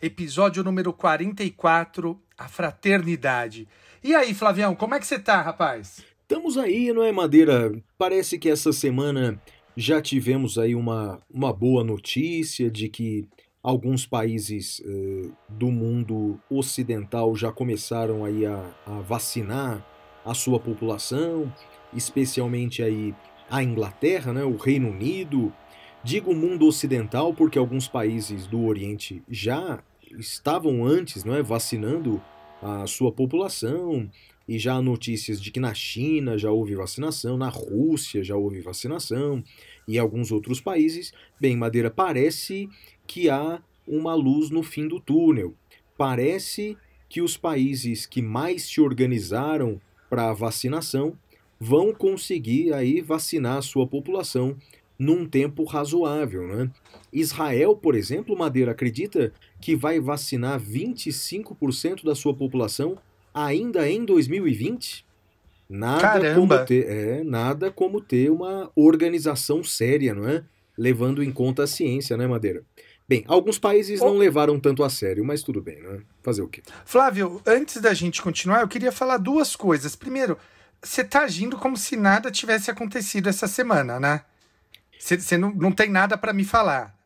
episódio número 44, A Fraternidade. E aí, Flavião, como é que você tá, rapaz? Estamos aí, não é, Madeira? Parece que essa semana já tivemos aí uma, uma boa notícia de que alguns países eh, do mundo ocidental já começaram aí a, a vacinar a sua população, especialmente aí a Inglaterra, né, o Reino Unido. Digo mundo ocidental porque alguns países do Oriente já estavam antes, não é, vacinando a sua população e já há notícias de que na China já houve vacinação, na Rússia já houve vacinação e alguns outros países. Bem, Madeira, parece que há uma luz no fim do túnel. Parece que os países que mais se organizaram para a vacinação vão conseguir aí vacinar a sua população num tempo razoável, né? Israel, por exemplo, Madeira acredita que vai vacinar 25% da sua população ainda em 2020? Nada Caramba! como ter, é, nada como ter uma organização séria, não é? Levando em conta a ciência, né, Madeira? Bem, alguns países não levaram tanto a sério, mas tudo bem, né? Fazer o quê? Flávio, antes da gente continuar, eu queria falar duas coisas. Primeiro, você tá agindo como se nada tivesse acontecido essa semana, né? Você não, não tem nada para me falar.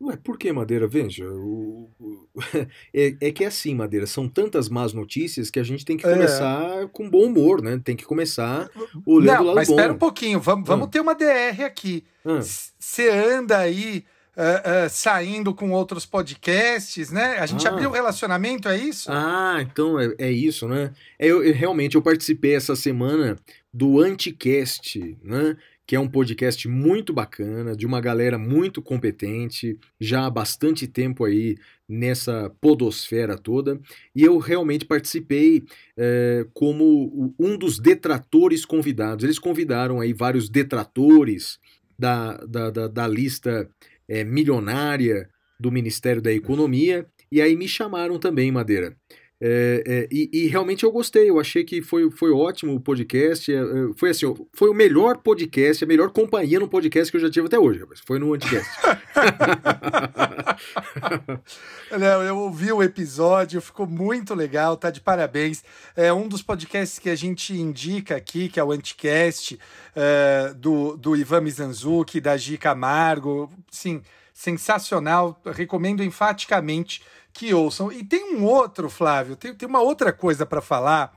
Ué, por que, Madeira? Veja, o- o- é, é que é assim, Madeira, são tantas más notícias que a gente tem que É. começar com bom humor, né? Tem que começar olhando não, lado mas bom. espera um pouquinho, vamos, vamos Ah. ter uma DR aqui. Ah, Você anda aí ah, ah, saindo com outros podcasts, né? A gente Ah. abriu o relacionamento, é isso? Ah, então é, é isso, né? É, Eu, eu- realmente eu participei essa semana do Anticast, né? Que é um podcast muito bacana, de uma galera muito competente, já há bastante tempo aí nessa podosfera toda. E eu realmente participei é, como um dos detratores convidados. Eles convidaram aí vários detratores da, da, da, da lista é, milionária do Ministério da Economia. E aí me chamaram também, Madeira. É, é, e, e realmente eu gostei, eu achei que foi, foi ótimo o podcast. é, é, foi assim, foi o melhor podcast, a melhor companhia no podcast que eu já tive até hoje, rapaz. Foi no Anticast. Não, eu ouvi o episódio, ficou muito legal, tá de parabéns. É um dos podcasts que a gente indica aqui, que é o Anticast, é, do, do Ivan Mizanzuki, da Gi Camargo. Sim, sensacional. Recomendo enfaticamente que ouçam. E tem um outro, Flávio, tem, tem uma outra coisa para falar.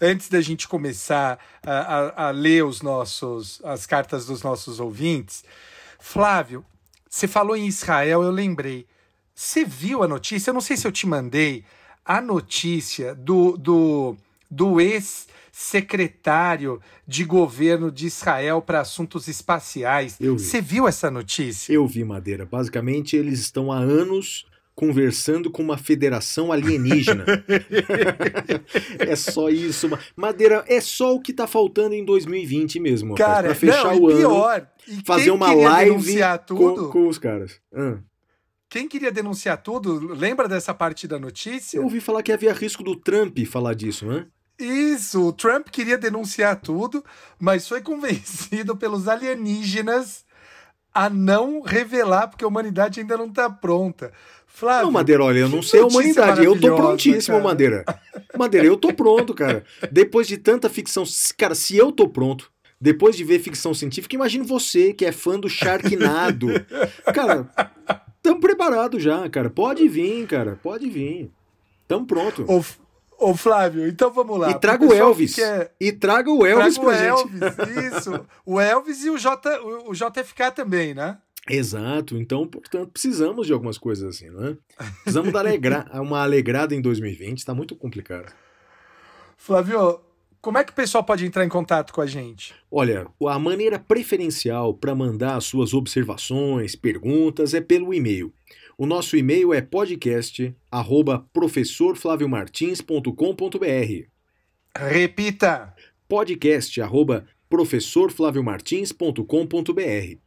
Antes da gente começar a, a- a ler os nossos, as cartas dos nossos ouvintes, Flávio, você falou em Israel, eu lembrei. Você viu a notícia? Eu não sei se eu te mandei a notícia do, do, do ex-secretário de governo de Israel para assuntos espaciais. Eu vi. Você viu essa notícia? Eu vi, Madeira. Basicamente, eles estão há anos conversando com uma federação alienígena. é só isso. Ma- Madeira, é só o que tá faltando em 2020 mesmo. Cara, pra fechar não, o e ano, pior, e fazer uma live denunciar com, tudo, com os caras. Ah. quem queria denunciar tudo, lembra dessa parte da notícia? Eu ouvi falar que havia risco do Trump falar disso, né? Isso, o Trump queria denunciar tudo, mas foi convencido pelos alienígenas a não revelar, porque a humanidade ainda não está pronta. Flávio, Não, Madeira, olha, eu não sei a humanidade. Eu tô prontíssimo, cara. Madeira. Madeira, eu tô pronto, cara. Depois de tanta ficção. Cara, se eu tô pronto, depois de ver ficção científica, imagino você que é fã do Sharknado. Cara, tamo preparado já, cara. Pode vir, cara. Pode vir. Tamo pronto. Ô, ô, Flávio, então vamos lá. E traga o Elvis. que quer- E traga o Elvis Traga o pra gente. Elvis, isso. O Elvis e o, J, o, o JFK também, né? Exato, então, portanto, precisamos de algumas coisas assim, né? Precisamos dar alegra- uma alegrada em 2020, tá muito complicado. Flávio, Como é que o pessoal pode entrar em contato com a gente? Olha, a maneira preferencial para mandar suas observações, perguntas é pelo e-mail. O nosso e-mail é podcast@professorflaviomartins.com.br. Repita. podcast@professorflaviomartins.com.br.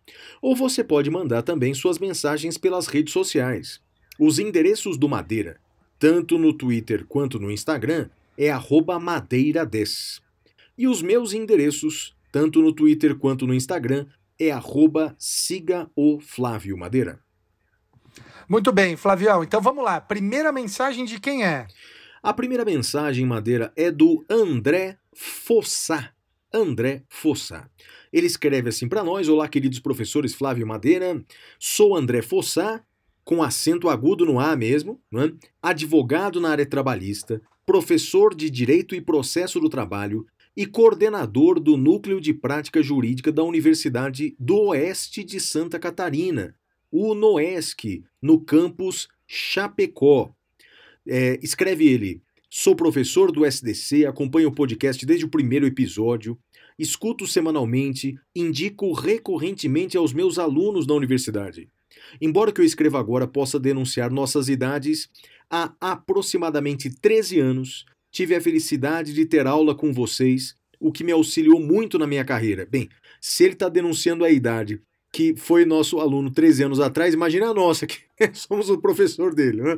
Ou você pode mandar também suas mensagens pelas redes sociais. Os endereços do Madeira, tanto no Twitter quanto no Instagram, é madeira10. E os meus endereços, tanto no Twitter quanto no Instagram, é arroba siga o Flávio Madeira. Muito bem, Flavião. Então vamos lá. Primeira mensagem de quem é? A primeira mensagem, Madeira, é do André Fossá. André Fossá. Ele escreve assim para nós: Olá, queridos professores Flávio Madeira. Sou André Fossá, com acento agudo no A mesmo, é? advogado na área trabalhista, professor de Direito e Processo do Trabalho e coordenador do Núcleo de Prática Jurídica da Universidade do Oeste de Santa Catarina, o NOESC, no campus Chapecó. É, escreve ele: Sou professor do SDC, acompanho o podcast desde o primeiro episódio, escuto semanalmente, indico recorrentemente aos meus alunos da universidade. Embora que eu escreva agora possa denunciar nossas idades, há aproximadamente 13 anos tive a felicidade de ter aula com vocês, o que me auxiliou muito na minha carreira. Bem, se ele está denunciando a idade que foi nosso aluno 13 anos atrás, imagina a nossa, que somos o professor dele. Né?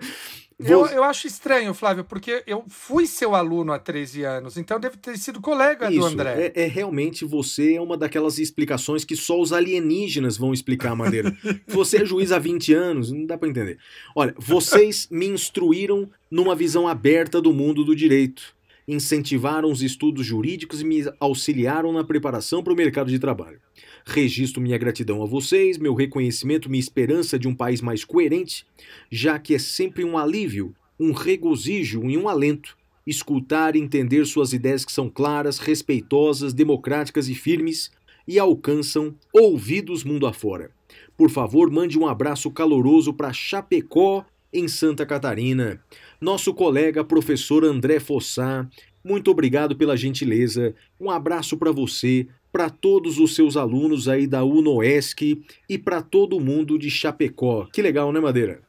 Eu, eu acho estranho, Flávio, porque eu fui seu aluno há 13 anos, então deve ter sido colega Isso, do André. É, é realmente você é uma daquelas explicações que só os alienígenas vão explicar, Madeira. você é juiz há 20 anos, não dá para entender. Olha, vocês me instruíram numa visão aberta do mundo do direito, incentivaram os estudos jurídicos e me auxiliaram na preparação para o mercado de trabalho. Registro minha gratidão a vocês, meu reconhecimento, minha esperança de um país mais coerente, já que é sempre um alívio, um regozijo e um alento escutar e entender suas ideias que são claras, respeitosas, democráticas e firmes e alcançam ouvidos mundo afora. Por favor, mande um abraço caloroso para Chapecó, em Santa Catarina. Nosso colega professor André Fossá, muito obrigado pela gentileza. Um abraço para você, para todos os seus alunos aí da UNOESC e para todo mundo de Chapecó. Que legal, né, Madeira?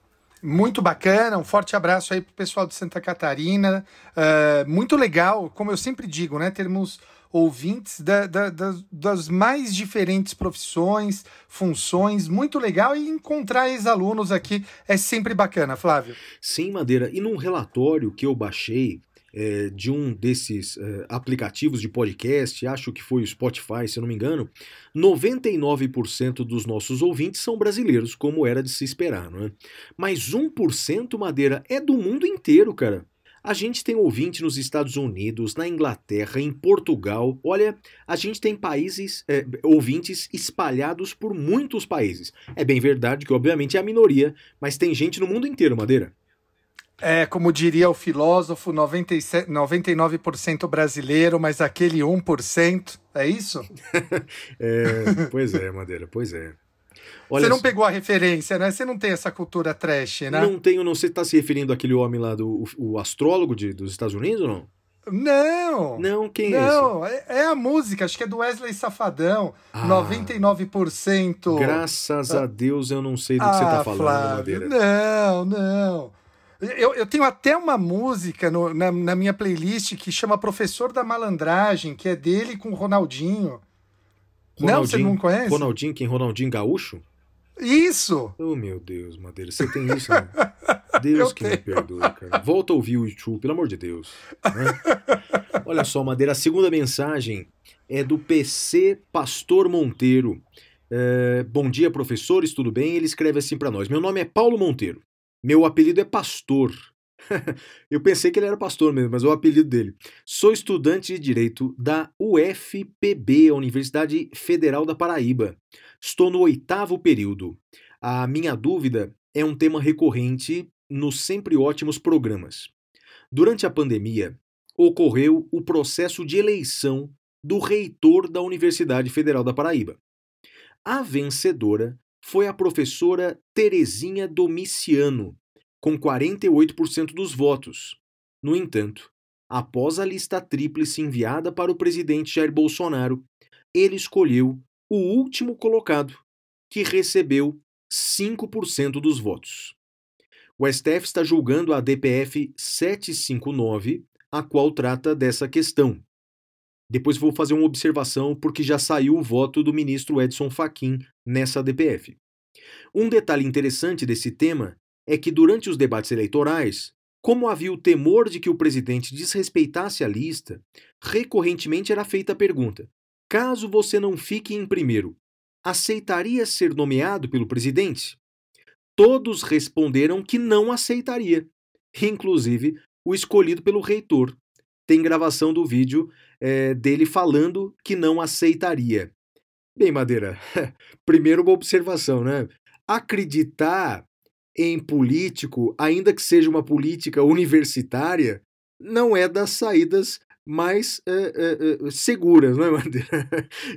Muito bacana, um forte abraço aí pro pessoal de Santa Catarina. Uh, muito legal, como eu sempre digo, né? Termos ouvintes da, da, das, das mais diferentes profissões, funções, muito legal. E encontrar ex-alunos aqui é sempre bacana, Flávio. Sim, Madeira. E num relatório que eu baixei é, de um desses é, aplicativos de podcast, acho que foi o Spotify, se eu não me engano, 99% dos nossos ouvintes são brasileiros, como era de se esperar, não é? Mas 1% Madeira é do mundo inteiro, cara. A gente tem ouvinte nos Estados Unidos, na Inglaterra, em Portugal. Olha, a gente tem países, é, ouvintes espalhados por muitos países. É bem verdade que, obviamente, é a minoria, mas tem gente no mundo inteiro, Madeira. É, como diria o filósofo, 97, 99% brasileiro, mas aquele 1%, é isso? é, pois é, Madeira, pois é. Olha você não pegou a referência, né? Você não tem essa cultura trash, né? Não tenho, não. Você está se referindo àquele homem lá, do o, o astrólogo de, dos Estados Unidos ou não? Não! Não, quem é Não, é, é, a música, acho que é do Wesley Safadão. Ah, 99%. Graças a Deus eu não sei do que ah, você está falando, Flávio, Madeira. Não, não. Eu, eu tenho até uma música no, na, na, minha playlist que chama Professor da Malandragem, que é dele com o Ronaldinho. Ronaldinho não, você não conhece? Ronaldinho, quem? Ronaldinho Gaúcho? Isso! Oh, meu Deus, Madeira, você tem isso, né? Deus eu que tenho. me perdoe, cara. Volta a ouvir o YouTube, pelo amor de Deus. Né? Olha só, Madeira, a segunda mensagem é do PC Pastor Monteiro. É, bom dia, professores, tudo bem? Ele escreve assim para nós: Meu nome é Paulo Monteiro. Meu apelido é Pastor. Eu pensei que ele era pastor mesmo, mas é o apelido dele. Sou estudante de Direito da UFPB, a Universidade Federal da Paraíba. Estou no oitavo período. A minha dúvida é um tema recorrente nos sempre ótimos programas. Durante a pandemia, ocorreu o processo de eleição do reitor da Universidade Federal da Paraíba. A vencedora foi a professora Terezinha Domiciano, com 48% dos votos. No entanto, após a lista tríplice enviada para o presidente Jair Bolsonaro, ele escolheu o último colocado, que recebeu 5% dos votos. O STF está julgando a DPF 759, a qual trata dessa questão. Depois vou fazer uma observação porque já saiu o voto do ministro Edson Fachin nessa DPF. Um detalhe interessante desse tema é que durante os debates eleitorais, como havia o temor de que o presidente desrespeitasse a lista, recorrentemente era feita a pergunta: caso você não fique em primeiro, aceitaria ser nomeado pelo presidente? Todos responderam que não aceitaria, inclusive o escolhido pelo reitor. Tem gravação do vídeo é, dele falando que não aceitaria. Bem, Madeira, primeiro uma observação, né? Acreditar em político, ainda que seja uma política universitária, não é das saídas mais é, é, seguras, não é, Madeira?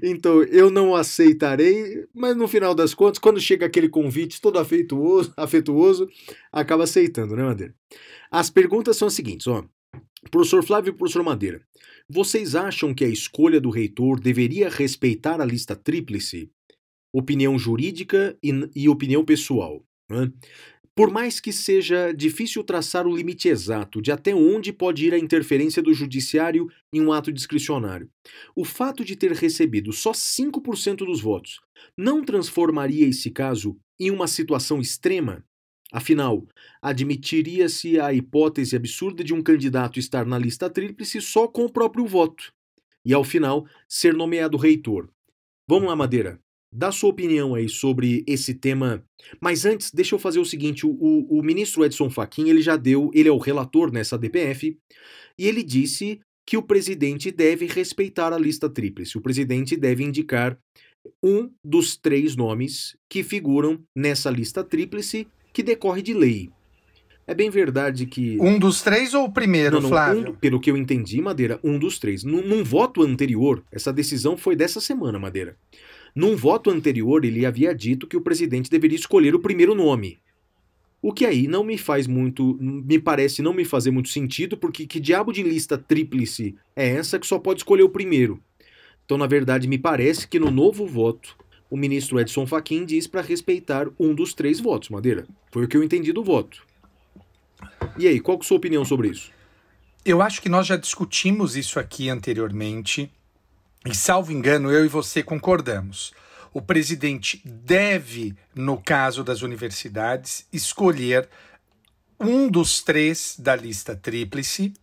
Então, eu não aceitarei, mas no final das contas, quando chega aquele convite todo afetuoso, afetuoso acaba aceitando, né, Madeira? As perguntas são as seguintes, ó. Professor Flávio e professor Madeira, vocês acham que a escolha do reitor deveria respeitar a lista tríplice? Opinião jurídica e, e opinião pessoal. Né? Por mais que seja difícil traçar o limite exato de até onde pode ir a interferência do judiciário em um ato discricionário, o fato de ter recebido só 5% dos votos não transformaria esse caso em uma situação extrema? Afinal, admitiria-se a hipótese absurda de um candidato estar na lista tríplice só com o próprio voto e, ao final, ser nomeado reitor. Vamos lá, Madeira. Dá sua opinião aí sobre esse tema. Mas antes, deixa eu fazer o seguinte: o, o, ministro Edson Fachin ele já deu, ele é o relator nessa DPF, e ele disse que o presidente deve respeitar a lista tríplice. O presidente deve indicar um dos três nomes que figuram nessa lista tríplice que decorre de lei. É bem verdade que. Um dos três ou o primeiro, não, não, Flávio? Um, pelo que eu entendi, Madeira, um dos três. Num, num voto anterior, essa decisão foi dessa semana, Madeira. Num voto anterior, ele havia dito que o presidente deveria escolher o primeiro nome. O que aí não me faz muito. me parece não me fazer muito sentido, porque que diabo de lista tríplice é essa que só pode escolher o primeiro? Então, na verdade, me parece que no novo voto, o ministro Edson Fachin diz para respeitar um dos três votos, Madeira. Foi o que eu entendi do voto. E aí, qual é a sua opinião sobre isso? Eu acho que nós já discutimos isso aqui anteriormente. E salvo engano, eu e você concordamos. O presidente deve, no caso das universidades, escolher um dos três da lista tríplice,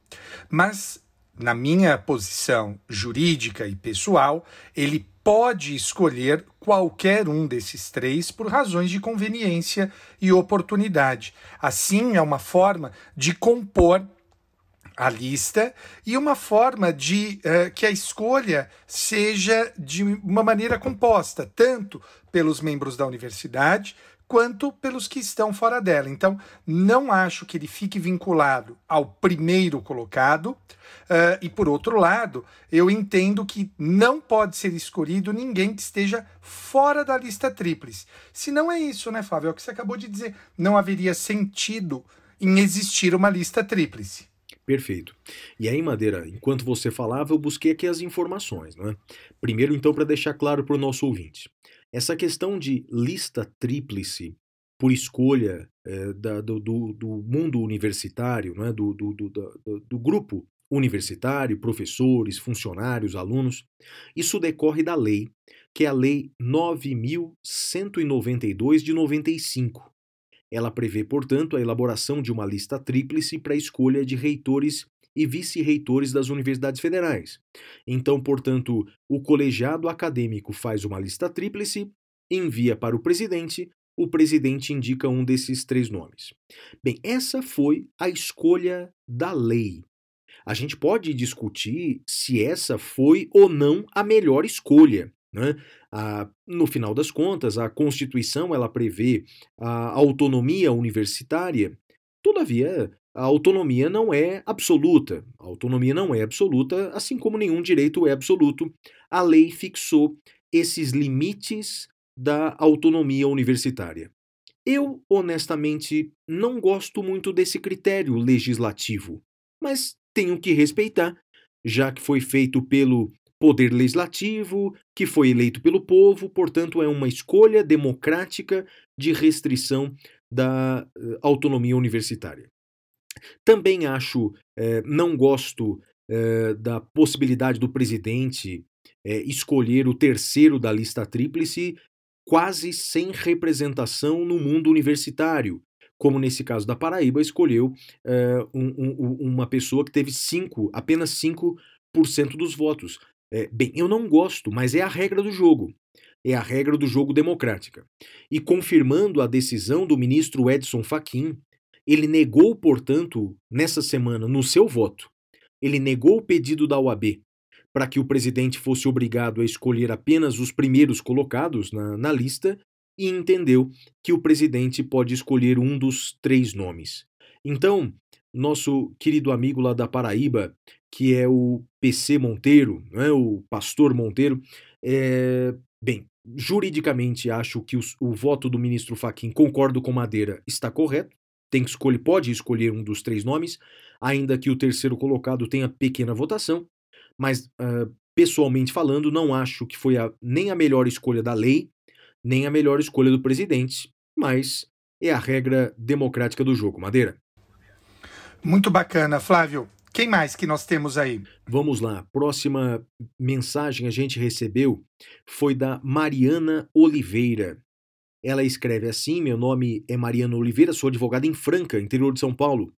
mas, na minha posição jurídica e pessoal, ele pode escolher qualquer um desses três por razões de conveniência e oportunidade. Assim, é uma forma de compor a lista e uma forma de uh, que a escolha seja de uma maneira composta, tanto pelos membros da universidade quanto pelos que estão fora dela. Então, não acho que ele fique vinculado ao primeiro colocado. Uh, e, por outro lado, eu entendo que não pode ser escolhido ninguém que esteja fora da lista tríplice. Se não é isso, né, Flávio? É o que você acabou de dizer. Não haveria sentido em existir uma lista tríplice. Perfeito. E aí, Madeira, enquanto você falava, eu busquei aqui as informações. Né? Primeiro, então, para deixar claro para o nosso ouvinte: essa questão de lista tríplice por escolha é, da, do, do, do, mundo universitário, né? do, do, do, grupo universitário, professores, funcionários, alunos, isso decorre da lei, que é a Lei 9.192 de 95, ela prevê, portanto, a elaboração de uma lista tríplice para a escolha de reitores e vice-reitores das universidades federais. Então, portanto, o colegiado acadêmico faz uma lista tríplice, envia para o presidente, o presidente indica um desses três nomes. Bem, essa foi a escolha da lei. A gente pode discutir se essa foi ou não a melhor escolha. Né? No final das contas, a Constituição ela prevê a autonomia universitária, todavia, a autonomia não é absoluta. A autonomia não é absoluta, assim como nenhum direito é absoluto. A lei fixou esses limites da autonomia universitária. Eu, honestamente, não gosto muito desse critério legislativo, mas tenho que respeitar, já que foi feito pelo poder legislativo, que foi eleito pelo povo, portanto, é uma escolha democrática de restrição da uh, autonomia universitária. Também acho, eh, não gosto eh, da possibilidade do presidente eh, escolher o terceiro da lista tríplice quase sem representação no mundo universitário, como nesse caso da Paraíba, escolheu um, um, uma pessoa que teve cinco, apenas 5% dos votos. bem, eu não gosto, mas é a regra do jogo é a regra do jogo democrática. E confirmando a decisão do ministro Edson Fachin, ele negou, portanto, nessa semana, no seu voto, ele negou o pedido da OAB para que o presidente fosse obrigado a escolher apenas os primeiros colocados na, na lista e entendeu que o presidente pode escolher um dos três nomes. Então, nosso querido amigo lá da Paraíba, que é o PC Monteiro, é o pastor Monteiro, é, Bem, juridicamente acho que o, o voto do ministro Faquim, concordo com Madeira, está correto. Tem que escolher, pode escolher um dos três nomes, ainda que o terceiro colocado tenha pequena votação. Mas, uh, pessoalmente falando, não acho que foi a, nem a melhor escolha da lei, nem a melhor escolha do presidente, mas é a regra democrática do jogo. Madeira. Muito bacana, Flávio. Quem mais que nós temos aí? Vamos lá. Próxima mensagem a gente recebeu foi da Mariana Oliveira. Ela escreve assim: Meu nome é Mariana Oliveira, sou advogada em Franca, interior de São Paulo.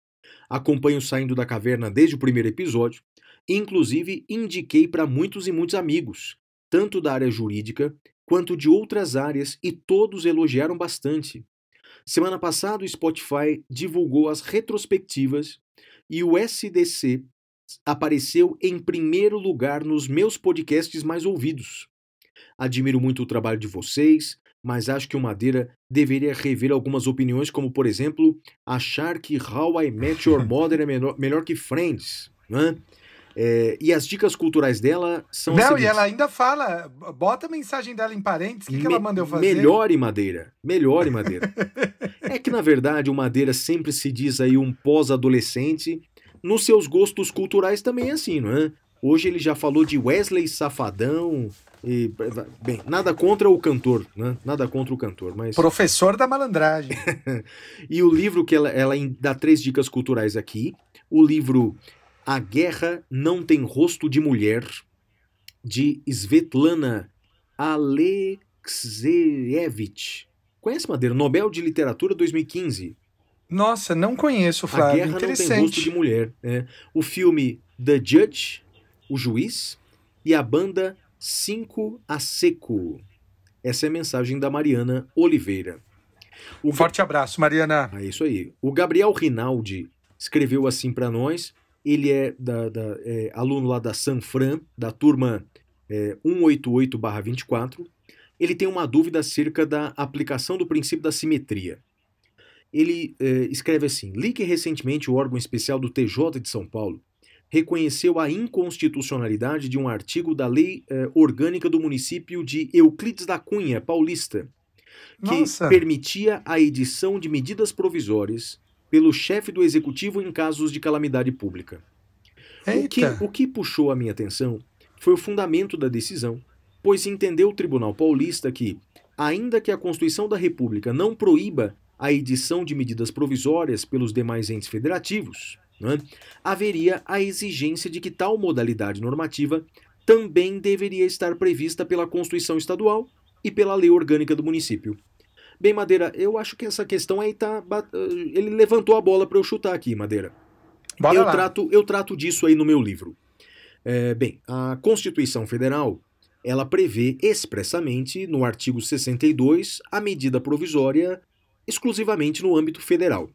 Acompanho Saindo da Caverna desde o primeiro episódio. Inclusive, indiquei para muitos e muitos amigos, tanto da área jurídica quanto de outras áreas, e todos elogiaram bastante. Semana passada, o Spotify divulgou as retrospectivas e o SDC apareceu em primeiro lugar nos meus podcasts mais ouvidos. Admiro muito o trabalho de vocês, mas acho que o Madeira deveria rever algumas opiniões, como, por exemplo, achar que How I Met Your Mother é melhor, melhor que Friends. Né? É, e as dicas culturais dela são. Não, e ela ainda fala, bota a mensagem dela em parênteses, o que, que ela mandou fazer? Melhore Madeira, melhore Madeira. é que, na verdade, o Madeira sempre se diz aí um pós-adolescente. Nos seus gostos culturais também é assim, não é? Hoje ele já falou de Wesley Safadão. E, bem, nada contra o cantor, né? Nada contra o cantor, mas. Professor da malandragem. e o livro que ela, ela dá três dicas culturais aqui. O livro a Guerra Não Tem Rosto de Mulher, de Svetlana Alexeyevich. Conhece, Madeira? Nobel de Literatura 2015. Nossa, não conheço, Flávio. A Guerra Não Tem Rosto de Mulher. É. O filme The Judge, O Juiz, e a banda Cinco a Seco. Essa é a mensagem da Mariana Oliveira. Um forte abraço, Mariana. É isso aí. O Gabriel Rinaldi escreveu assim para nós. Ele é, da, da é, aluno lá da Sanfran, da turma é, 188-24. Ele tem uma dúvida acerca da aplicação do princípio da simetria. Ele é, escreve assim: li que recentemente o órgão especial do TJ de São Paulo reconheceu a inconstitucionalidade de um artigo da Lei é, Orgânica do município de Euclides da Cunha, paulista, que Nossa. permitia a edição de medidas provisórias pelo chefe do executivo em casos de calamidade pública. O que, o que puxou a minha atenção foi o fundamento da decisão, pois entendeu o Tribunal Paulista que, ainda que a Constituição da República não proíba a edição de medidas provisórias pelos demais entes federativos, né, haveria a exigência de que tal modalidade normativa também deveria estar prevista pela Constituição Estadual e pela Lei Orgânica do Município. Bem, Madeira, eu acho que essa questão aí tá. Ele levantou a bola para eu chutar aqui, Madeira. Bora eu, lá. trato, eu trato disso aí no meu livro. É, bem, a Constituição Federal ela prevê expressamente, no artigo 62, a medida provisória exclusivamente no âmbito federal.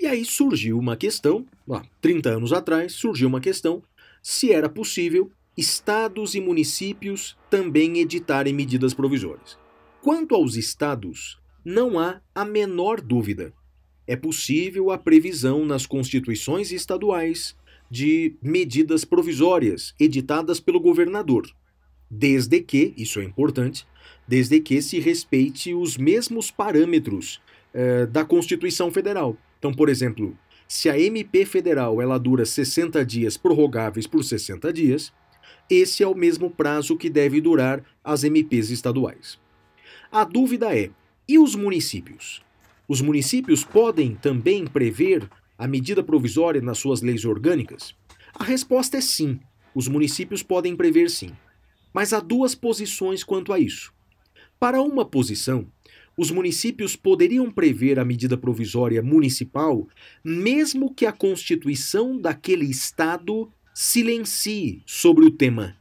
E aí surgiu uma questão, lá, 30 anos atrás, surgiu uma questão se era possível estados e municípios também editarem medidas provisórias. Quanto aos estados, não há a menor dúvida. É possível a previsão nas constituições estaduais de medidas provisórias editadas pelo governador, desde que, isso é importante, desde que se respeite os mesmos parâmetros eh, da Constituição Federal. Então, por exemplo, se a MP federal ela dura 60 dias prorrogáveis por 60 dias, esse é o mesmo prazo que deve durar as MPs estaduais. A dúvida é: e os municípios? Os municípios podem também prever a medida provisória nas suas leis orgânicas? A resposta é sim. Os municípios podem prever sim. Mas há duas posições quanto a isso. Para uma posição, os municípios poderiam prever a medida provisória municipal, mesmo que a Constituição daquele Estado silencie sobre o tema.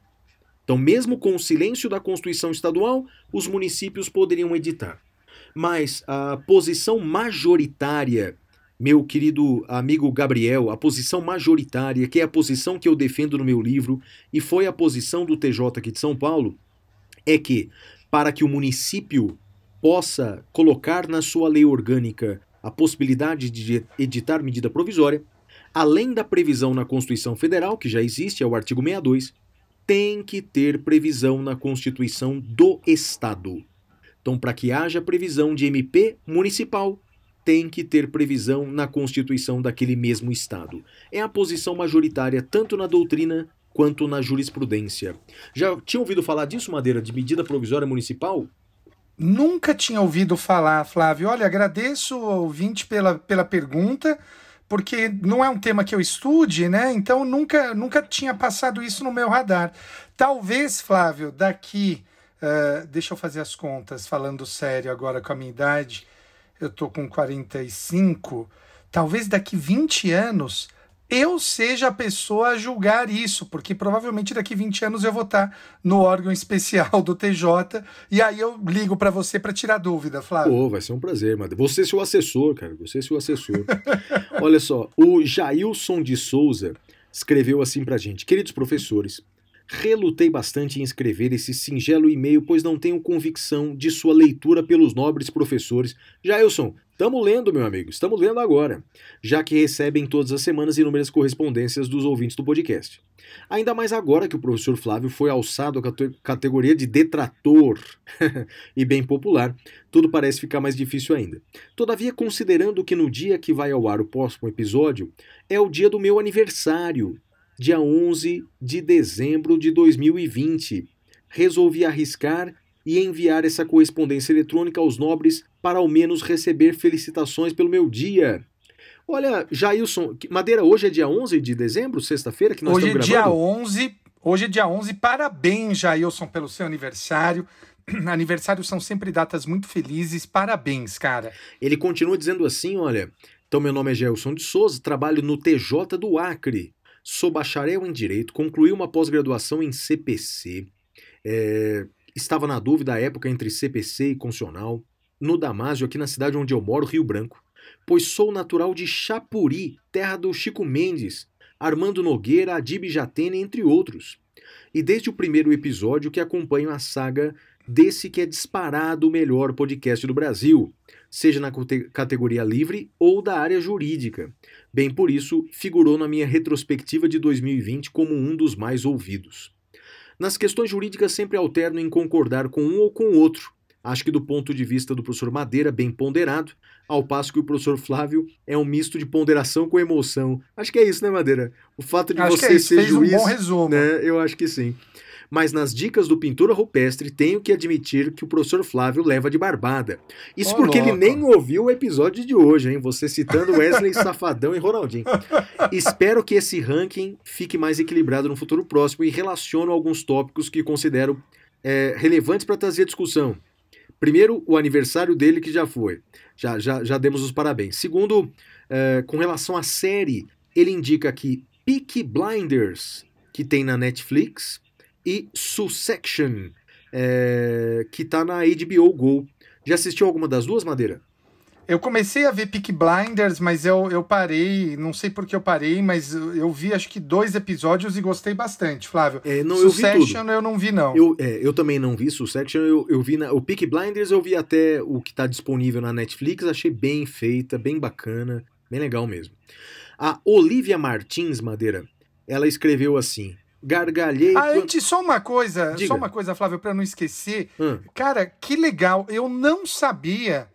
Então, mesmo com o silêncio da Constituição Estadual, os municípios poderiam editar. Mas a posição majoritária, meu querido amigo Gabriel, a posição majoritária, que é a posição que eu defendo no meu livro e foi a posição do TJ aqui de São Paulo, é que para que o município possa colocar na sua lei orgânica a possibilidade de editar medida provisória, além da previsão na Constituição Federal, que já existe, é o artigo 62, tem que ter previsão na Constituição do Estado. Então, para que haja previsão de MP municipal, tem que ter previsão na Constituição daquele mesmo Estado. É a posição majoritária tanto na doutrina quanto na jurisprudência. Já tinha ouvido falar disso, Madeira, de medida provisória municipal? Nunca tinha ouvido falar, Flávio. Olha, agradeço ao ouvinte pela, pela pergunta, porque não é um tema que eu estude, né? Então nunca, nunca tinha passado isso no meu radar. Talvez, Flávio, daqui Uh, deixa eu fazer as contas, falando sério agora com a minha idade. Eu tô com 45. Talvez daqui 20 anos eu seja a pessoa a julgar isso, porque provavelmente daqui 20 anos eu vou estar no órgão especial do TJ e aí eu ligo para você para tirar dúvida, Flávio. Pô, vai ser um prazer, mano. Você é seu assessor, cara. Você é seu assessor. Olha só, o Jailson de Souza escreveu assim pra gente: Queridos professores, Relutei bastante em escrever esse singelo e-mail, pois não tenho convicção de sua leitura pelos nobres professores. Jailson, estamos lendo, meu amigo, estamos lendo agora, já que recebem todas as semanas inúmeras correspondências dos ouvintes do podcast. Ainda mais agora que o professor Flávio foi alçado à categoria de detrator e bem popular, tudo parece ficar mais difícil ainda. Todavia, considerando que no dia que vai ao ar o próximo episódio é o dia do meu aniversário, dia 11 de dezembro de 2020. Resolvi arriscar e enviar essa correspondência eletrônica aos nobres para ao menos receber felicitações pelo meu dia. Olha, Jailson, Madeira, hoje é dia 11 de dezembro, sexta-feira, que nós hoje estamos gravando? Hoje é dia 11, hoje é dia 11, parabéns, Jailson, pelo seu aniversário. Aniversários são sempre datas muito felizes, parabéns, cara. Ele continua dizendo assim, olha, então meu nome é Gelson de Souza, trabalho no TJ do Acre. Sou bacharel em Direito, concluí uma pós-graduação em CPC. É, estava na dúvida à época entre CPC e Constitucional, no Damásio, aqui na cidade onde eu moro, Rio Branco, pois sou natural de Chapuri, terra do Chico Mendes, Armando Nogueira, Adib Jatene, entre outros. E desde o primeiro episódio que acompanho a saga desse que é disparado o melhor podcast do Brasil, seja na categoria livre ou da área jurídica. Bem por isso, figurou na minha retrospectiva de 2020 como um dos mais ouvidos. Nas questões jurídicas sempre alterno em concordar com um ou com outro. Acho que do ponto de vista do professor Madeira, bem ponderado, ao passo que o professor Flávio é um misto de ponderação com emoção. Acho que é isso, né, Madeira? O fato de acho você é ser juiz, um bom resumo. Né, eu acho que sim mas nas dicas do pintura rupestre tenho que admitir que o professor Flávio leva de barbada. Isso oh, porque louco. ele nem ouviu o episódio de hoje, hein? Você citando Wesley Safadão e Ronaldinho. Espero que esse ranking fique mais equilibrado no futuro próximo e relaciono alguns tópicos que considero é, relevantes para trazer a discussão. Primeiro, o aniversário dele que já foi. Já, já, já demos os parabéns. Segundo, é, com relação à série, ele indica que Peaky Blinders, que tem na Netflix, e Succession, é, que tá na HBO Go. Já assistiu alguma das duas, Madeira? Eu comecei a ver Peak Blinders, mas eu, eu parei, não sei por que eu parei, mas eu vi acho que dois episódios e gostei bastante, Flávio. É, não, Succession eu, eu, não vi, não. Eu, é, eu também não vi Succession, eu, eu vi na, o Peak Blinders, eu vi até o que está disponível na Netflix, achei bem feita, bem bacana, bem legal mesmo. A Olivia Martins, Madeira, ela escreveu assim: gargalhei. Ah, antes, só uma coisa, Diga. só uma coisa, Flávio, para não esquecer. Hum. Cara, que legal. Eu não sabia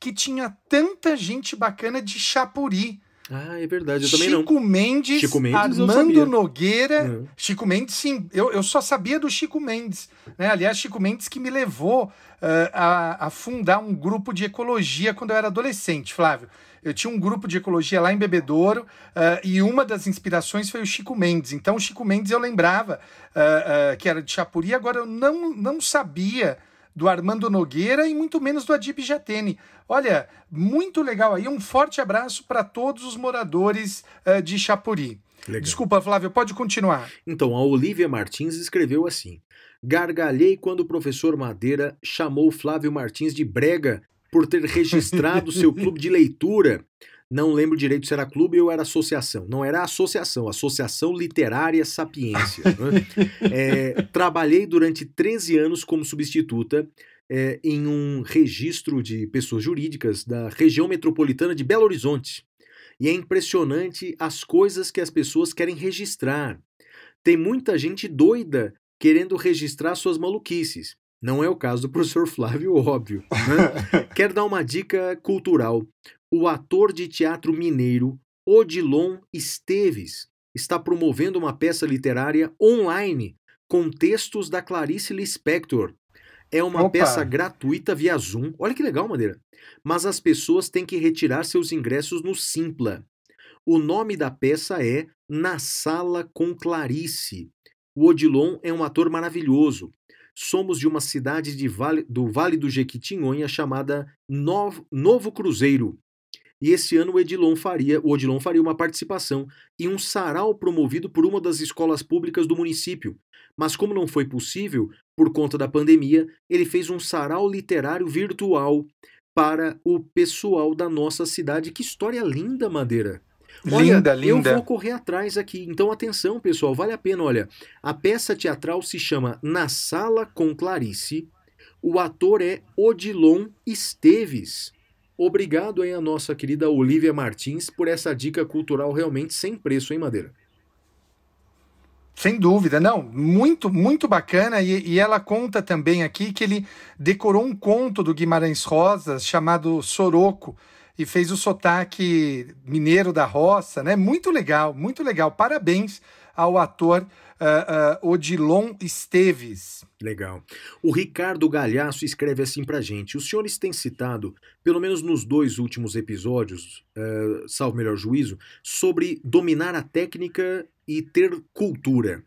que tinha tanta gente bacana de Chapuri. Ah, é verdade, eu também Chico não. Mendes, Chico Mendes Armando. Nogueira. Uhum. Chico Mendes, sim. Eu, eu só sabia do Chico Mendes. Né? Aliás, Chico Mendes que me levou eh, a, a fundar um grupo de ecologia quando eu era adolescente, Flávio. Eu tinha um grupo de ecologia lá em Bebedouro eh, e uma das inspirações foi o Chico Mendes. Então, o Chico Mendes eu lembrava eh, eh, que era de Chapuri, agora eu não, não sabia do Armando Nogueira e muito menos do Adib Jatene. Olha, muito legal aí. Um forte abraço para todos os moradores eh, de Chapuri. Legal. Desculpa, Flávio, pode continuar. Então, a Olivia Martins escreveu assim: Gargalhei quando o professor Madeira chamou Flávio Martins de brega por ter registrado seu clube de leitura. Não lembro direito se era clube ou era associação. Não era associação, Associação Literária Sapiência. né? É, trabalhei durante 13 anos como substituta é, em um registro de pessoas jurídicas da região metropolitana de Belo Horizonte. E é impressionante as coisas que as pessoas querem registrar. Tem muita gente doida querendo registrar suas maluquices. Não é o caso do professor Flávio, óbvio. Né? Quero dar uma dica cultural. O ator de teatro mineiro Odilon Esteves está promovendo uma peça literária online com textos da Clarice Lispector. É uma Opa. peça gratuita via Zoom. Olha que legal, Madeira. Mas as pessoas têm que retirar seus ingressos no Simpla. O nome da peça é Na Sala com Clarice. O Odilon é um ator maravilhoso. Somos de uma cidade de vale, do Vale do Jequitinhonha chamada Novo, Novo Cruzeiro. E esse ano o Odilon faria, o Odilon faria uma participação em um sarau promovido por uma das escolas públicas do município. Mas como não foi possível, por conta da pandemia, ele fez um sarau literário virtual para o pessoal da nossa cidade. Que história linda, Madeira! Olha, linda, linda. Eu vou correr atrás aqui. Então, atenção, pessoal, vale a pena. Olha, a peça teatral se chama Na Sala com Clarice. O ator é Odilon Esteves. Obrigado aí a nossa querida Olivia Martins por essa dica cultural realmente sem preço, hein, Madeira? Sem dúvida, não, muito, muito bacana. E, e ela conta também aqui que ele decorou um conto do Guimarães Rosa chamado Soroco e fez o sotaque mineiro da roça, né? Muito legal, muito legal. Parabéns ao ator uh, uh, Odilon Esteves. Legal. O Ricardo Galhaço escreve assim pra gente: os senhores têm citado, pelo menos nos dois últimos episódios, uh, salvo melhor juízo, sobre dominar a técnica e ter cultura.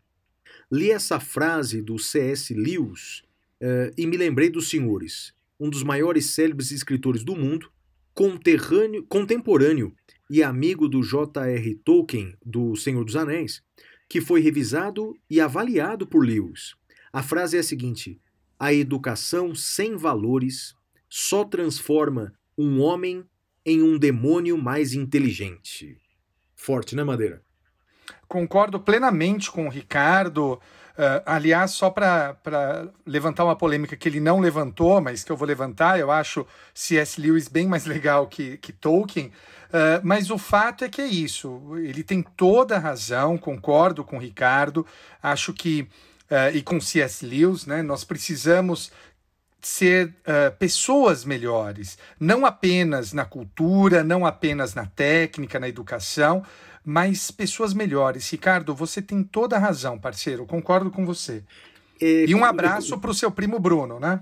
Li essa frase do C.S. Lewis uh, e me lembrei dos senhores, um dos maiores célebres escritores do mundo, conterrâneo, contemporâneo e amigo do J.R. Tolkien, do Senhor dos Anéis, que foi revisado e avaliado por Lewis. A frase é a seguinte: a educação sem valores só transforma um homem em um demônio mais inteligente. Forte, né, Madeira? Concordo plenamente com o Ricardo. Uh, aliás, só para levantar uma polêmica que ele não levantou, mas que eu vou levantar, eu acho C.S. Lewis bem mais legal que, que Tolkien. Uh, mas o fato é que é isso. Ele tem toda a razão, concordo com o Ricardo. Acho que, uh, e com C.S. Lewis, né, nós precisamos ser uh, pessoas melhores, não apenas na cultura, não apenas na técnica, na educação, mas pessoas melhores. Ricardo, você tem toda a razão, parceiro, concordo com você. É, e um abraço para o seu primo Bruno, né?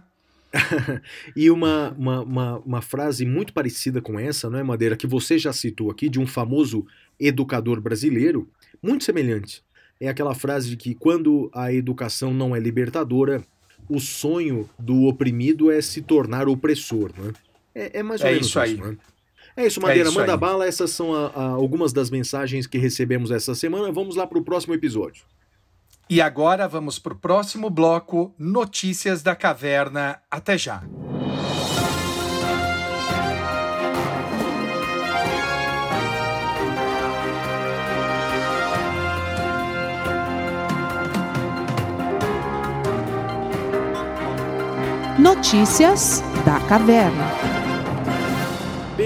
e uma, uma, uma, uma, frase muito parecida com essa, não é, Madeira, que você já citou aqui, de um famoso educador brasileiro, muito semelhante. É aquela frase de que quando a educação não é libertadora, o sonho do oprimido é se tornar opressor, não é? É, é mais ou é menos isso aí. Não é? É isso, Madeira, é isso manda aí. bala. Essas são a, a, algumas das mensagens que recebemos essa semana. Vamos lá para o próximo episódio. E agora vamos para o próximo bloco: Notícias da Caverna. Até já. Notícias da Caverna.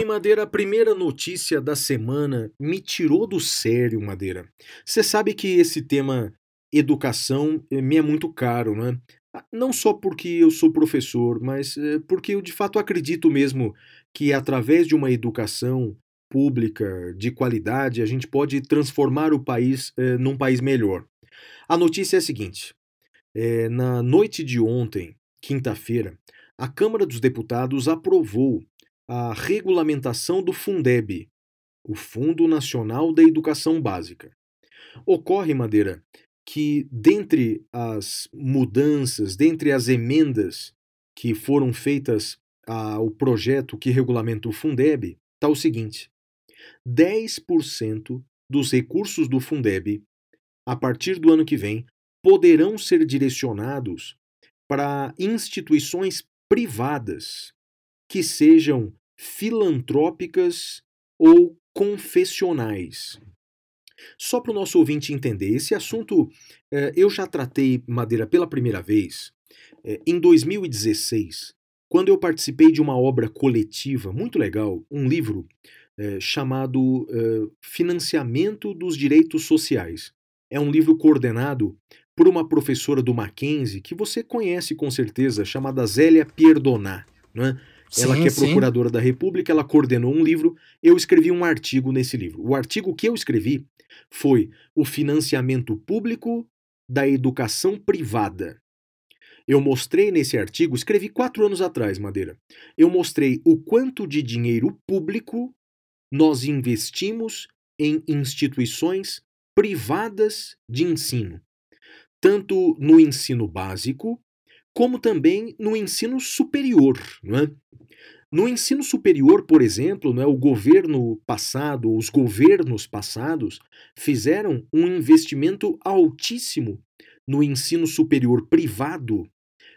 Bem, Madeira, a primeira notícia da semana me tirou do sério, Madeira. Você sabe que esse tema educação me é muito caro, né? Não só porque eu sou professor, mas porque eu de fato acredito mesmo que através de uma educação pública de qualidade, a gente pode transformar o país eh, num país melhor. A notícia é a seguinte: eh, na noite de ontem, quinta-feira, a Câmara dos Deputados aprovou a regulamentação do Fundeb, o Fundo Nacional da Educação Básica. Ocorre, Madeira, que dentre as mudanças, dentre as emendas que foram feitas ao projeto que regulamenta o Fundeb, está o seguinte: 10% dos recursos do Fundeb, a partir do ano que vem, poderão ser direcionados para instituições privadas que sejam filantrópicas ou confessionais. Só para o nosso ouvinte entender, esse assunto eh, eu já tratei Madeira pela primeira vez eh, em 2016, quando eu participei de uma obra coletiva muito legal, um livro eh, chamado Financiamento dos Direitos Sociais. É um livro coordenado por uma professora do Mackenzie que você conhece com certeza, chamada Zélia Pierdonat. Né? Ela que é procuradora sim. da República, ela coordenou um livro, eu escrevi um artigo nesse livro. O artigo que eu escrevi foi o financiamento público da educação privada. Eu mostrei nesse artigo, escrevi quatro anos atrás, Madeira. Eu mostrei o quanto de dinheiro público nós investimos em instituições privadas de ensino, tanto no ensino básico como também no ensino superior. É? No ensino superior, por exemplo, né, o governo passado, os governos passados, fizeram um investimento altíssimo no ensino superior privado,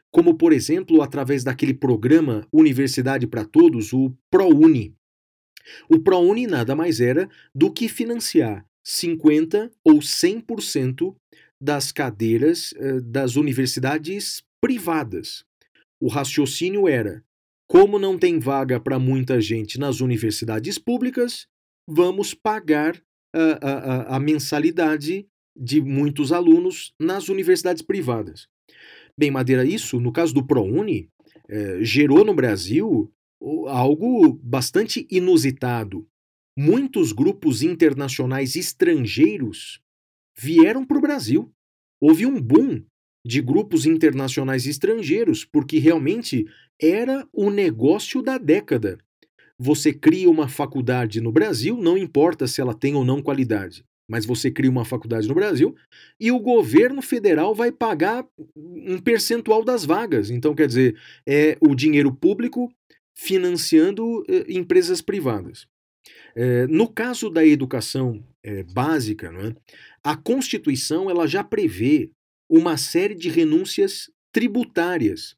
como, por exemplo, através daquele programa Universidade para Todos, o ProUni. O ProUni nada mais era do que financiar 50% ou 100% das cadeiras eh, das universidades privadas. O raciocínio era como não tem vaga para muita gente nas universidades públicas, vamos pagar a, a, a, mensalidade de muitos alunos nas universidades privadas. Bem, Madeira, isso, no caso do ProUni, eh, gerou no Brasil algo bastante inusitado. Muitos grupos internacionais estrangeiros vieram para o Brasil. Houve um boom de grupos internacionais estrangeiros, porque realmente era o negócio da década. Você cria uma faculdade no Brasil, não importa se ela tem ou não qualidade, mas você cria uma faculdade no Brasil e o governo federal vai pagar um percentual das vagas. Então, quer dizer, é o dinheiro público financiando eh, empresas privadas. É, no caso da educação é, básica, a Constituição ela já prevê uma série de renúncias tributárias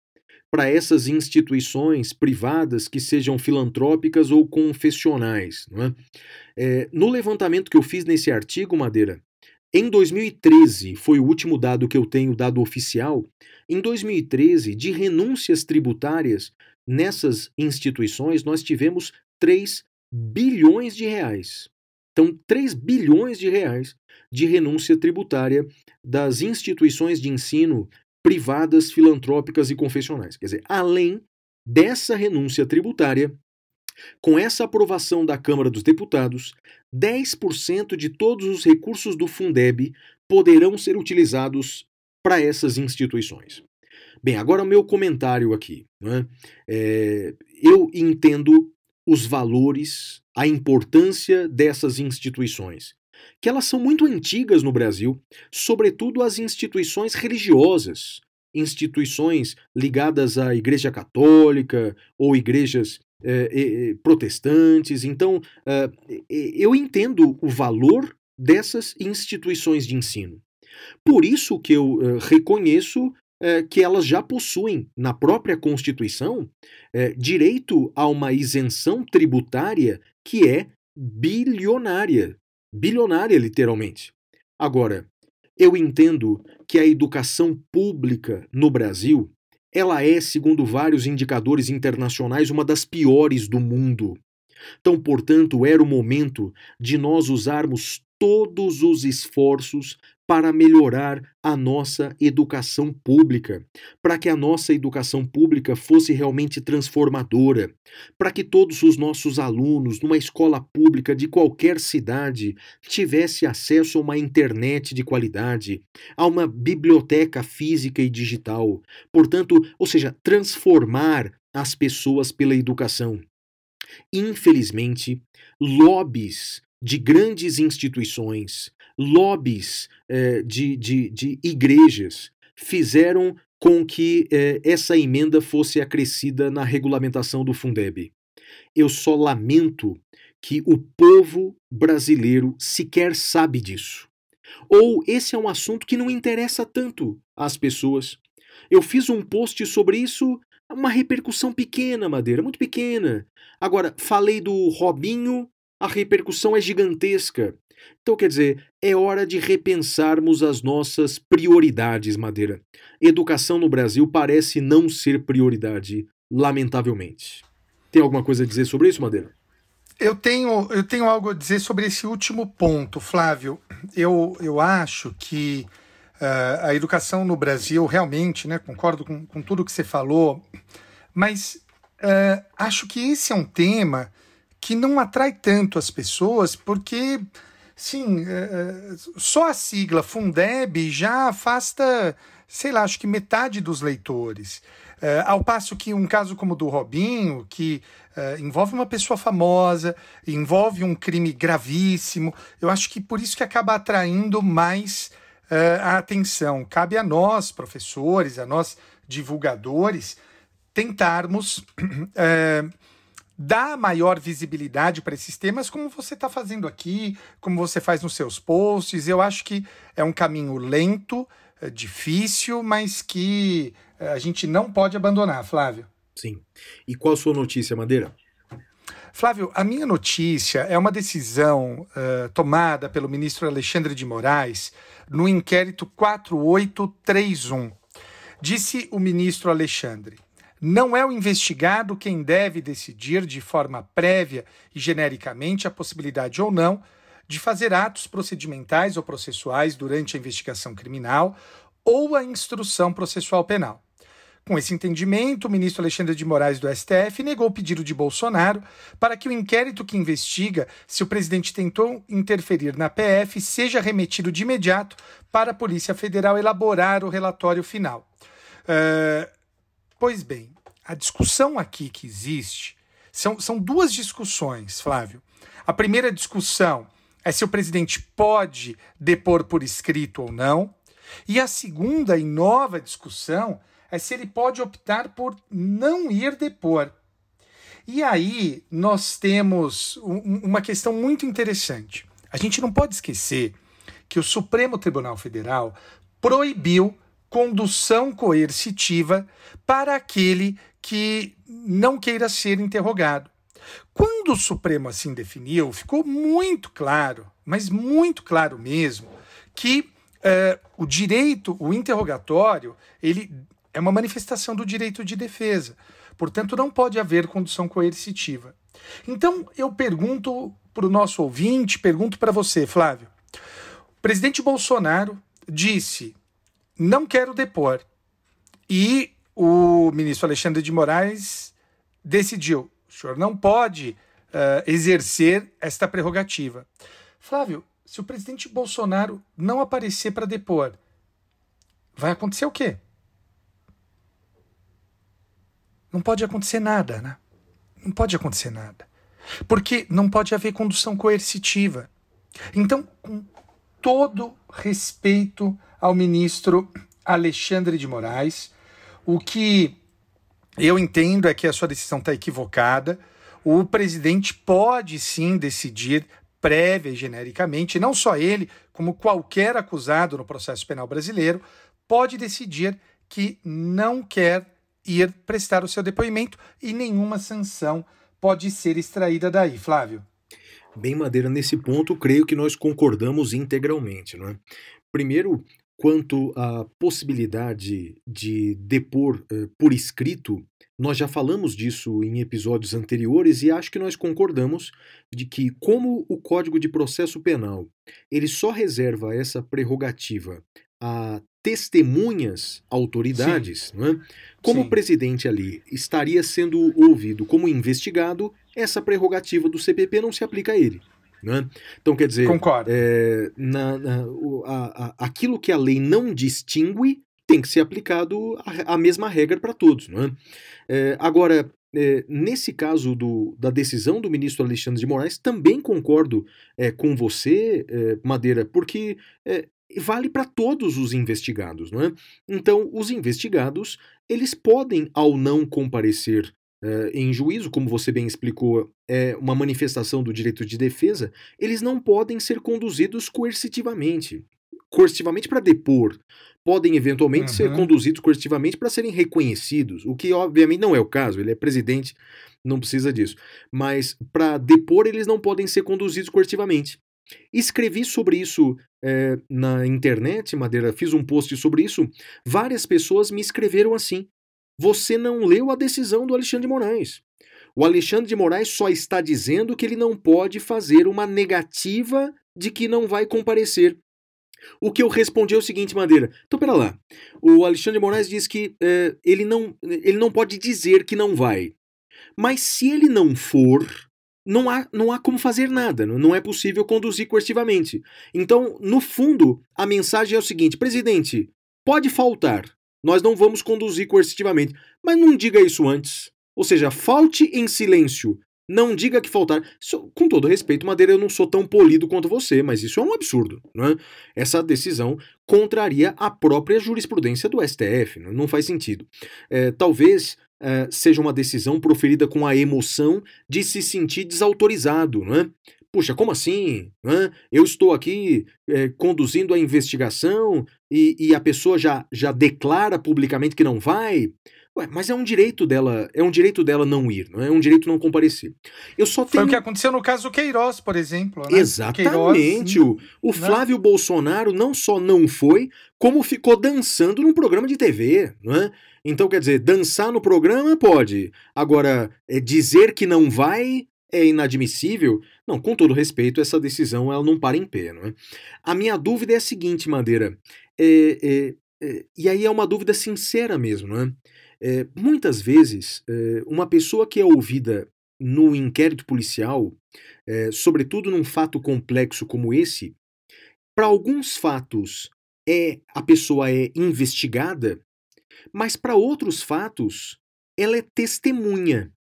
para essas instituições privadas que sejam filantrópicas ou confessionais. É? É, no levantamento que eu fiz nesse artigo, Madeira, em 2013, foi o último dado que eu tenho, dado oficial, em 2013, de renúncias tributárias nessas instituições, nós tivemos 3 bilhões de reais. Então, 3 bilhões de reais de renúncia tributária das instituições de ensino privadas, filantrópicas e confessionais. Quer dizer, além dessa renúncia tributária, com essa aprovação da Câmara dos Deputados, 10% de todos os recursos do Fundeb poderão ser utilizados para essas instituições. Bem, agora o meu comentário aqui. Né? É, eu entendo os valores, a importância dessas instituições que elas são muito antigas no Brasil, sobretudo as instituições religiosas, instituições ligadas à Igreja Católica ou igrejas eh, protestantes. Então, eh, eu entendo o valor dessas instituições de ensino. Por isso que eu eh, reconheço que elas já possuem, na própria Constituição, direito a uma isenção tributária que é bilionária bilionária, literalmente. Agora, eu entendo que a educação pública no Brasil, ela é, segundo vários indicadores internacionais, uma das piores do mundo. Então, portanto, era o momento de nós usarmos todos os esforços para melhorar a nossa educação pública, para que a nossa educação pública fosse realmente transformadora, para que todos os nossos alunos numa escola pública de qualquer cidade tivesse acesso a uma internet de qualidade, a uma biblioteca física e digital. Portanto, ou seja, transformar as pessoas pela educação. Infelizmente, lobbies de grandes instituições, lobbies eh, de, de, de igrejas, fizeram com que eh, essa emenda fosse acrescida na regulamentação do Fundeb. Eu só lamento que o povo brasileiro sequer sabe disso. Ou esse é um assunto que não interessa tanto às pessoas. Eu fiz um post sobre isso, uma repercussão pequena, Madeira, muito pequena. Agora, falei do Robinho a repercussão é gigantesca. Então, quer dizer, é hora de repensarmos as nossas prioridades, Madeira. Educação no Brasil parece não ser prioridade, lamentavelmente. Tem alguma coisa a dizer sobre isso, Madeira? Eu tenho, eu tenho algo a dizer sobre esse último ponto, Flávio. Eu, eu acho que uh, a educação no Brasil, realmente, né, concordo com, com tudo que você falou, mas uh, acho que esse é um tema que não atrai tanto as pessoas, porque, sim, é, é, só a sigla Fundeb já afasta, sei lá, acho que metade dos leitores. É, ao passo que um caso como o do Robinho, que envolve uma pessoa famosa, envolve um crime gravíssimo, eu acho que por isso que acaba atraindo mais a atenção. Cabe a nós, professores, a nós, divulgadores, tentarmos dar maior visibilidade para esses temas, como você está fazendo aqui, como você faz nos seus posts. Eu acho que é um caminho lento, é difícil, mas que é, a gente não pode abandonar, Flávio. Sim. E qual a sua notícia, Madeira? Flávio, a minha notícia é uma decisão uh, tomada pelo ministro Alexandre de Moraes no inquérito 4831. Disse o ministro Alexandre: não é o investigado quem deve decidir de forma prévia e genericamente a possibilidade ou não de fazer atos procedimentais ou processuais durante a investigação criminal ou a instrução processual penal. Com esse entendimento, o ministro Alexandre de Moraes do STF negou o pedido de Bolsonaro para que o inquérito que investiga se o presidente tentou interferir na PF seja remetido de imediato para a Polícia Federal elaborar o relatório final. Uh, Pois bem, a discussão aqui que existe são, são duas discussões, Flávio. A primeira discussão é se o presidente pode depor por escrito ou não. E a segunda e nova discussão é se ele pode optar por não ir depor. E aí nós temos uma questão muito interessante. A gente não pode esquecer que o Supremo Tribunal Federal proibiu condução coercitiva para aquele que não queira ser interrogado. Quando o Supremo assim definiu, ficou muito claro, mas muito claro mesmo, que uh, o direito, o interrogatório, ele é uma manifestação do direito de defesa. Portanto, não pode haver condução coercitiva. Então, eu pergunto para o nosso ouvinte, pergunto para você, Flávio. O presidente Bolsonaro disse não quero depor. E o ministro Alexandre de Moraes decidiu: o senhor não pode uh, exercer esta prerrogativa. Flávio, se o presidente Bolsonaro não aparecer para depor, vai acontecer o quê? Não pode acontecer nada, né? Não pode acontecer nada. Porque não pode haver condução coercitiva. Então, com todo respeito ao ministro Alexandre de Moraes. O que eu entendo é que a sua decisão está equivocada. O presidente pode sim decidir prévia e genericamente, não só ele, como qualquer acusado no processo penal brasileiro, pode decidir que não quer ir prestar o seu depoimento e nenhuma sanção pode ser extraída daí, Flávio. Bem, Madeira, nesse ponto, creio que nós concordamos integralmente. Não é? Primeiro, quanto à possibilidade de depor uh, por escrito, nós já falamos disso em episódios anteriores e acho que nós concordamos de que como o Código de Processo Penal ele só reserva essa prerrogativa a testemunhas autoridades, é? como Sim. o presidente ali estaria sendo ouvido como investigado, essa prerrogativa do CPP não se aplica a ele. Né? Então, quer dizer, é, na, na, a, a, aquilo que a lei não distingue tem que ser aplicado a, a mesma regra para todos. Né? É, agora, é, nesse caso do, da decisão do ministro Alexandre de Moraes, também concordo é, com você, é, Madeira, porque é, vale para todos os investigados, não é? Então, os investigados, eles podem, ao não comparecer uh, em juízo, como você bem explicou, é uma manifestação do direito de defesa, eles não podem ser conduzidos coercitivamente. Coercitivamente para depor. Podem eventualmente uhum. ser conduzidos coercitivamente para serem reconhecidos, o que obviamente não é o caso, ele é presidente, não precisa disso. Mas para depor, eles não podem ser conduzidos coercitivamente. Escrevi sobre isso é, na internet, Madeira, fiz um post sobre isso. Várias pessoas me escreveram assim: Você não leu a decisão do Alexandre de Moraes. O Alexandre de Moraes só está dizendo que ele não pode fazer uma negativa de que não vai comparecer. O que eu respondi é o seguinte, Madeira. Então, pera lá. O Alexandre de Moraes diz que é, ele, não, ele não pode dizer que não vai. Mas se ele não for, não há, não há como fazer nada, não é possível conduzir coercitivamente. Então, no fundo, a mensagem é o seguinte: presidente, pode faltar, nós não vamos conduzir coercitivamente, mas não diga isso antes. Ou seja, falte em silêncio. Não diga que faltar. Com todo respeito, Madeira, eu não sou tão polido quanto você, mas isso é um absurdo. Não é? Essa decisão contraria a própria jurisprudência do STF. Não, faz sentido. É, talvez uh, seja uma decisão proferida com a emoção de se sentir desautorizado, não é? Puxa, como assim? É? Eu estou aqui é, conduzindo a investigação e, e, a pessoa já, já declara publicamente que não vai. Ué, mas é um direito dela, é um direito dela não ir, não é? é um direito não comparecer. Eu só tenho... Foi o que aconteceu no caso do Queiroz, por exemplo. Né? Exatamente. Queiroz, o, o né? Flávio né? Bolsonaro não só não foi, como ficou dançando num programa de TV, não é? Então, quer dizer, dançar no programa pode. Agora, é, dizer que não vai é inadmissível. Não, com todo respeito, essa decisão ela não para em pé. Não é? A minha dúvida é a seguinte, Madeira. É, é, é, e aí é uma dúvida sincera mesmo. Não é? é muitas vezes, é, uma pessoa que é ouvida no inquérito policial, sobretudo num fato complexo como esse, para alguns fatos é a pessoa é investigada mas para outros fatos, ela é testemunha.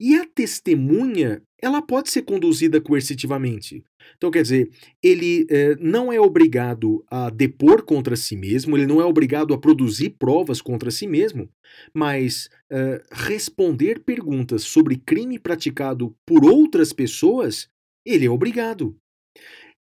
E a testemunha, ela pode ser conduzida coercitivamente. Então, quer dizer, ele eh, não é obrigado a depor contra si mesmo, ele não é obrigado a produzir provas contra si mesmo, mas eh, responder perguntas sobre crime praticado por outras pessoas, ele é obrigado.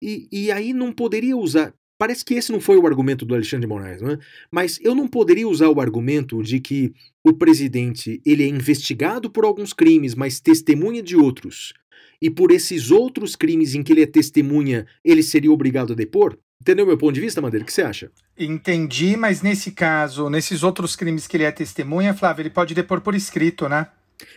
E, e aí não poderia usar. Parece que esse não foi o argumento do Alexandre de Moraes, não é? Mas eu não poderia usar o argumento de que o presidente ele é investigado por alguns crimes, mas testemunha de outros. E por esses outros crimes em que ele é testemunha, ele seria obrigado a depor? Entendeu meu ponto de vista, Madeira? O que você acha? Entendi, mas nesse caso, nesses outros crimes que ele é testemunha, Flávio, ele pode depor por escrito, né?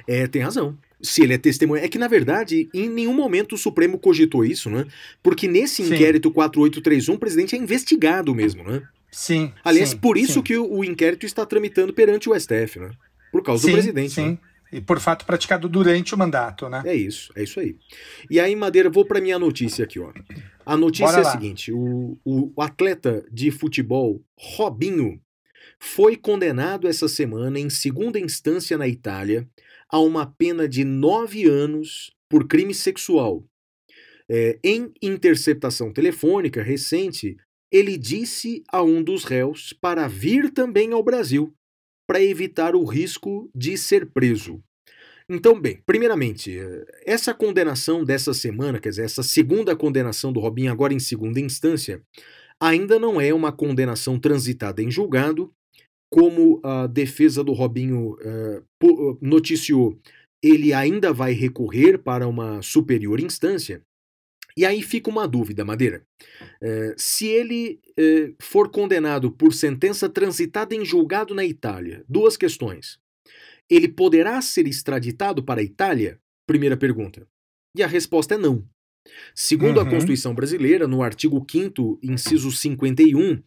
É, tem razão se ele é testemunha. É que, na verdade, em nenhum momento o Supremo cogitou isso, né? Porque nesse sim. inquérito 4831, o presidente é investigado mesmo, né? Sim. Aliás, sim, por isso sim. que o, inquérito está tramitando perante o STF, né? Por causa do presidente. Sim. Né? E por fato praticado durante o mandato, né? É isso, é isso aí. E aí, Madeira, vou para minha notícia aqui, ó. A notícia Bora é a lá. seguinte: o, o atleta de futebol Robinho foi condenado essa semana em segunda instância na Itália a uma pena de nove anos por crime sexual. É, em interceptação telefônica recente, ele disse a um dos réus para vir também ao Brasil, para evitar o risco de ser preso. Então, bem, primeiramente, essa condenação dessa semana, quer dizer, essa segunda condenação do Robinho, agora em segunda instância, ainda não é uma condenação transitada em julgado, como a defesa do Robinho uh, noticiou, ele ainda vai recorrer para uma superior instância. E aí fica uma dúvida, Madeira. É, se ele é, for condenado por sentença transitada em julgado na Itália, duas questões. Ele poderá ser extraditado para a Itália? Primeira pergunta. E a resposta é não. Segundo uhum. a Constituição brasileira, no artigo 5, inciso 51,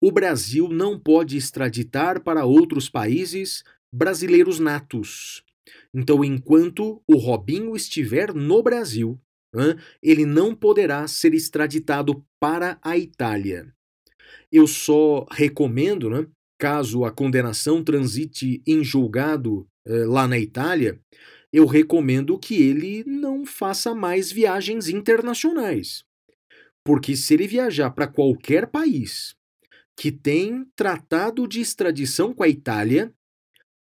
o Brasil não pode extraditar para outros países brasileiros natos. Então, enquanto o Robinho estiver no Brasil, ele não poderá ser extraditado para a Itália. Eu só recomendo, né, caso a condenação transite em julgado eh, lá na Itália, eu recomendo que ele não faça mais viagens internacionais. Porque se ele viajar para qualquer país que tem tratado de extradição com a Itália,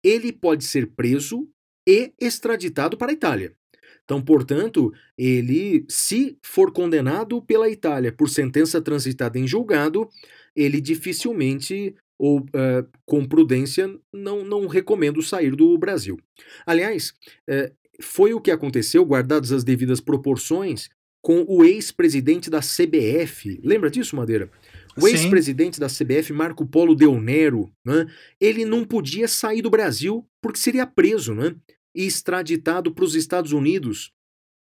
ele pode ser preso e extraditado para a Itália. Então, portanto, ele, se for condenado pela Itália por sentença transitada em julgado, ele dificilmente ou uh, com prudência não, não recomendo sair do Brasil. Aliás, uh, foi o que aconteceu, guardadas as devidas proporções, com o ex-presidente da CBF. Lembra disso, Madeira? O ex-presidente da CBF, Marco Polo Del Nero, né, ele não podia sair do Brasil porque seria preso. Né? e extraditado para os Estados Unidos.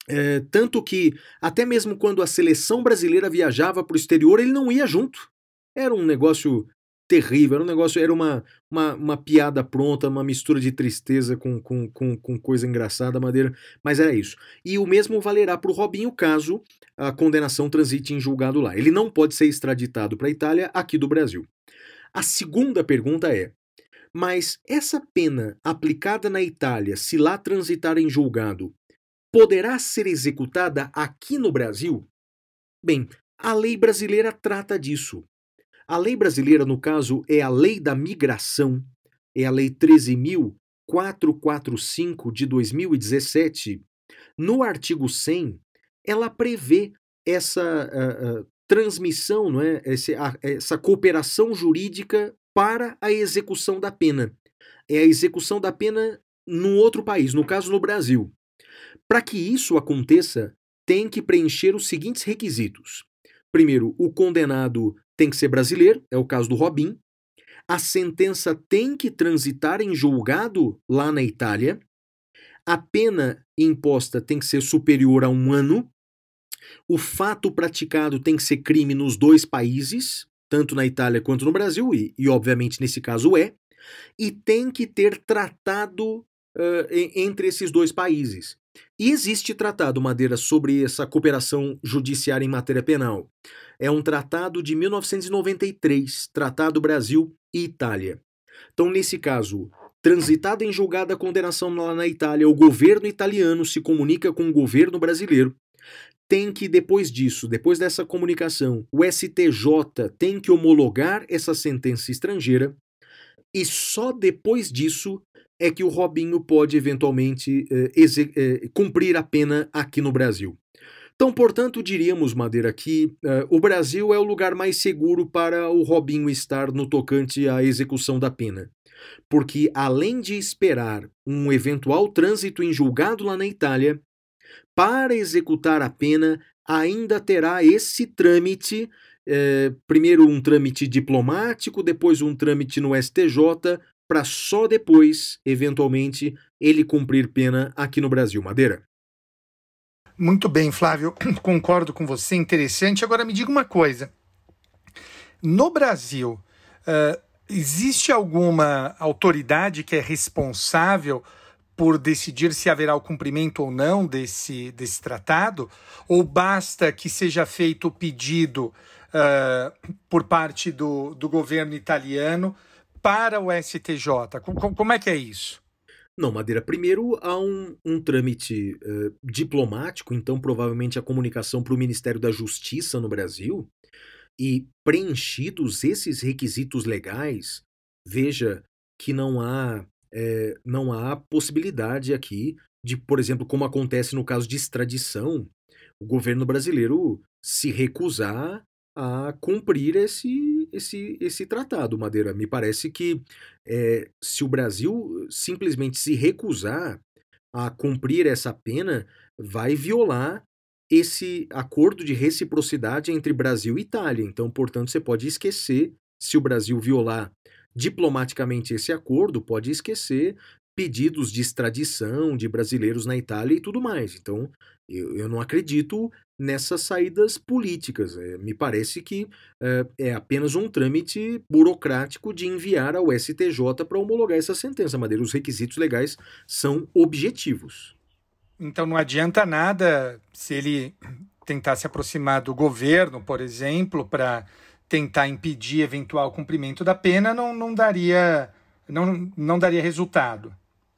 É, tanto que, até mesmo quando a seleção brasileira viajava para o exterior, ele não ia junto. Era um negócio terrível, era um negócio, era uma, uma, uma piada pronta, uma mistura de tristeza com, com, com, com coisa engraçada, madeira, mas era isso. E o mesmo valerá para o Robinho caso a condenação transite em julgado lá. Ele não pode ser extraditado para a Itália aqui do Brasil. A segunda pergunta é: mas essa pena aplicada na Itália, se lá transitar em julgado, poderá ser executada aqui no Brasil? Bem, a lei brasileira trata disso. A lei brasileira, no caso, é a Lei da Migração, é a Lei 13.445 de 2017. No artigo 100, ela prevê essa uh, uh, transmissão, não é? Esse, a, essa cooperação jurídica para a execução da pena. É a execução da pena num outro país, no caso no Brasil. Para que isso aconteça, tem que preencher os seguintes requisitos. Primeiro, o condenado tem que ser brasileiro, é o caso do Robin. A sentença tem que transitar em julgado lá na Itália. A pena imposta tem que ser superior a um ano. O fato praticado tem que ser crime nos dois países tanto na Itália quanto no Brasil, e, e obviamente nesse caso é, e tem que ter tratado uh, entre esses dois países. E existe tratado, Madeira, sobre essa cooperação judiciária em matéria penal. É um tratado de 1993, Tratado Brasil e Itália. Então, nesse caso, transitada em julgada a condenação lá na Itália, o governo italiano se comunica com o governo brasileiro tem que, depois disso, depois dessa comunicação, o STJ tem que homologar essa sentença estrangeira e só depois disso é que o Robinho pode eventualmente eh, eh, cumprir a pena aqui no Brasil. Então, portanto, diríamos, Madeira, que eh, o Brasil é o lugar mais seguro para o Robinho estar no tocante à execução da pena. Porque, além de esperar um eventual trânsito em julgado lá na Itália, para executar a pena, ainda terá esse trâmite, é, primeiro um trâmite diplomático, depois um trâmite no STJ, para só depois, eventualmente, ele cumprir pena aqui no Brasil. Madeira. Muito bem, Flávio, concordo com você, interessante. Agora me diga uma coisa: no Brasil, uh, existe alguma autoridade que é responsável por decidir se haverá o cumprimento ou não desse, desse tratado? Ou basta que seja feito o pedido uh, por parte do, do governo italiano para o STJ? Como, como é que é isso? Não, Madeira, primeiro há um, um trâmite uh, diplomático, então provavelmente a comunicação para o Ministério da Justiça no Brasil, e preenchidos esses requisitos legais, veja que não há é, não há possibilidade aqui de, por exemplo, como acontece no caso de extradição, o governo brasileiro se recusar a cumprir esse, esse, esse tratado, Madeira. Me parece que é, se o Brasil simplesmente se recusar a cumprir essa pena, vai violar esse acordo de reciprocidade entre Brasil e Itália. Então, portanto, você pode esquecer, se o Brasil violar diplomaticamente esse acordo, pode esquecer pedidos de extradição de brasileiros na Itália e tudo mais. Então, eu, eu não acredito nessas saídas políticas. É, me parece que é, é, apenas um trâmite burocrático de enviar ao STJ para homologar essa sentença. Madeira, os requisitos legais são objetivos. Então não adianta nada se ele tentar se aproximar do governo, por exemplo, para tentar impedir eventual cumprimento da pena, não, não daria não, não daria resultado.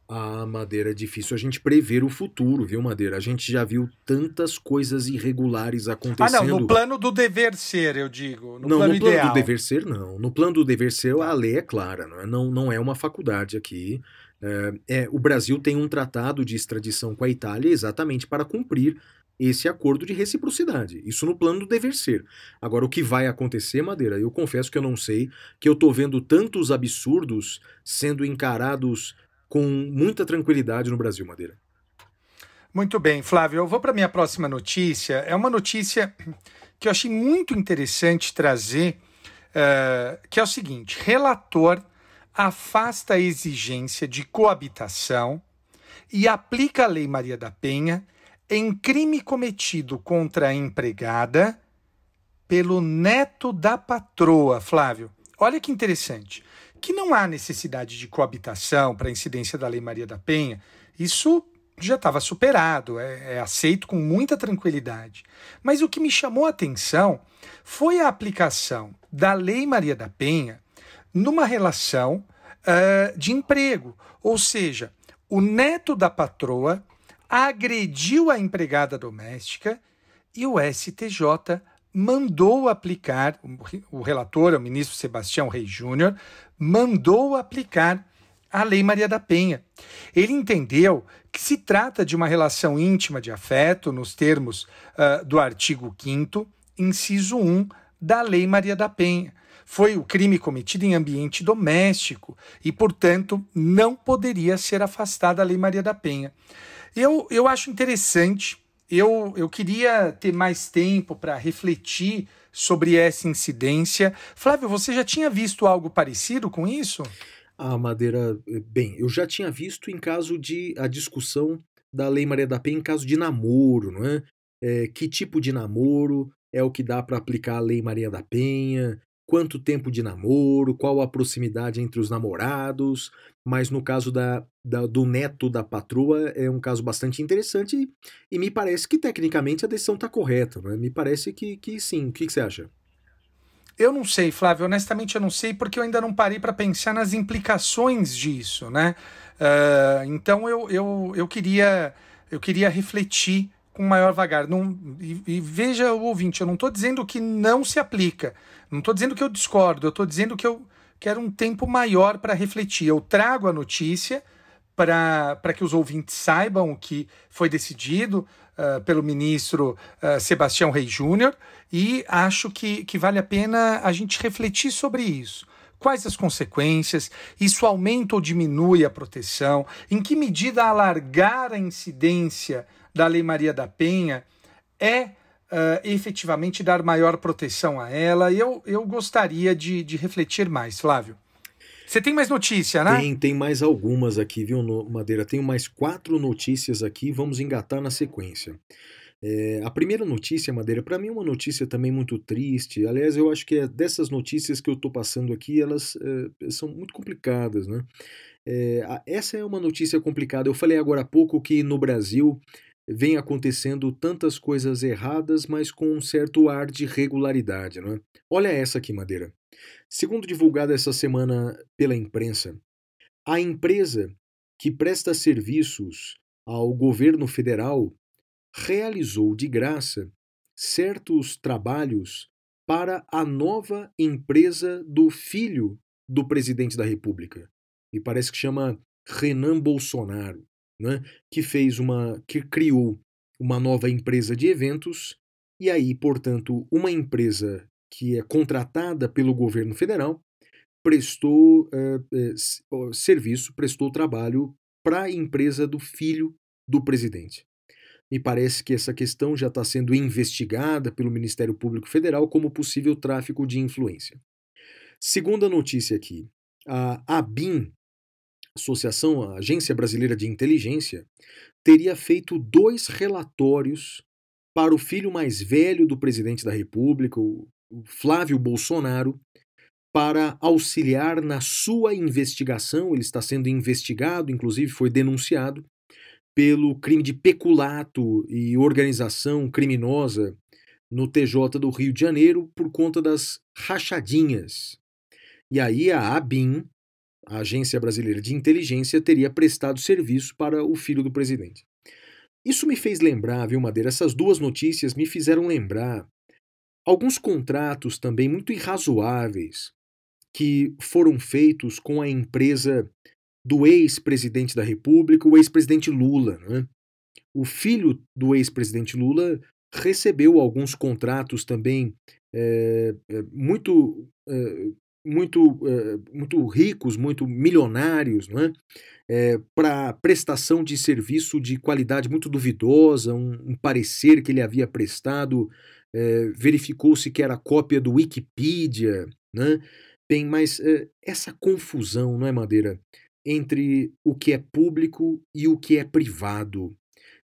Ah, Madeira, é difícil a gente prever o futuro, viu, Madeira? A gente já viu tantas coisas irregulares acontecendo. Ah, não, no plano do dever ser, eu digo. No não, plano no plano ideal. do dever ser, não. No plano do dever ser, a lei é clara, não é, não, não é uma faculdade aqui. É, é, o Brasil tem um tratado de extradição com a Itália exatamente para cumprir esse acordo de reciprocidade. Isso no plano do dever ser. Agora, o que vai acontecer, Madeira, eu confesso que eu não sei, que eu tô vendo tantos absurdos sendo encarados com muita tranquilidade no Brasil, Madeira. Muito bem, Flávio. Eu vou para minha próxima notícia. É uma notícia que eu achei muito interessante trazer, uh, que é o seguinte: relator afasta a exigência de coabitação e aplica a Lei Maria da Penha em crime cometido contra a empregada pelo neto da patroa, Flávio. Olha que interessante que não há necessidade de coabitação para a incidência da Lei Maria da Penha, isso já estava superado, é, é, aceito com muita tranquilidade. Mas o que me chamou a atenção foi a aplicação da Lei Maria da Penha numa relação uh, de emprego, ou seja, o neto da patroa agrediu a empregada doméstica e o STJ mandou aplicar, o relator, o ministro Sebastião Reis Júnior, mandou aplicar a Lei Maria da Penha. Ele entendeu que se trata de uma relação íntima de afeto, nos termos uh, do artigo 5, inciso 1 da Lei Maria da Penha. Foi o crime cometido em ambiente doméstico e, portanto, não poderia ser afastada a Lei Maria da Penha. Eu, eu acho interessante eu, eu queria ter mais tempo para refletir sobre essa incidência. Flávio, você já tinha visto algo parecido com isso? Ah, Madeira, eh, bem, eu já tinha visto em caso de a discussão da Lei Maria da Penha em caso de namoro, não é? é que tipo de namoro é o que dá para aplicar a Lei Maria da Penha? Quanto tempo de namoro? Qual a proximidade entre os namorados? mas no caso da, da, do neto da patroa é um caso bastante interessante e, me parece que tecnicamente a decisão está correta. Né? Me parece que, que sim. O que, que você acha? Eu não sei, Flávio. Honestamente, eu não sei porque eu ainda não parei para pensar nas implicações disso, né? Uh, então eu, eu, eu queria eu queria refletir com maior vagar. Não, e, e veja o ouvinte, eu não estou dizendo que não se aplica. Não estou dizendo que eu discordo. Eu estou dizendo que eu quero um tempo maior para refletir. Eu trago a notícia para que os ouvintes saibam o que foi decidido uh, pelo ministro uh, Sebastião Rei Júnior e acho que, que vale a pena a gente refletir sobre isso. Quais as consequências? Isso aumenta ou diminui a proteção? Em que medida alargar a incidência da Lei Maria da Penha é uh, efetivamente dar maior proteção a ela. Eu, eu gostaria de, de refletir mais, Flávio. Você tem mais notícia, né? Tem, tem mais algumas aqui, viu, Madeira? Tenho mais quatro notícias aqui, vamos engatar na sequência. É, a primeira notícia, Madeira, para mim é uma notícia também muito triste. Aliás, eu acho que é dessas notícias que eu estou passando aqui, elas é, são muito complicadas, né? É, essa é uma notícia complicada. Eu falei agora há pouco que no Brasil vem acontecendo tantas coisas erradas, mas com um certo ar de regularidade. Não é? Olha essa aqui, Madeira. Segundo divulgado essa semana pela imprensa, a empresa que presta serviços ao governo federal realizou de graça certos trabalhos para a nova empresa do filho do presidente da República. E parece que chama Renan Bolsonaro né, que fez uma, que criou uma nova empresa de eventos e aí, portanto, uma empresa que é contratada pelo governo federal prestou uh, uh, serviço, prestou trabalho para a empresa do filho do presidente. Me parece que essa questão já está sendo investigada pelo Ministério Público Federal como possível tráfico de influência. Segunda notícia aqui: a ABIN, Associação Agência Brasileira de Inteligência, teria feito dois relatórios para o filho mais velho do presidente da República, o Flávio Bolsonaro, para auxiliar na sua investigação. Ele está sendo investigado, inclusive foi denunciado pelo crime de peculato e organização criminosa no TJ do Rio de Janeiro por conta das rachadinhas. E aí a ABIN, a Agência Brasileira de Inteligência, teria prestado serviço para o filho do presidente. Isso me fez lembrar, viu, Madeira? Essas duas notícias me fizeram lembrar alguns contratos também muito irrazoáveis que foram feitos com a empresa do ex-presidente da República, o ex-presidente Lula. Né? O filho do ex-presidente Lula recebeu alguns contratos também é, muito, é, muito, é, muito ricos, muito milionários, né? para prestação de serviço de qualidade muito duvidosa, um, um parecer que ele havia prestado verificou-se que era cópia do Wikipedia, né? Mas essa confusão, não é, Madeira? Entre o que é público e o que é privado,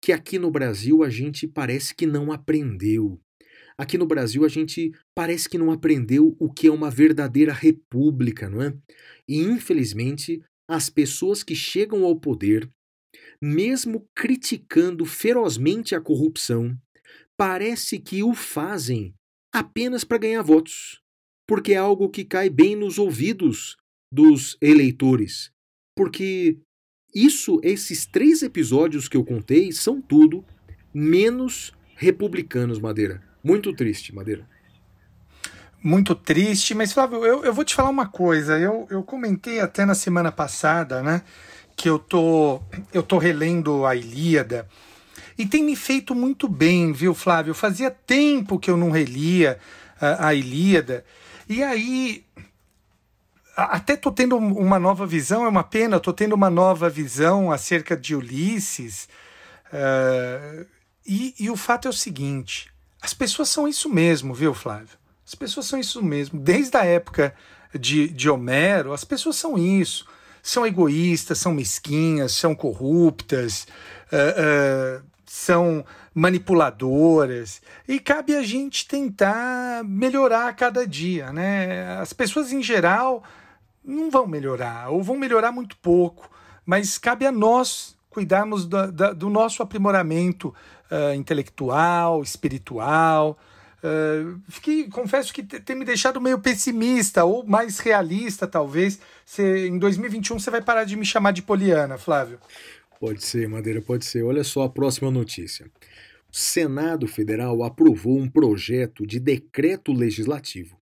que aqui no Brasil a gente parece que não aprendeu. Aqui no Brasil a gente parece que não aprendeu o que é uma verdadeira república, não é? E infelizmente, as pessoas que chegam ao poder, mesmo criticando ferozmente a corrupção, parece que o fazem apenas para ganhar votos, porque é algo que cai bem nos ouvidos dos eleitores, porque isso, esses três episódios que eu contei, são tudo menos republicanos, Madeira. Muito triste, Madeira. Muito triste, mas Flávio, eu, eu vou te falar uma coisa. Eu, eu comentei até na semana passada, né? Que eu tô, eu tô relendo a Ilíada. E tem me feito muito bem, viu, Flávio? Fazia tempo que eu não relia a, a Ilíada. E aí até tô tendo uma nova visão, é uma pena, tô tendo uma nova visão acerca de Ulisses. Uh, e, e, o fato é o seguinte: as pessoas são isso mesmo, viu, Flávio? As pessoas são isso mesmo. Desde a época de, de Homero, as pessoas são isso. São egoístas, são mesquinhas, são corruptas, uh, uh, são manipuladoras. E cabe a gente tentar melhorar a cada dia, né? As pessoas em geral não vão melhorar, ou vão melhorar muito pouco, mas cabe a nós cuidarmos do, do nosso aprimoramento uh, intelectual, espiritual. Uh, fiquei, confesso que tem me deixado meio pessimista ou mais realista, talvez. Cê, em 2021 você vai parar de me chamar de Poliana, Flávio. Pode ser, Madeira, pode ser. Olha só a próxima notícia. O Senado Federal aprovou um projeto de decreto legislativo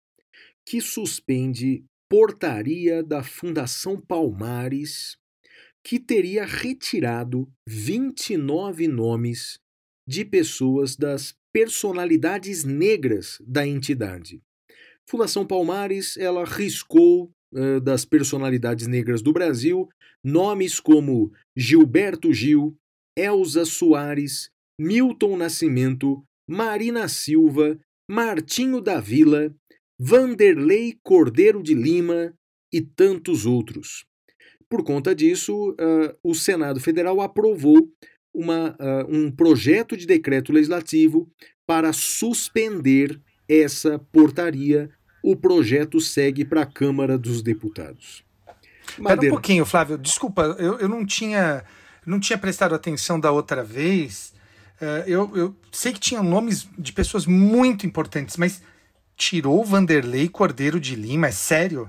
que suspende portaria da Fundação Palmares que teria retirado 29 nomes de pessoas das personalidades negras da entidade. Fundação Palmares, ela riscou uh, das personalidades negras do Brasil nomes como Gilberto Gil, Elza Soares, Milton Nascimento, Marina Silva, Martinho da Vila, Vanderlei Cordeiro de Lima e tantos outros. Por conta disso, uh, o Senado Federal aprovou uma, uh, um projeto de decreto legislativo para suspender essa portaria. O projeto segue para a Câmara dos Deputados. Espera um pouquinho, Flávio. Desculpa, eu, eu não tinha não tinha prestado atenção da outra vez. Uh, eu, eu sei que tinha nomes de pessoas muito importantes, mas tirou Vanderlei Cordeiro de Lima, é sério?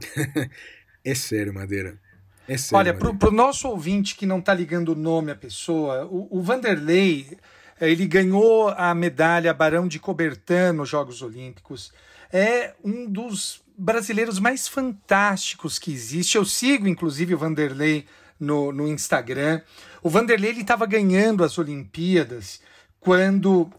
é sério, Madeira. É sério, Olha, para o nosso ouvinte que não está ligando o nome à pessoa, o, o, Vanderlei eh, ele ganhou a medalha Barão de Cobertan nos Jogos Olímpicos. É um dos brasileiros mais fantásticos que existe. Eu sigo, inclusive, o Vanderlei no, no Instagram. O Vanderlei estava ganhando as Olimpíadas quando uh,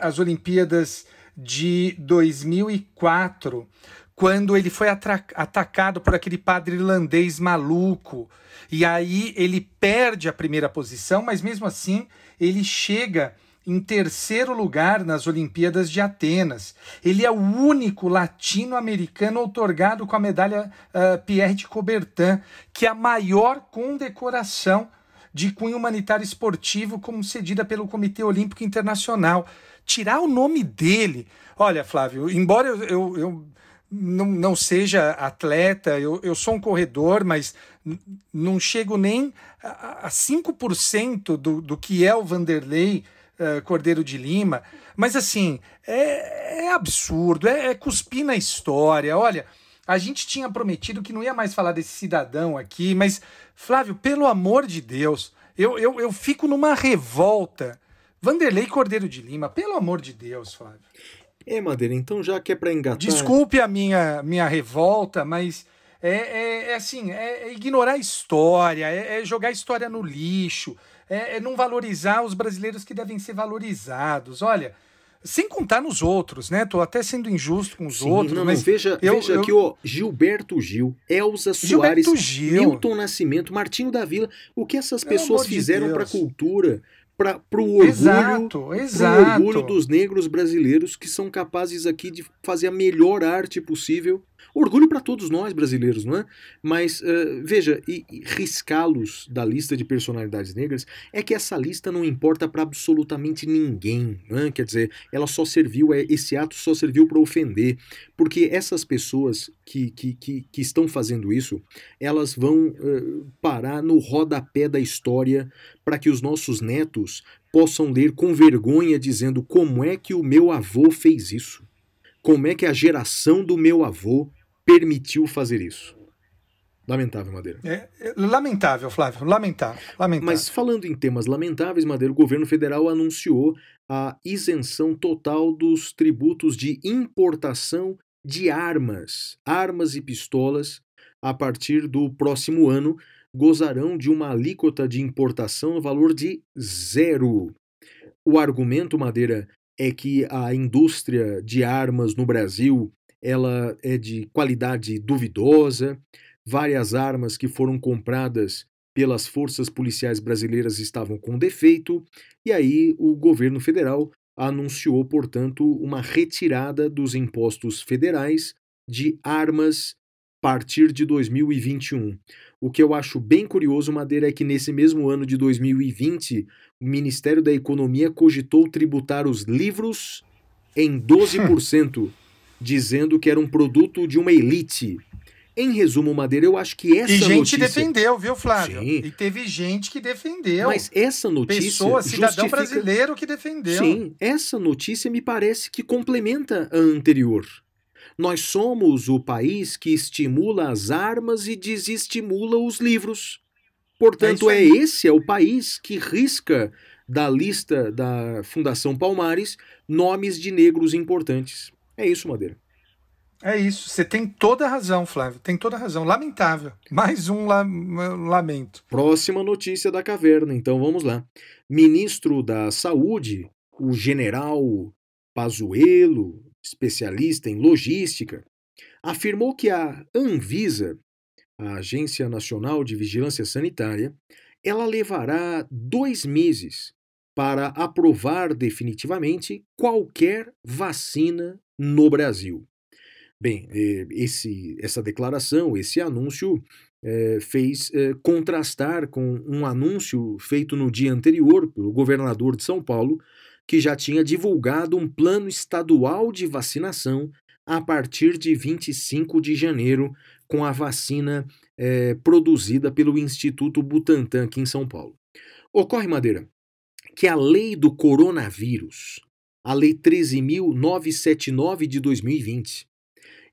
as Olimpíadas de 2004, quando ele foi atacado por aquele padre irlandês maluco. E aí ele perde a primeira posição, mas mesmo assim ele chega em terceiro lugar nas Olimpíadas de Atenas. Ele é o único latino-americano otorgado com a medalha uh, Pierre de Coubertin, que é a maior condecoração de cunho humanitário esportivo concedida pelo Comitê Olímpico Internacional. Tirar o nome dele. Olha, Flávio, embora eu, eu, eu não, não seja atleta, eu, eu sou um corredor, mas não chego nem a, a 5% do, do que é o Vanderlei uh, Cordeiro de Lima. Mas assim, é, é absurdo, é, é cuspir na história. Olha, a gente tinha prometido que não ia mais falar desse cidadão aqui, mas, Flávio, pelo amor de Deus, eu, eu, eu fico numa revolta. Vanderlei Cordeiro de Lima, pelo amor de Deus, Flávio. É, Madeira, então já que é para engatar... Desculpe a minha, minha revolta, mas é, é, é assim, é, é, ignorar a história, é, é, jogar a história no lixo, é, é, não valorizar os brasileiros que devem ser valorizados. Olha, sem contar nos outros, né? Tô até sendo injusto com os Sim, outros, não, mas não, veja, eu, veja eu... aqui, ó, Gilberto Gil, Elza Soares, Milton Nascimento, Martinho da Vila, o que essas Pelo pessoas de fizeram para a cultura, para o orgulho, Exato, pro exato. orgulho dos negros brasileiros que são capazes aqui de fazer a melhor arte possível. Orgulho para todos nós brasileiros, não é? Mas uh, veja, e, e riscá-los da lista de personalidades negras é que essa lista não importa para absolutamente ninguém, não é? Quer dizer, ela só serviu, é, esse ato só serviu para ofender, porque essas pessoas que, que, que, que, estão fazendo isso, elas vão uh, parar no rodapé da história para que os nossos netos possam ler com vergonha dizendo como é que o meu avô fez isso. Como é que a geração do meu avô permitiu fazer isso? Lamentável, Madeira. É, é, lamentável, Flávio, lamentável, lamentável. Mas falando em temas lamentáveis, Madeira, o governo federal anunciou a isenção total dos tributos de importação de armas, armas e pistolas, a partir do próximo ano, gozarão de uma alíquota de importação no valor de zero. O argumento, Madeira, é que a indústria de armas no Brasil ela é de qualidade duvidosa. Várias armas que foram compradas pelas forças policiais brasileiras estavam com defeito, e aí o governo federal anunciou, portanto, uma retirada dos impostos federais de armas a partir de 2021. O que eu acho bem curioso, Madeira, é que nesse mesmo ano de 2020, o Ministério da Economia cogitou tributar os livros em 12%, dizendo que era um produto de uma elite. Em resumo, Madeira, eu acho que essa E gente notícia... defendeu, viu, Flávio? Sim. E teve gente que defendeu. Mas essa notícia Pessoa, cidadão justifica... brasileiro que defendeu. Sim, essa notícia me parece que complementa a anterior. Nós somos o país que estimula as armas e desestimula os livros. Portanto, É é, esse é o país que risca da lista da Fundação Palmares nomes de negros importantes. É isso, Madeira. É isso, você tem toda a razão, Flávio, tem toda a razão. Lamentável. Mais um la- lamento. Próxima notícia da caverna, então vamos lá. Ministro da Saúde, o general Pazuello, especialista em logística, afirmou que a Anvisa, a Agência Nacional de Vigilância Sanitária, ela levará dois meses para aprovar definitivamente qualquer vacina no Brasil. Bem, eh, esse, essa declaração, esse anúncio eh, fez eh, contrastar com um anúncio feito no dia anterior pelo governador de São Paulo, que já tinha divulgado um plano estadual de vacinação a partir de 25 de janeiro, com a vacina eh, produzida pelo Instituto Butantan aqui em São Paulo. Ocorre, Madeira, que a lei do coronavírus, a Lei 13.979 de 2020,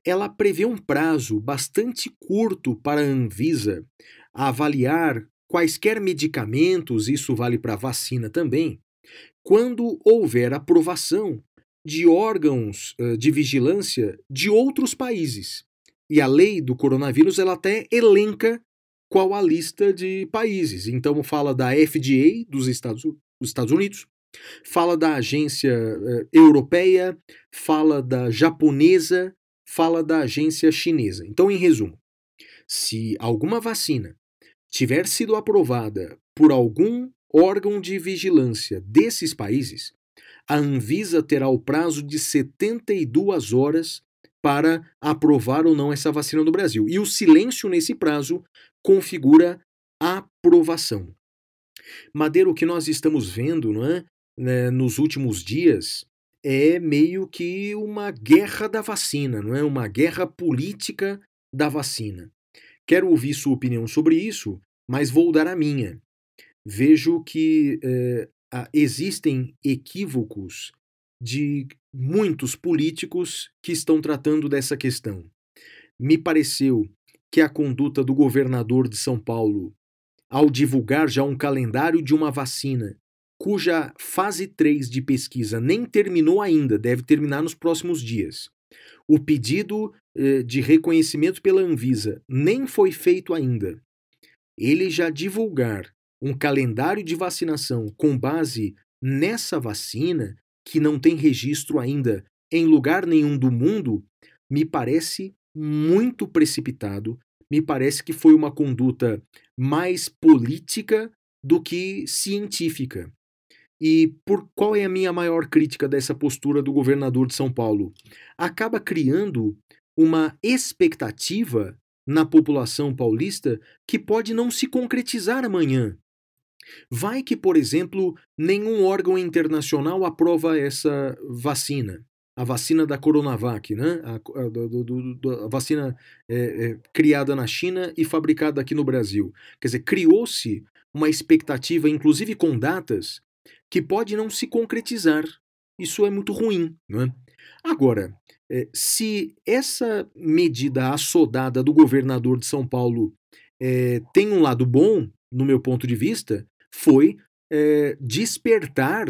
ela prevê um prazo bastante curto para a Anvisa avaliar quaisquer medicamentos, isso vale para vacina também, quando houver aprovação de órgãos de vigilância de outros países. E a lei do coronavírus ela até elenca qual a lista de países. Então fala da FDA dos Estados, dos Estados Unidos, fala da agência eh, europeia, fala da japonesa, fala da agência chinesa. Então, em resumo, se alguma vacina tiver sido aprovada por algum órgão de vigilância desses países, a Anvisa terá o prazo de 72 horas para aprovar ou não essa vacina no Brasil. E o silêncio nesse prazo configura aprovação. Madeira, o que nós estamos vendo não é, né, nos últimos dias é meio que uma guerra da vacina, não é? Uma guerra política da vacina. Quero ouvir sua opinião sobre isso, mas vou dar a minha. Vejo que é, existem equívocos de muitos políticos que estão tratando dessa questão. Me pareceu que a conduta do governador de São Paulo, ao divulgar já um calendário de uma vacina, cuja fase 3 de pesquisa nem terminou ainda, deve terminar nos próximos dias. O pedido eh, de reconhecimento pela Anvisa nem foi feito ainda. Ele já divulgar um calendário de vacinação com base nessa vacina, que não tem registro ainda em lugar nenhum do mundo, me parece muito precipitado, me parece que foi uma conduta mais política do que científica. E por qual é a minha maior crítica dessa postura do governador de São Paulo? Acaba criando uma expectativa na população paulista que pode não se concretizar amanhã. Vai que, por exemplo, nenhum órgão internacional aprova essa vacina, a vacina da Coronavac, né? a, a, a vacina é, é, criada na China e fabricada aqui no Brasil. Quer dizer, criou-se uma expectativa, inclusive com datas, que pode não se concretizar. Isso é muito ruim. Né? Agora, é, se essa medida assodada do governador de São Paulo é, tem um lado bom, no meu ponto de vista, foi é, despertar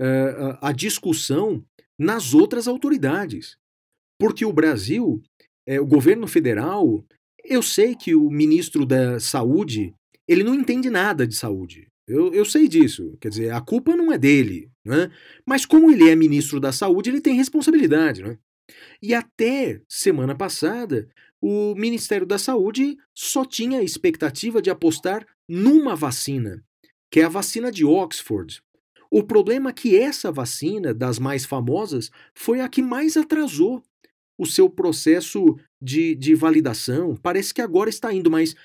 é, a discussão nas outras autoridades. Porque o Brasil, é, o governo federal, eu sei que o ministro da Saúde, ele não entende nada de saúde. Eu, eu sei disso. Quer dizer, a culpa não é dele. Né? Mas como ele é ministro da Saúde, ele tem responsabilidade. Né? E até semana passada, o Ministério da Saúde só tinha a expectativa de apostar numa vacina, que é a vacina de Oxford. O problema é que essa vacina, das mais famosas, foi a que mais atrasou o seu processo de, de validação. Parece que agora está indo, mas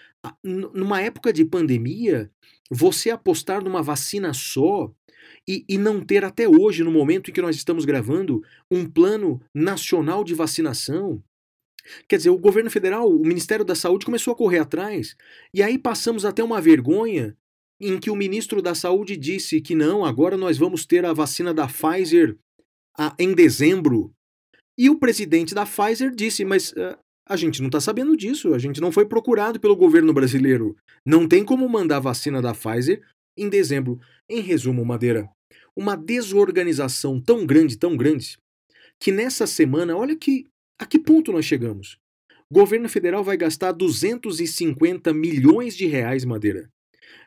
numa época de pandemia, você apostar numa vacina só e, e, não ter até hoje, no momento em que nós estamos gravando, um plano nacional de vacinação. Quer dizer, o governo federal, o Ministério da Saúde começou a correr atrás, e aí passamos até uma vergonha em que o ministro da Saúde disse que não, agora nós vamos ter a vacina da Pfizer a, em dezembro. E o presidente da Pfizer disse, mas uh, a gente não está sabendo disso, a gente não foi procurado pelo governo brasileiro. Não tem como mandar a vacina da Pfizer em dezembro. Em resumo, Madeira, uma desorganização tão grande, tão grande, que nessa semana, olha que a que ponto nós chegamos. O governo federal vai gastar 250 milhões de reais, Madeira,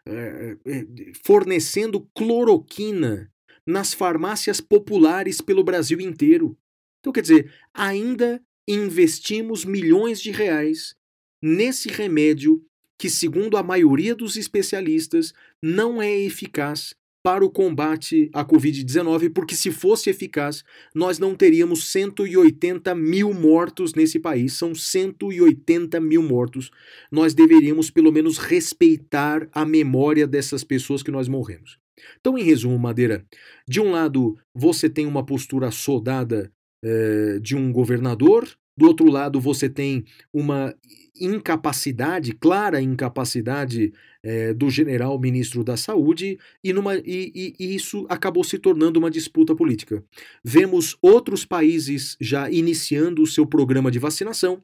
é, é, fornecendo cloroquina nas farmácias populares pelo Brasil inteiro. Então, quer dizer, ainda investimos milhões de reais nesse remédio que, segundo a maioria dos especialistas, não é eficaz para o combate à Covid-19, porque se fosse eficaz, nós não teríamos 180 mil mortos nesse país. São 180 mil mortos. Nós deveríamos, pelo menos, respeitar a memória dessas pessoas que nós morremos. Então, em resumo, Madeira, de um lado, você tem uma postura soldada eh, de um governador, do outro lado, você tem uma incapacidade, clara incapacidade eh, do general ministro da Saúde, e, numa, e, e, isso acabou se tornando uma disputa política. Vemos outros países já iniciando o seu programa de vacinação,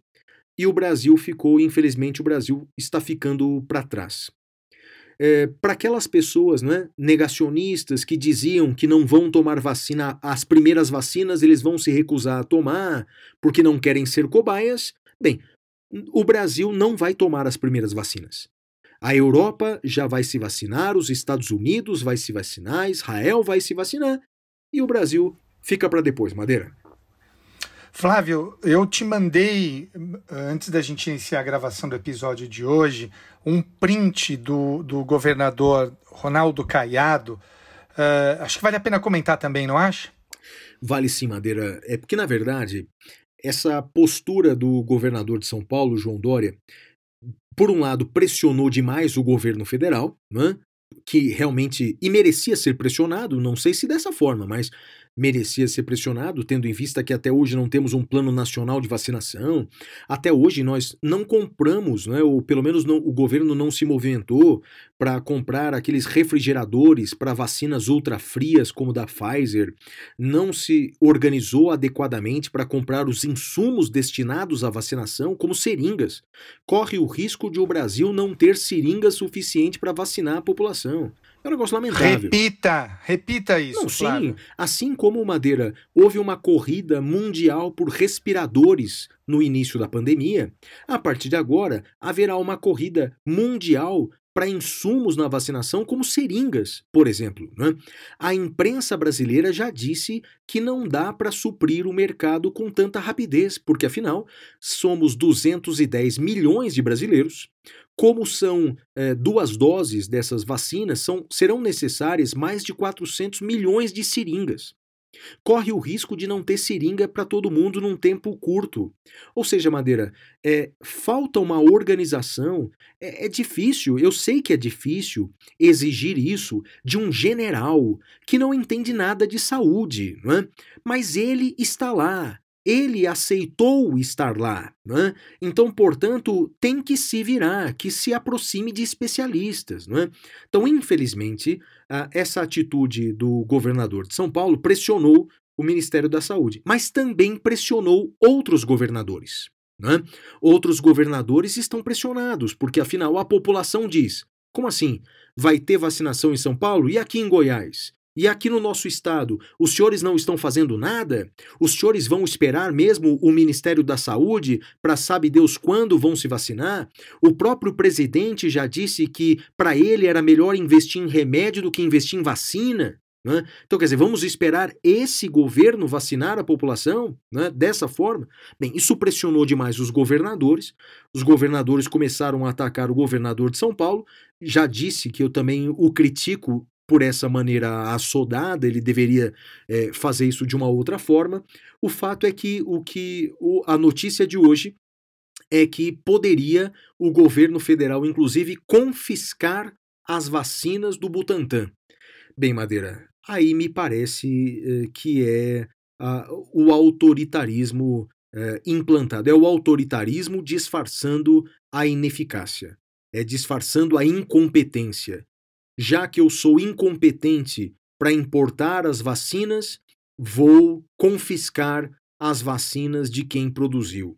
e o Brasil ficou, infelizmente, o Brasil está ficando para trás é, para aquelas pessoas né, negacionistas que diziam que não vão tomar vacina, as primeiras vacinas eles vão se recusar a tomar porque não querem ser cobaias, bem, o Brasil não vai tomar as primeiras vacinas. A Europa já vai se vacinar, os Estados Unidos vai se vacinar, Israel vai se vacinar e o Brasil fica para depois, Madeira. Flávio, eu te mandei, antes da gente iniciar a gravação do episódio de hoje, um print do, do governador Ronaldo Caiado, Uh, acho que vale a pena comentar também, não acha? Vale sim, Madeira. É porque, na verdade, essa postura do governador de São Paulo, João Dória, por um lado, pressionou demais o governo federal, né? que realmente e merecia ser pressionado, não sei se dessa forma, mas merecia ser pressionado, tendo em vista que até hoje não temos um plano nacional de vacinação. Até hoje nós não compramos, né, ou pelo menos não, o governo não se movimentou para comprar aqueles refrigeradores para vacinas ultra frias como da Pfizer, não se organizou adequadamente para comprar os insumos destinados à vacinação, como seringas. Corre o risco de o Brasil não ter seringas suficiente para vacinar a população. É um negócio lamentável. Repita, repita isso. Não, sim, assim como Madeira, houve uma corrida mundial por respiradores no início da pandemia, a partir de agora haverá uma corrida mundial para insumos na vacinação, como seringas, por exemplo. Né? A imprensa brasileira já disse que não dá para suprir o mercado com tanta rapidez, porque afinal somos 210 milhões de brasileiros. Como são é, duas doses dessas vacinas, são, serão necessárias mais de 400 milhões de seringas corre o risco de não ter seringa para todo mundo num tempo curto. Ou seja, Madeira, é, falta uma organização. É, é difícil, eu sei que é difícil exigir isso de um general que não entende nada de saúde, não é? mas ele está lá, ele aceitou estar lá. Né? Então, portanto, tem que se virar, que se aproxime de especialistas. Né? Então, infelizmente, essa atitude do governador de São Paulo pressionou o Ministério da Saúde, mas também pressionou outros governadores. Né? Outros governadores estão pressionados, porque afinal a população diz: como assim? Vai ter vacinação em São Paulo e aqui em Goiás? E aqui no nosso estado, os senhores não estão fazendo nada? Os senhores vão esperar mesmo o Ministério da Saúde para sabe Deus quando vão se vacinar? O próprio presidente já disse que para ele era melhor investir em remédio do que investir em vacina. Né? Então, quer dizer, vamos esperar esse governo vacinar a população né? dessa forma? Bem, isso pressionou demais os governadores. Os governadores começaram a atacar o governador de São Paulo. Já disse que eu também o critico por essa maneira assodada, ele deveria é, fazer isso de uma outra forma. O fato é que o que o, a notícia de hoje é que poderia o governo federal, inclusive, confiscar as vacinas do Butantan. Bem, Madeira, aí me parece é, que é o autoritarismo é, implantado. É o autoritarismo disfarçando a ineficácia, é disfarçando a incompetência já que eu sou incompetente para importar as vacinas, vou confiscar as vacinas de quem produziu.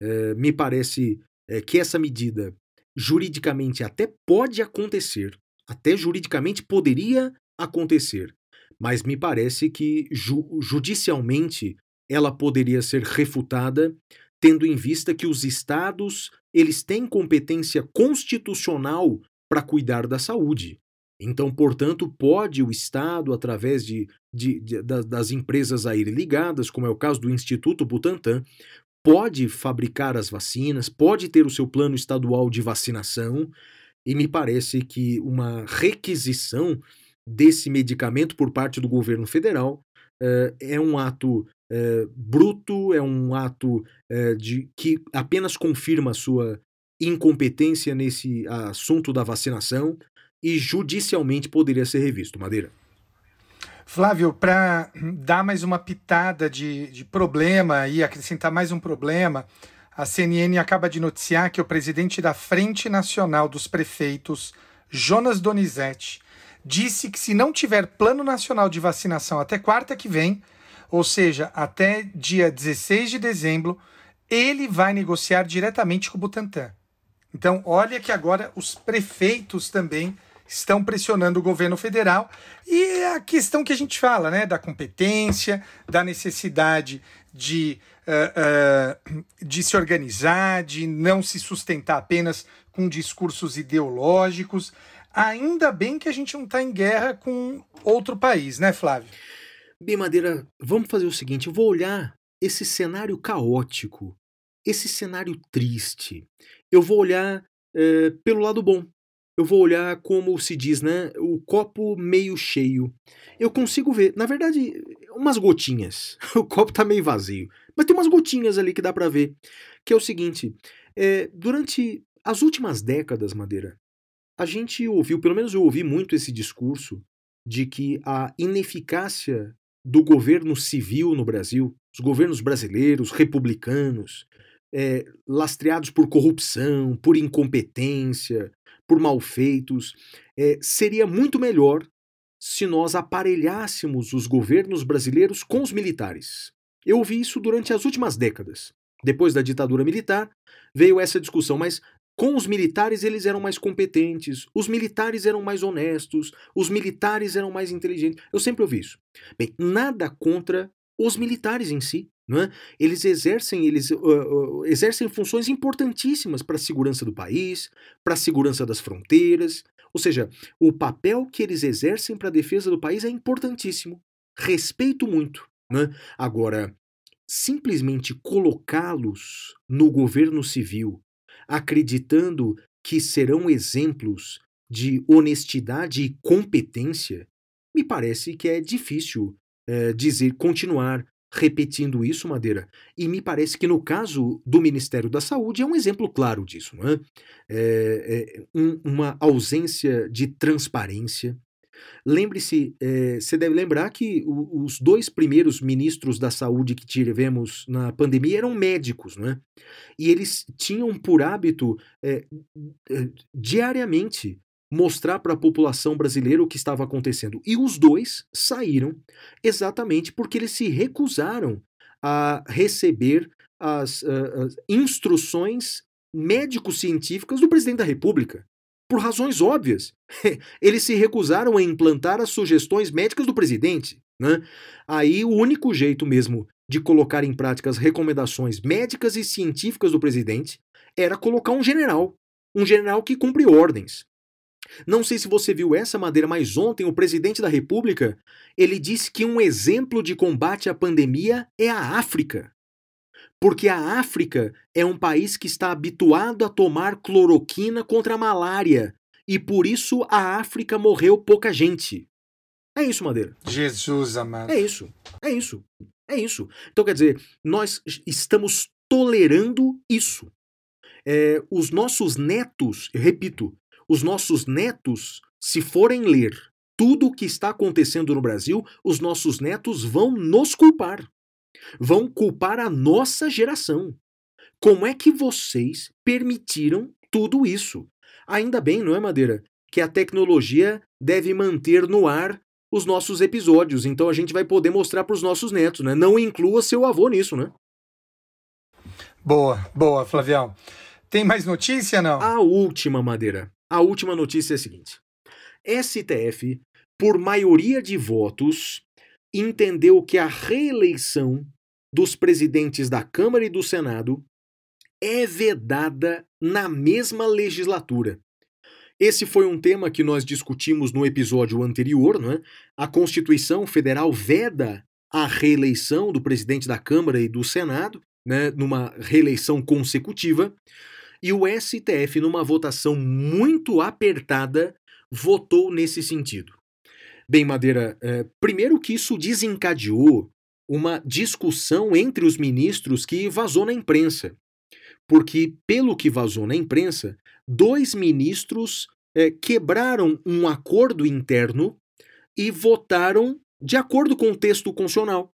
É, me parece é, que essa medida juridicamente até pode acontecer, até juridicamente poderia acontecer, mas me parece que ju judicialmente ela poderia ser refutada, tendo em vista que os estados eles têm competência constitucional para cuidar da saúde. Então, portanto, pode o Estado, através de, de, de, das empresas a ele ligadas, como é o caso do Instituto Butantan, pode fabricar as vacinas, pode ter o seu plano estadual de vacinação, e me parece que uma requisição desse medicamento por parte do governo federal é, é um ato é, bruto, é um ato é, de que apenas confirma a sua incompetência nesse assunto da vacinação, e judicialmente poderia ser revisto. Madeira. Flávio, para dar mais uma pitada de, de problema e acrescentar mais um problema, a CNN acaba de noticiar que o presidente da Frente Nacional dos Prefeitos, Jonas Donizete, disse que se não tiver plano nacional de vacinação até quarta que vem, ou seja, até dia 16 de dezembro, ele vai negociar diretamente com o Butantan. Então, olha que agora os prefeitos também estão pressionando o governo federal e é a questão que a gente fala, né, da competência, da necessidade de, uh, uh, de se organizar, de não se sustentar apenas com discursos ideológicos. Ainda bem que a gente não está em guerra com outro país, né, Flávio? Bem, Madeira, vamos fazer o seguinte: eu vou olhar esse cenário caótico, esse cenário triste. Eu vou olhar pelo lado bom eu vou olhar como se diz, né? O copo meio cheio. Eu consigo ver, na verdade, umas gotinhas. O copo tá meio vazio, mas tem umas gotinhas ali que dá para ver. Que é o seguinte: é, durante as últimas décadas, Madeira, a gente ouviu, pelo menos eu ouvi muito esse discurso de que a ineficácia do governo civil no Brasil, os governos brasileiros, republicanos, é, lastreados por corrupção, por incompetência, por malfeitos, é, seria muito melhor se nós aparelhássemos os governos brasileiros com os militares. Eu ouvi isso durante as últimas décadas. Depois da ditadura militar, veio essa discussão, mas com os militares eles eram mais competentes, os militares eram mais honestos, os militares eram mais inteligentes. Eu sempre ouvi isso. Bem, nada contra os militares em si. É? Eles exercem, eles uh, uh, exercem funções importantíssimas para a segurança do país, para a segurança das fronteiras. Ou seja, o papel que eles exercem para a defesa do país é importantíssimo. Respeito muito. Né? Agora, simplesmente colocá-los no governo civil, acreditando que serão exemplos de honestidade e competência, me parece que é difícil é, dizer, continuar repetindo isso, Madeira. E me parece que no caso do Ministério da Saúde é um exemplo claro disso, não é? é, é um, uma ausência de transparência. Lembre-se, é, você deve lembrar que o, os dois primeiros ministros da saúde que tivemos na pandemia eram médicos, não é? E eles tinham por hábito é, diariamente mostrar para a população brasileira o que estava acontecendo. E os dois saíram exatamente porque eles se recusaram a receber as, uh, as instruções médico-científicas do presidente da República. Por razões óbvias. eles se recusaram a implantar as sugestões médicas do presidente. Né? Aí o único jeito mesmo de colocar em prática as recomendações médicas e científicas do presidente era colocar um general. Um general que cumpre ordens. Não sei se você viu essa madeira, mas ontem o presidente da República, ele disse que um exemplo de combate à pandemia é a África. Porque a África é um país que está habituado a tomar cloroquina contra a malária, e por isso a África morreu pouca gente. É isso, Madeira. Jesus amado. É isso. É isso. É isso. Então, quer dizer, nós estamos tolerando isso. É, os nossos netos, eu repito, os nossos netos, se forem ler tudo o que está acontecendo no Brasil, os nossos netos vão nos culpar. Vão culpar a nossa geração. Como é que vocês permitiram tudo isso? Ainda bem, não é, Madeira? Que a tecnologia deve manter no ar os nossos episódios. Então a gente vai poder mostrar para os nossos netos, né? Não inclua seu avô nisso, né? Boa, boa, Flavião. Tem mais notícia, não? A última, Madeira. A última notícia é a seguinte: STF, por maioria de votos, entendeu que a reeleição dos presidentes da Câmara e do Senado é vedada na mesma legislatura. Esse foi um tema que nós discutimos no episódio anterior, não é? A Constituição Federal veda a reeleição do presidente da Câmara e do Senado, né, numa reeleição consecutiva. E o STF, numa votação muito apertada, votou nesse sentido. Bem, Madeira, é, primeiro que isso desencadeou uma discussão entre os ministros que vazou na imprensa. Porque, pelo que vazou na imprensa, dois ministros é, quebraram um acordo interno e votaram de acordo com o texto constitucional.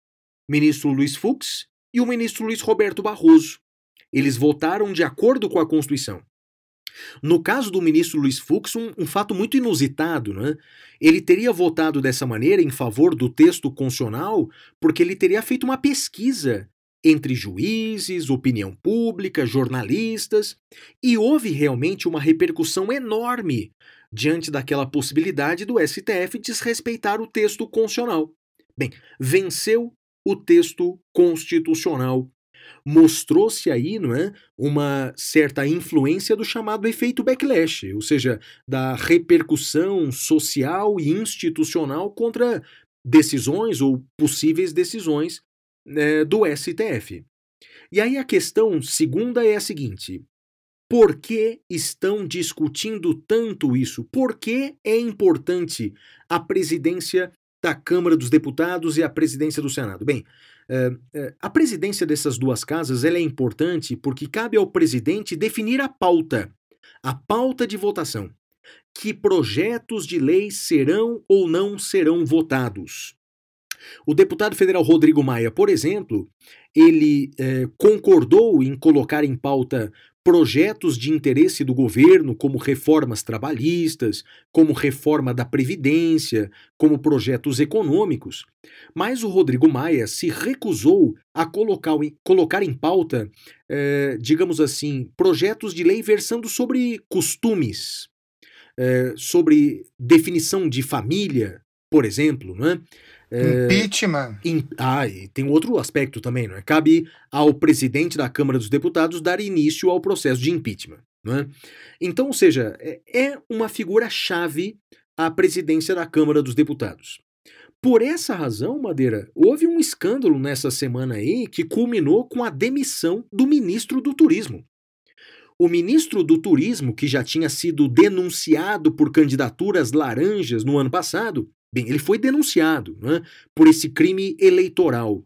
Ministro Luiz Fux e o ministro Luiz Roberto Barroso. Eles votaram de acordo com a Constituição. No caso do ministro Luiz Fux, um, um, fato muito inusitado, né? Ele teria votado dessa maneira em favor do texto constitucional porque ele teria feito uma pesquisa entre juízes, opinião pública, jornalistas, e houve realmente uma repercussão enorme diante daquela possibilidade do STF desrespeitar o texto constitucional. Bem, venceu o texto constitucional mostrou-se aí não é, uma certa influência do chamado efeito backlash, ou seja, da repercussão social e institucional contra decisões ou possíveis decisões né, do STF. E aí a questão segunda é a seguinte: Por que estão discutindo tanto isso? Por que é importante a presidência da Câmara dos Deputados e a presidência do Senado? Bem, a presidência dessas duas casas é importante porque cabe ao presidente definir a pauta, a pauta de votação. Que projetos de lei serão ou não serão votados? O deputado federal Rodrigo Maia, por exemplo, ele eh, concordou em colocar em pauta projetos de interesse do governo, como reformas trabalhistas, como reforma da Previdência, como projetos econômicos. Mas o Rodrigo Maia se recusou a colocar, colocar em pauta, eh, digamos assim, projetos de lei versando sobre costumes, eh, sobre definição de família, por exemplo, não é? É, Impeachment. In, ah, e tem outro aspecto também, não é? Cabe ao presidente da Câmara dos Deputados dar início ao processo de impeachment. Não é? Então, ou seja, é, é uma figura-chave a presidência da Câmara dos Deputados. Por essa razão, Madeira, houve um escândalo nessa semana aí que culminou com a demissão do ministro do Turismo. O ministro do Turismo, que já tinha sido denunciado por candidaturas laranjas no ano passado, Bem, ele foi denunciado né, por esse crime eleitoral.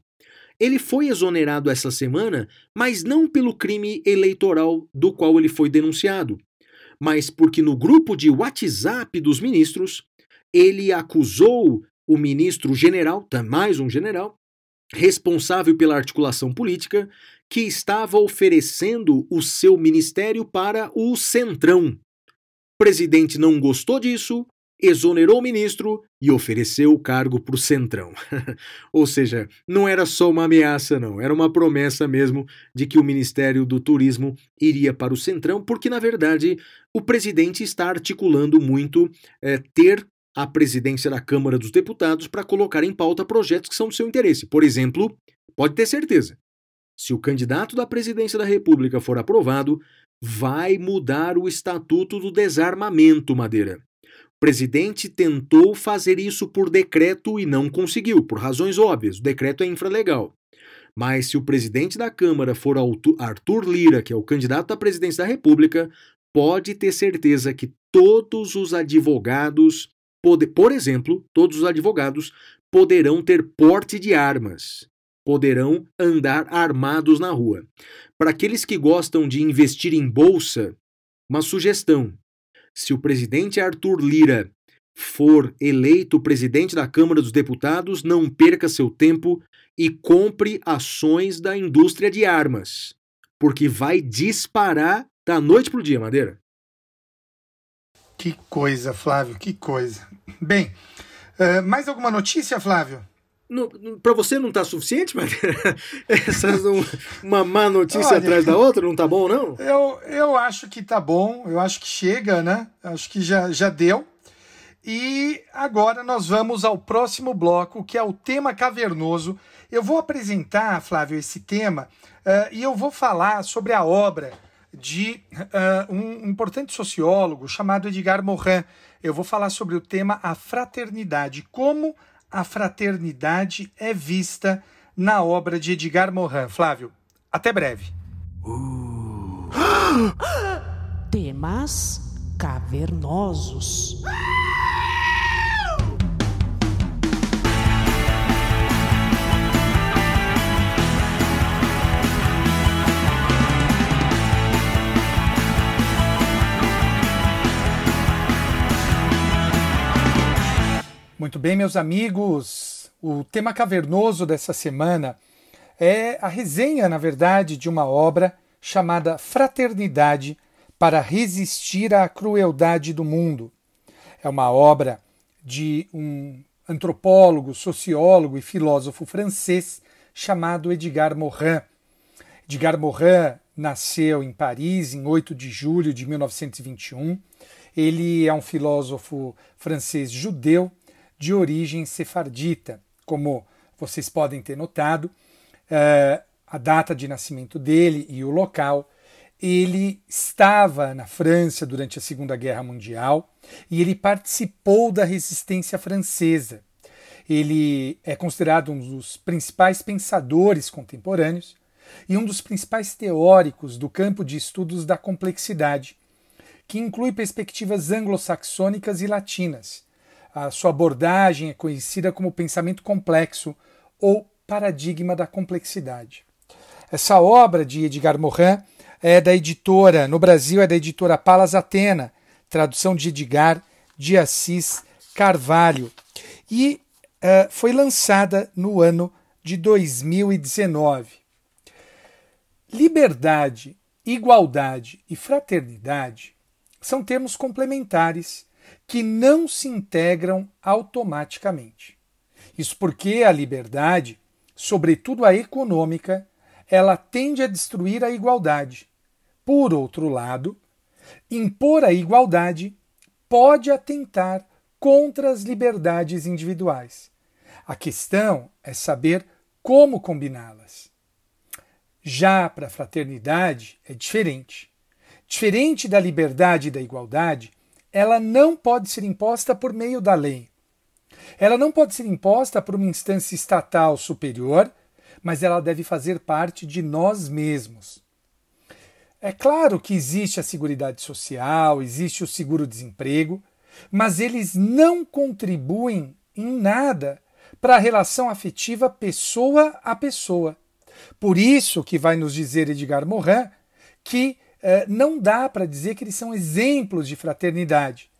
Ele foi exonerado essa semana, mas não pelo crime eleitoral do qual ele foi denunciado, mas porque no grupo de WhatsApp dos ministros, ele acusou o ministro general, mais um general, responsável pela articulação política, que estava oferecendo o seu ministério para o Centrão. O presidente não gostou disso, exonerou o ministro e ofereceu o cargo para o Centrão. Ou seja, não era só uma ameaça, não, era uma promessa mesmo de que o Ministério do Turismo iria para o Centrão, porque na verdade o presidente está articulando muito é, ter a presidência da Câmara dos Deputados para colocar em pauta projetos que são do seu interesse. Por exemplo, pode ter certeza, se o candidato da presidência da República for aprovado, vai mudar o Estatuto do Desarmamento, Madeira. Presidente tentou fazer isso por decreto e não conseguiu, por razões óbvias. O decreto é infralegal. Mas se o presidente da Câmara for Arthur Lira, que é o candidato à presidência da República, pode ter certeza que todos os advogados, pode, por exemplo, todos os advogados poderão ter porte de armas, poderão andar armados na rua. Para aqueles que gostam de investir em bolsa, uma sugestão: se o presidente Arthur Lira for eleito presidente da Câmara dos Deputados, não perca seu tempo e compre ações da indústria de armas, porque vai disparar da noite pro dia, Madeira. Que coisa, Flávio, que coisa. Bem, uh, mais alguma notícia, Flávio? Para você não tá suficiente, mas essas uma má notícia Olha, atrás da outra não tá bom, não? Eu, eu acho que tá bom, eu acho que chega, né? Acho que já, já deu. E agora nós vamos ao próximo bloco, que é o tema cavernoso. Eu vou apresentar, Flávio, esse tema uh, e eu vou falar sobre a obra de uh, um importante sociólogo chamado Edgar Morin. Eu vou falar sobre o tema a fraternidade, como a fraternidade é vista na obra de Edgar Morin. Flávio, até breve. Uh. Temas cavernosos. Muito bem, meus amigos. O tema cavernoso dessa semana é a resenha, na verdade, de uma obra chamada Fraternidade para resistir à crueldade do mundo. É uma obra de um antropólogo, sociólogo e filósofo francês chamado Edgar Morin. Edgar Morin nasceu em Paris em 8 de julho de 1921. Ele é um filósofo francês judeu de origem sefardita. Como vocês podem ter notado, uh, a data de nascimento dele e o local. Ele estava na França durante a Segunda Guerra Mundial e ele participou da resistência francesa. Ele é considerado um dos principais pensadores contemporâneos e um dos principais teóricos do campo de estudos da complexidade, que inclui perspectivas anglo-saxônicas e latinas. A sua abordagem é conhecida como pensamento complexo ou paradigma da complexidade. Essa obra de Edgar Morin é da editora, no Brasil é da editora Palas Atena, tradução de Edgar de Assis Carvalho, e uh, foi lançada no ano de 2019. Liberdade, igualdade e fraternidade são termos complementares que não se integram automaticamente. Isso porque a liberdade, sobretudo a econômica, ela tende a destruir a igualdade. Por outro lado, impor a igualdade pode atentar contra as liberdades individuais. A questão é saber como combiná-las. Já para a fraternidade é diferente. Diferente da liberdade e da igualdade, ela não pode ser imposta por meio da lei. Ela não pode ser imposta por uma instância estatal superior, mas ela deve fazer parte de nós mesmos. É claro que existe a Seguridade Social, existe o seguro-desemprego, mas eles não contribuem em nada para a relação afetiva pessoa a pessoa. Por isso que vai nos dizer Edgar Morin que não dá para dizer que eles são exemplos de fraternidade,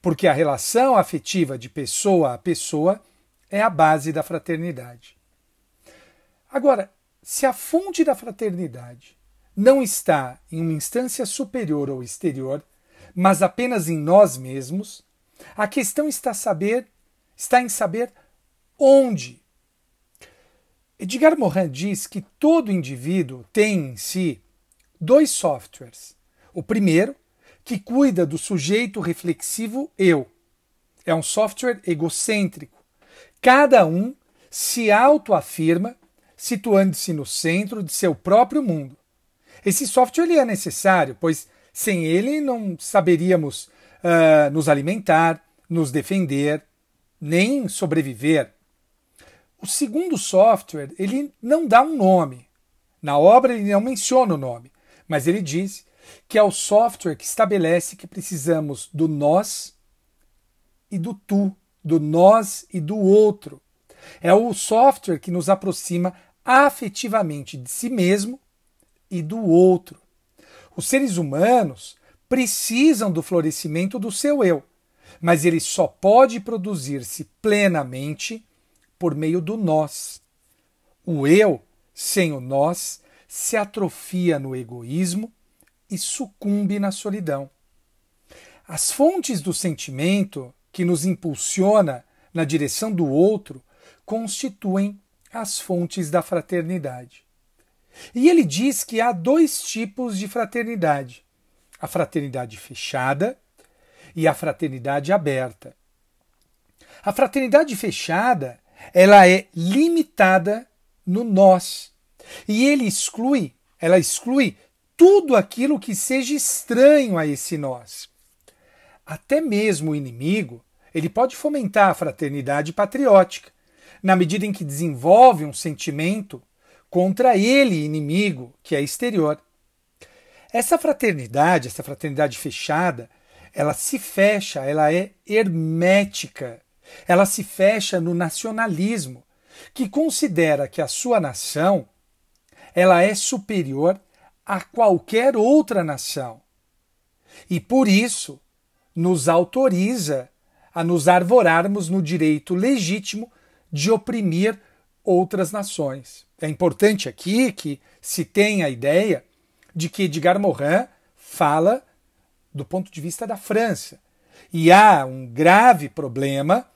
porque a relação afetiva de pessoa a pessoa é a base da fraternidade. Agora, se a fonte da fraternidade não está em uma instância superior ou exterior, mas apenas em nós mesmos, a questão está saber está em saber onde Edgar Morin diz que todo indivíduo tem em si dois softwares. O primeiro, que cuida do sujeito reflexivo eu. É um software egocêntrico. Cada um se autoafirma, situando-se no centro de seu próprio mundo. Esse software ele é necessário, pois sem ele não saberíamos uh, nos alimentar, nos defender, nem sobreviver. O segundo software, ele não dá um nome. Na obra ele não menciona o nome, mas ele diz que é o software que estabelece que precisamos do nós e do tu, do nós e do outro. É o software que nos aproxima afetivamente de si mesmo e do outro. Os seres humanos precisam do florescimento do seu eu, mas ele só pode produzir-se plenamente por meio do nós. O eu, sem o nós, se atrofia no egoísmo e sucumbe na solidão. As fontes do sentimento que nos impulsiona na direção do outro constituem as fontes da fraternidade. E ele diz que há dois tipos de fraternidade: a fraternidade fechada e a fraternidade aberta. A fraternidade fechada ela é limitada no nós. E ele exclui, ela exclui tudo aquilo que seja estranho a esse nós. Até mesmo o inimigo, ele pode fomentar a fraternidade patriótica, na medida em que desenvolve um sentimento contra ele, inimigo, que é exterior. Essa fraternidade, essa fraternidade fechada, ela se fecha, ela é hermética ela se fecha no nacionalismo, que considera que a sua nação ela é superior a qualquer outra nação. E por isso nos autoriza a nos arvorarmos no direito legítimo de oprimir outras nações. É importante aqui que se tenha a ideia de que Edgar Morin fala do ponto de vista da França. E há um grave problema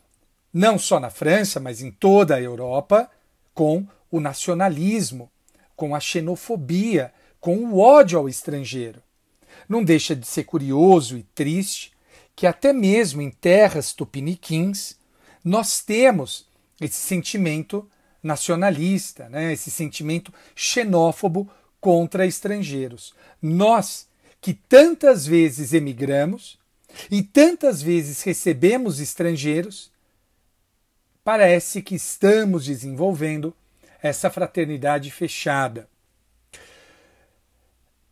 não só na França, mas em toda a Europa, com o nacionalismo, com a xenofobia, com o ódio ao estrangeiro. Não deixa de ser curioso e triste que até mesmo em terras tupiniquins nós temos esse sentimento nacionalista, né? esse sentimento xenófobo contra estrangeiros. Nós que tantas vezes emigramos e tantas vezes recebemos estrangeiros, parece que estamos desenvolvendo essa fraternidade fechada.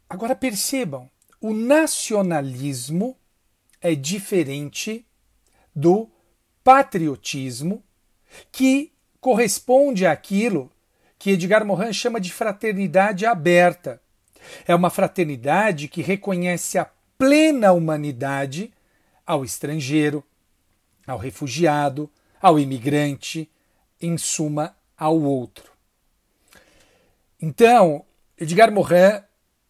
Agora percebam, o nacionalismo é diferente do patriotismo, que corresponde àquilo que Edgar Morin chama de fraternidade aberta. É uma fraternidade que reconhece a plena humanidade ao estrangeiro, ao refugiado, ao imigrante, em suma, ao outro. Então, Edgar Morin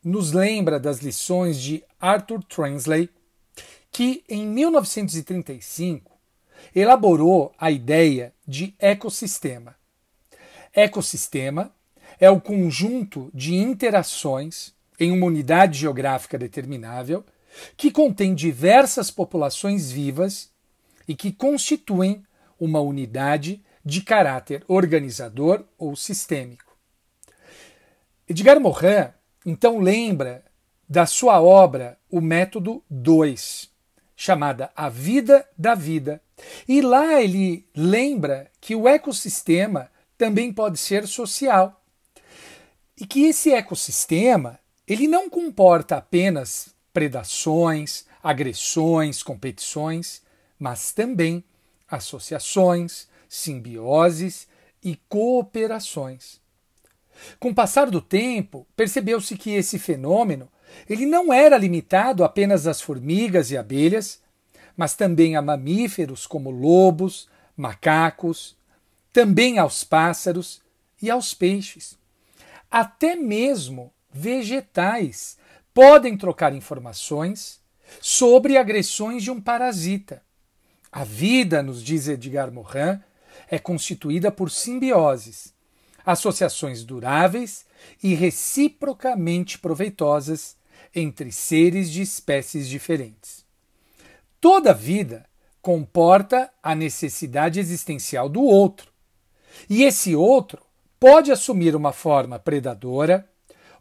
nos lembra das lições de Arthur Transley, que em 1935 elaborou a ideia de ecossistema. Ecossistema é o conjunto de interações em uma unidade geográfica determinável que contém diversas populações vivas e que constituem uma unidade de caráter organizador ou sistêmico. Edgar Morin então lembra da sua obra O Método 2, chamada A Vida da Vida. E lá ele lembra que o ecossistema também pode ser social. E que esse ecossistema, ele não comporta apenas predações, agressões, competições, mas também associações, simbioses e cooperações. Com o passar do tempo, percebeu-se que esse fenômeno ele não era limitado apenas às formigas e abelhas, mas também a mamíferos como lobos, macacos, também aos pássaros e aos peixes. Até mesmo vegetais podem trocar informações sobre agressões de um parasita. A vida, nos diz Edgar Morin, é constituída por simbioses, associações duráveis e reciprocamente proveitosas entre seres de espécies diferentes. Toda vida comporta a necessidade existencial do outro, e esse outro pode assumir uma forma predadora,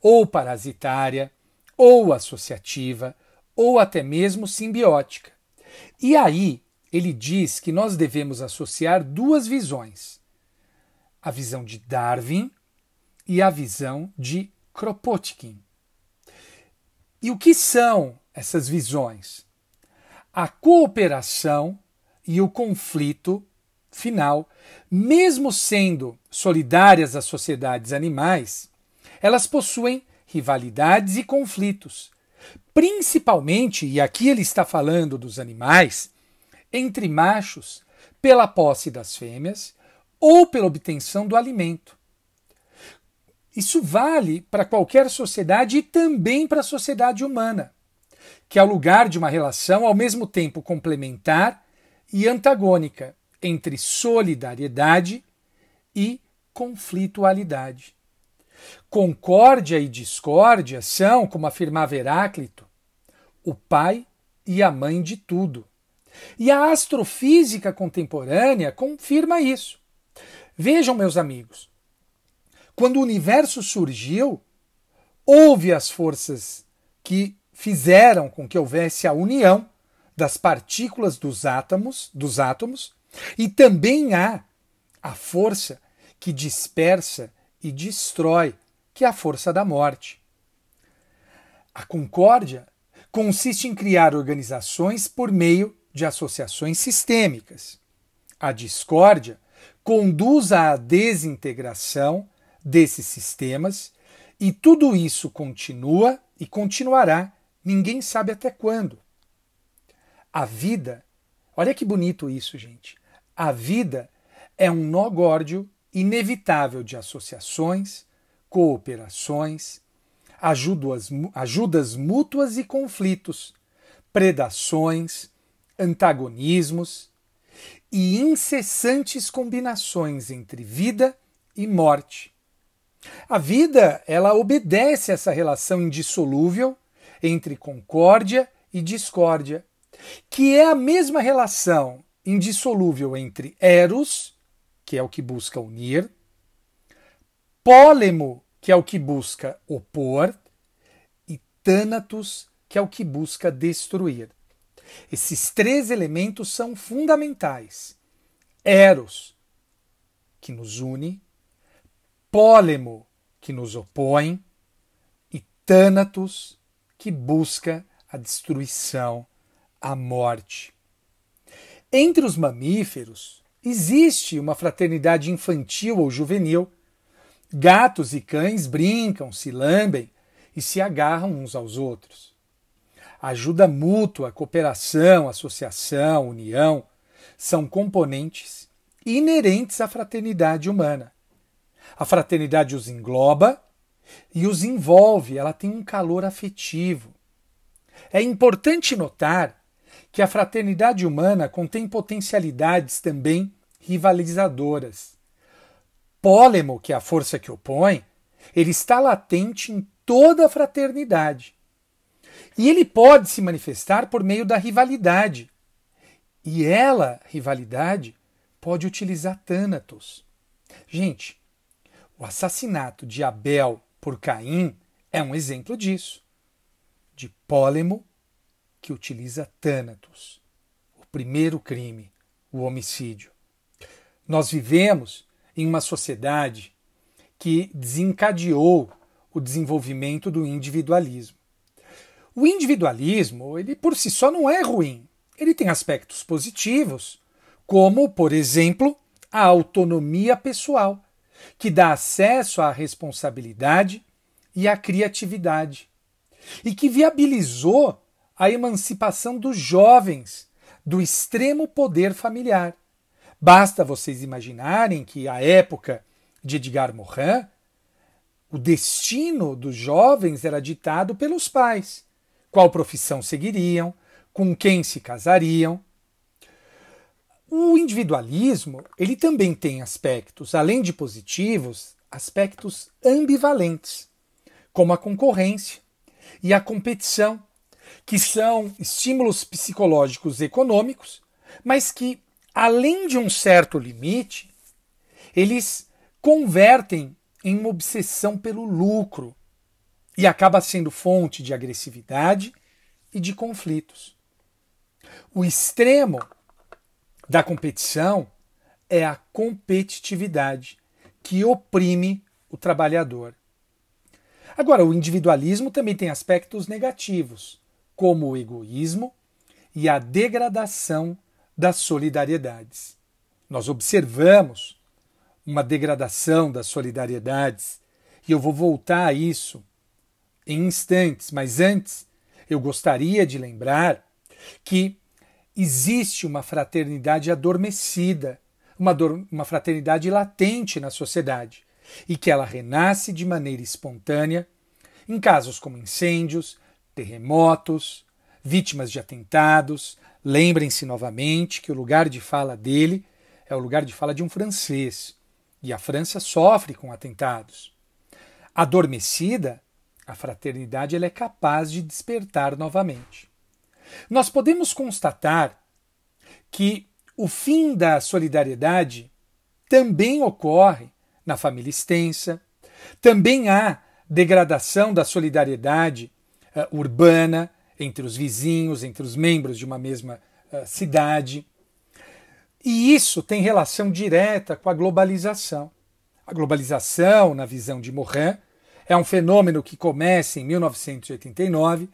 ou parasitária, ou associativa, ou até mesmo simbiótica. E aí ele diz que nós devemos associar duas visões: a visão de Darwin e a visão de Kropotkin. E o que são essas visões? A cooperação e o conflito final, mesmo sendo solidárias às sociedades animais, elas possuem rivalidades e conflitos, principalmente, e aqui ele está falando dos animais, entre machos pela posse das fêmeas ou pela obtenção do alimento. Isso vale para qualquer sociedade e também para a sociedade humana, que é o lugar de uma relação ao mesmo tempo complementar e antagônica entre solidariedade e conflitualidade. Concórdia e discórdia são, como afirmava Heráclito, o pai e a mãe de tudo. E a astrofísica contemporânea confirma isso. Vejam, meus amigos, quando o universo surgiu, houve as forças que fizeram com que houvesse a união das partículas dos átomos, dos átomos, e também há a força que dispersa e destrói, que é a força da morte. A concórdia consiste em criar organizações por meio de associações sistêmicas. A discórdia conduz à desintegração desses sistemas, e tudo isso continua e continuará, ninguém sabe até quando. A vida, olha que bonito isso, gente. A vida é um nó górdio inevitável de associações, cooperações, ajudas, ajudas mútuas e conflitos, predações, antagonismos e incessantes combinações entre vida e morte a vida, ela obedece a essa relação indissolúvel entre concórdia e discórdia, que é a mesma relação indissolúvel entre Eros, que é o que busca unir, Pólemo, que é o que busca opor, e Thanatos, que é o que busca destruir. Esses três elementos são fundamentais. Eros, que nos une, Pólemo, que nos opõe, e Thanatos que busca a destruição, a morte. Entre os mamíferos, existe uma fraternidade infantil ou juvenil. Gatos e cães brincam, se lambem e se agarram uns aos outros. Ajuda mútua, cooperação, associação, união são componentes inerentes à fraternidade humana. A fraternidade os engloba e os envolve, ela tem um calor afetivo. É importante notar que a fraternidade humana contém potencialidades também rivalizadoras. Pólemo, que é a força que opõe, ele está latente em toda a fraternidade. E ele pode se manifestar por meio da rivalidade. E ela, rivalidade, pode utilizar Thanatos. Gente, o assassinato de Abel por Caim é um exemplo disso. De Pólemo, que utiliza Thanatos, o primeiro crime, o homicídio. Nós vivemos em uma sociedade que desencadeou o desenvolvimento do individualismo. O individualismo, ele por si só não é ruim. Ele tem aspectos positivos, como, por exemplo, a autonomia pessoal, que dá acesso à responsabilidade e à criatividade, e que viabilizou a emancipação dos jovens do extremo poder familiar. Basta vocês imaginarem que a época de Edgar Morin, o destino dos jovens era ditado pelos pais qual profissão seguiriam, com quem se casariam. O individualismo, ele também tem aspectos, além de positivos, aspectos ambivalentes, como a concorrência e a competição, que são estímulos psicológicos econômicos, mas que, além de um certo limite, eles convertem em uma obsessão pelo lucro, e acaba sendo fonte de agressividade e de conflitos. O extremo da competição é a competitividade, que oprime o trabalhador. Agora, o individualismo também tem aspectos negativos, como o egoísmo e a degradação das solidariedades. Nós observamos uma degradação das solidariedades, e eu vou voltar a isso em instantes, mas antes eu gostaria de lembrar que existe uma fraternidade adormecida, uma, uma fraternidade latente na sociedade e que ela renasce de maneira espontânea em casos como incêndios, terremotos, vítimas de atentados. Lembrem-se novamente que o lugar de fala dele é o lugar de fala de um francês e a França sofre com atentados. Adormecida a fraternidade ela é capaz de despertar novamente. Nós podemos constatar que o fim da solidariedade também ocorre na família extensa, também há degradação da solidariedade uh, urbana entre os vizinhos, entre os membros de uma mesma uh, cidade. E isso tem relação direta com a globalização. A globalização, na visão de Morin, é um fenômeno que começa em 1989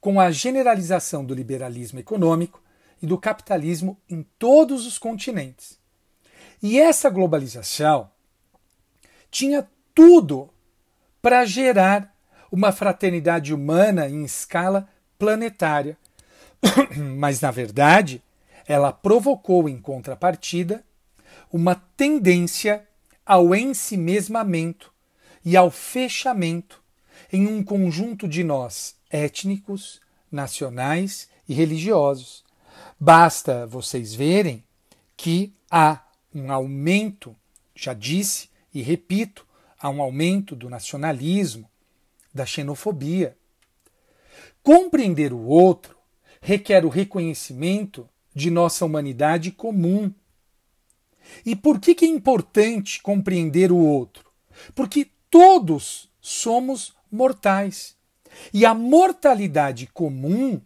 com a generalização do liberalismo econômico e do capitalismo em todos os continentes. E essa globalização tinha tudo para gerar uma fraternidade humana em escala planetária. Mas, na verdade, ela provocou, em contrapartida, uma tendência ao ensimesmamento e ao fechamento em um conjunto de nós étnicos, nacionais e religiosos. Basta vocês verem que há um aumento, já disse e repito, há um aumento do nacionalismo, da xenofobia. Compreender o outro requer o reconhecimento de nossa humanidade comum. E por que, que é importante compreender o outro? Porque Todos somos mortais. E a mortalidade comum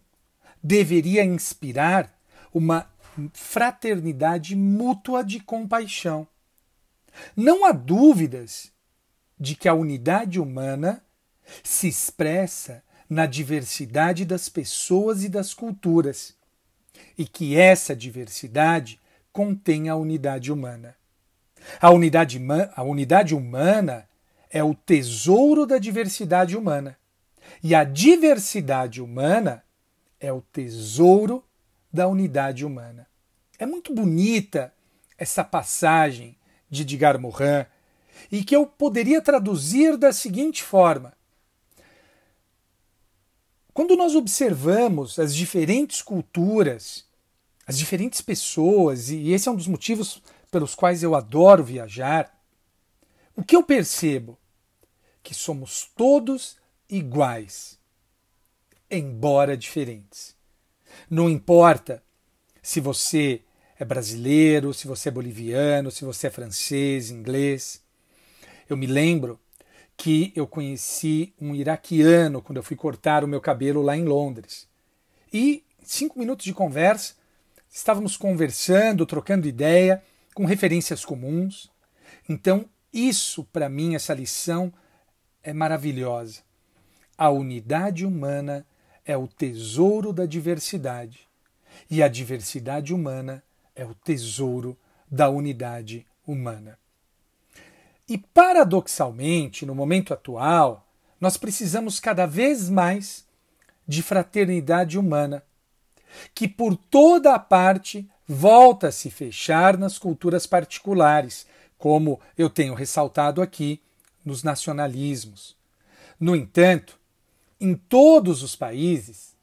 deveria inspirar uma fraternidade mútua de compaixão. Não há dúvidas de que a unidade humana se expressa na diversidade das pessoas e das culturas, e que essa diversidade contém a unidade humana. A unidade, a unidade humana é o tesouro da diversidade humana. E a diversidade humana é o tesouro da unidade humana. É muito bonita essa passagem de Edgar Morin e que eu poderia traduzir da seguinte forma: quando nós observamos as diferentes culturas, as diferentes pessoas, e esse é um dos motivos pelos quais eu adoro viajar, o que eu percebo? Que somos todos iguais, embora diferentes. Não importa se você é brasileiro, se você é boliviano, se você é francês, inglês. Eu me lembro que eu conheci um iraquiano quando eu fui cortar o meu cabelo lá em Londres. E cinco minutos de conversa, estávamos conversando, trocando ideia, com referências comuns. Então, isso para mim, essa lição é maravilhosa. A unidade humana é o tesouro da diversidade, e a diversidade humana é o tesouro da unidade humana. E paradoxalmente, no momento atual, nós precisamos cada vez mais de fraternidade humana, que por toda a parte volta a se fechar nas culturas particulares, como eu tenho ressaltado aqui nos nacionalismos. No entanto, em todos os países,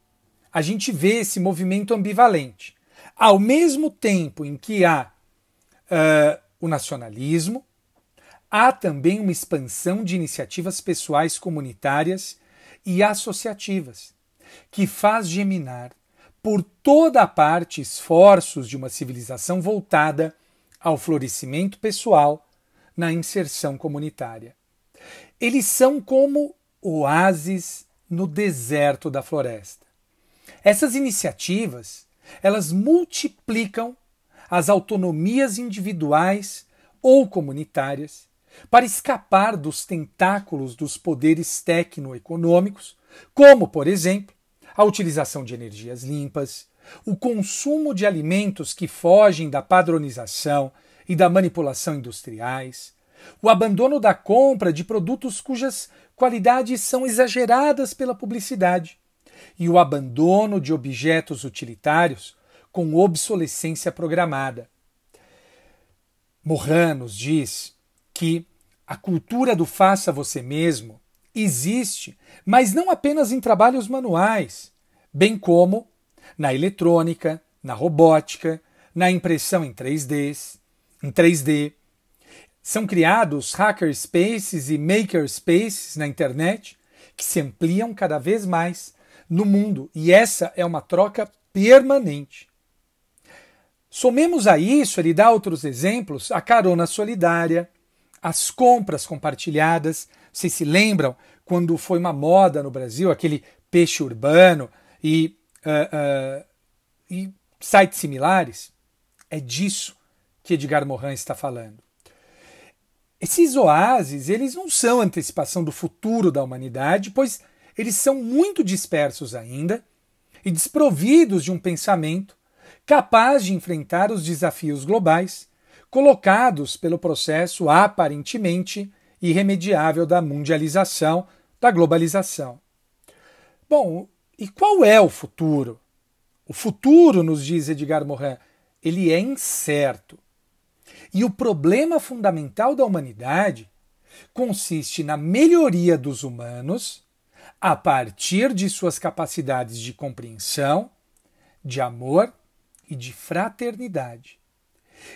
a gente vê esse movimento ambivalente. Ao mesmo tempo em que há uh, o nacionalismo, há também uma expansão de iniciativas pessoais comunitárias e associativas, que faz geminar por toda a parte esforços de uma civilização voltada ao florescimento pessoal na inserção comunitária. Eles são como oásis no deserto da floresta. Essas iniciativas, elas multiplicam as autonomias individuais ou comunitárias para escapar dos tentáculos dos poderes tecno-econômicos, como, por exemplo, a utilização de energias limpas, o consumo de alimentos que fogem da padronização e da manipulação industriais, o abandono da compra de produtos cujas qualidades são exageradas pela publicidade e o abandono de objetos utilitários com obsolescência programada. Moranos diz que a cultura do faça você mesmo existe, mas não apenas em trabalhos manuais, bem como na eletrônica, na robótica, na impressão em 3D, em 3D. São criados hackerspaces e makerspaces na internet que se ampliam cada vez mais no mundo, e essa é uma troca permanente. Somemos a isso, ele dá outros exemplos, a carona solidária, as compras compartilhadas. Vocês se lembram quando foi uma moda no Brasil, aquele peixe urbano e, uh, uh, e sites similares? É disso que Edgar Morin está falando. Esses oásis, eles não são antecipação do futuro da humanidade, pois eles são muito dispersos ainda e desprovidos de um pensamento capaz de enfrentar os desafios globais colocados pelo processo aparentemente irremediável da mundialização, da globalização. Bom, e qual é o futuro? O futuro, nos diz Edgar Morin, ele é incerto. E o problema fundamental da humanidade consiste na melhoria dos humanos a partir de suas capacidades de compreensão, de amor e de fraternidade.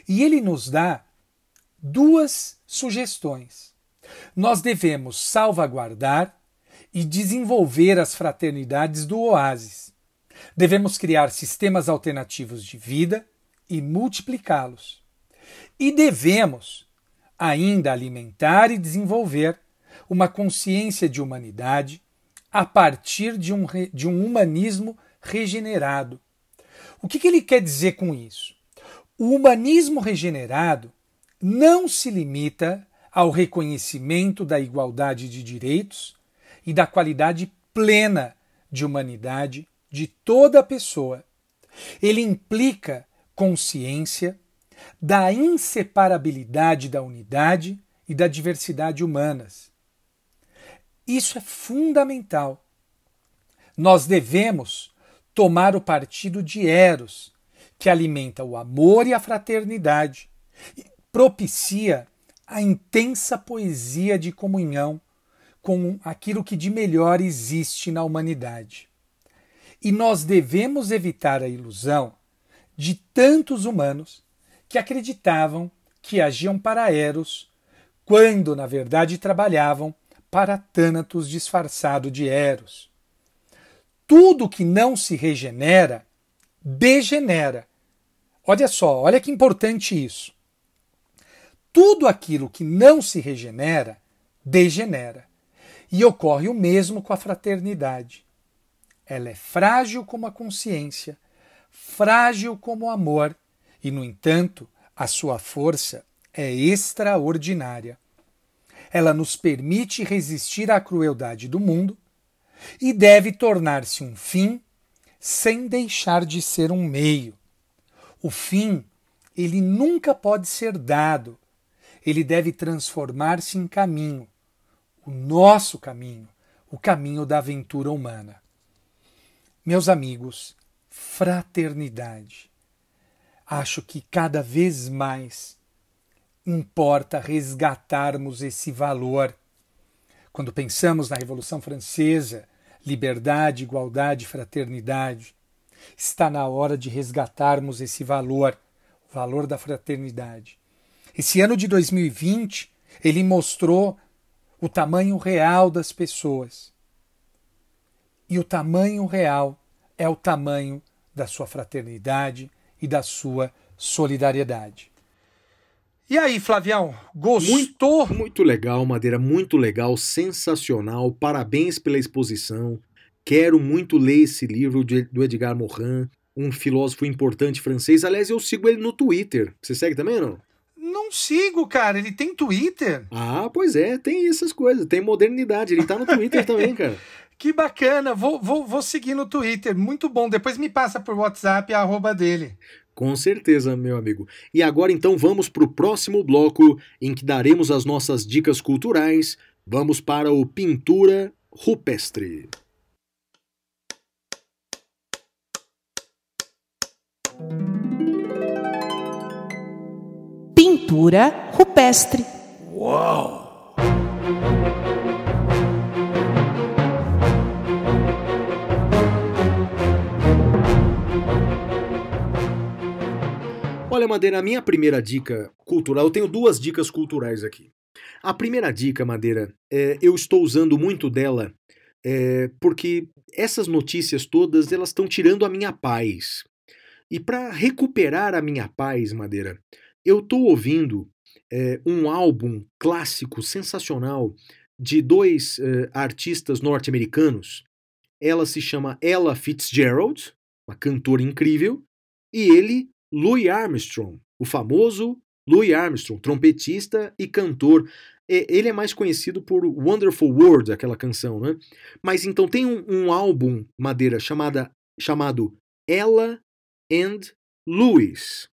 E ele nos dá duas sugestões. Nós devemos salvaguardar e desenvolver as fraternidades do oásis. Devemos criar sistemas alternativos de vida e multiplicá-los. E devemos ainda alimentar e desenvolver uma consciência de humanidade a partir de um, de um humanismo regenerado. O que, que ele quer dizer com isso? O humanismo regenerado não se limita ao reconhecimento da igualdade de direitos e da qualidade plena de humanidade de toda pessoa. Ele implica consciência da inseparabilidade da unidade e da diversidade humanas. Isso é fundamental. Nós devemos tomar o partido de Eros, que alimenta o amor e a fraternidade, e propicia a intensa poesia de comunhão com aquilo que de melhor existe na humanidade. E nós devemos evitar a ilusão de tantos humanos que acreditavam que agiam para Eros, quando na verdade trabalhavam para Thanatos disfarçado de Eros. Tudo que não se regenera, degenera. Olha só, olha que importante isso. Tudo aquilo que não se regenera, degenera. E ocorre o mesmo com a fraternidade. Ela é frágil como a consciência, frágil como o amor, e, no entanto, a sua força é extraordinária. Ela nos permite resistir à crueldade do mundo e deve tornar-se um fim sem deixar de ser um meio. O fim, ele nunca pode ser dado. Ele deve transformar-se em caminho, o nosso caminho, o caminho da aventura humana. Meus amigos, fraternidade. Acho que cada vez mais importa resgatarmos esse valor. Quando pensamos na Revolução Francesa, liberdade, igualdade, fraternidade, está na hora de resgatarmos esse valor, o valor da fraternidade. Esse ano de 2020, ele mostrou o tamanho real das pessoas. E o tamanho real é o tamanho da sua fraternidade e da sua solidariedade. E aí, Flavião, gostou? Muito, muito legal, Madeira, muito legal, sensacional. Parabéns pela exposição. Quero muito ler esse livro de, do Edgar Morin, um filósofo importante francês. Aliás, eu sigo ele no Twitter. Você segue também não? Não sigo, cara. Ele tem Twitter? Ah, pois é, tem essas coisas. Tem modernidade. Ele tá no Twitter também, cara. Que bacana. Vou, vou, vou seguir no Twitter. Muito bom. Depois me passa por WhatsApp a arroba dele. Com certeza, meu amigo. E agora então vamos para o próximo bloco em que daremos as nossas dicas culturais. Vamos para o Pintura Rupestre. Pintura rupestre. Uau! Madeira, a minha primeira dica cultural, eu tenho duas dicas culturais aqui. A primeira dica, Madeira, é, eu estou usando muito dela é, porque essas notícias todas elas estão tirando a minha paz. E para recuperar a minha paz, Madeira, eu estou ouvindo é, um álbum clássico sensacional de dois é, artistas norte-americanos. Ela se chama Ella Fitzgerald, uma cantora incrível, e ele Louis Armstrong, o famoso Louis Armstrong, trompetista e cantor. Ele é mais conhecido por Wonderful World, aquela canção, né? Mas então tem um, um álbum, Madeira, chamada, chamado Ella and Louis.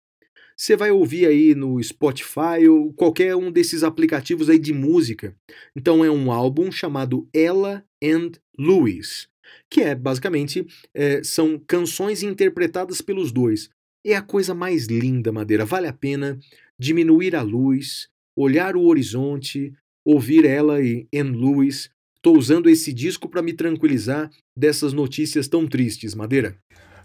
Você vai ouvir aí no Spotify ou qualquer um desses aplicativos aí de música. Então é um álbum chamado Ella and Louis, que é basicamente é, são canções interpretadas pelos dois. É a coisa mais linda, Madeira. Vale a pena diminuir a luz, olhar o horizonte, ouvir ela e Anne Lewis. Estou usando esse disco para me tranquilizar dessas notícias tão tristes, Madeira.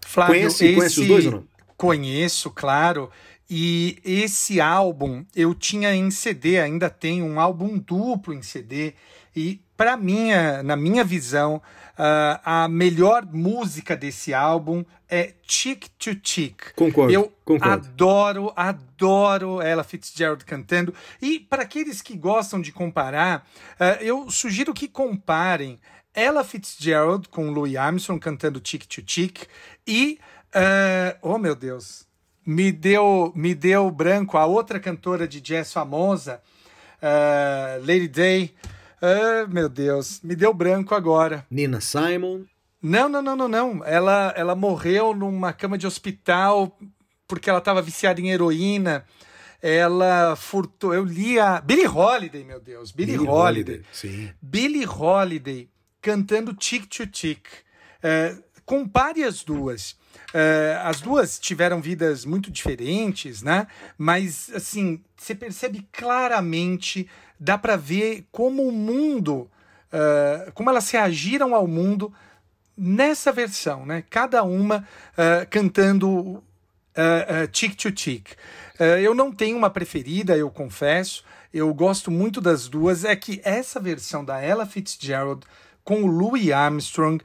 Flávio, conhece, esse... conhece os dois ou não? Conheço, claro. E esse álbum eu tinha em CD, ainda tem um álbum duplo em CD. E para minha, na minha visão, uh, a melhor música desse álbum é Chick to Chick. Concordo. Eu concordo. adoro, adoro ela Fitzgerald cantando. E para aqueles que gostam de comparar, uh, eu sugiro que comparem ela Fitzgerald com Louis Armstrong cantando Chick to Chick e uh, oh meu Deus, me deu me deu branco a outra cantora de jazz famosa, Lady Day Ah, meu Deus, me deu branco agora. Nina Simon. Não, não, não, não, não. Ela, ela morreu numa cama de hospital porque ela estava viciada em heroína. Ela furtou. Eu li a. Billie Holiday, meu Deus. Billie, Billie Holiday. Holiday, sim. Billie Holiday cantando Tic to Tic. É, compare as duas. É, as duas tiveram vidas muito diferentes, né? Mas, assim, você percebe claramente, dá para ver como o mundo, é, como elas reagiram ao mundo nessa versão, né? Cada uma é, cantando uh, uh, Tic to Tic. Uh, eu não tenho uma preferida, eu confesso. Eu gosto muito das duas. É que essa versão da Ella Fitzgerald com o Louis Armstrong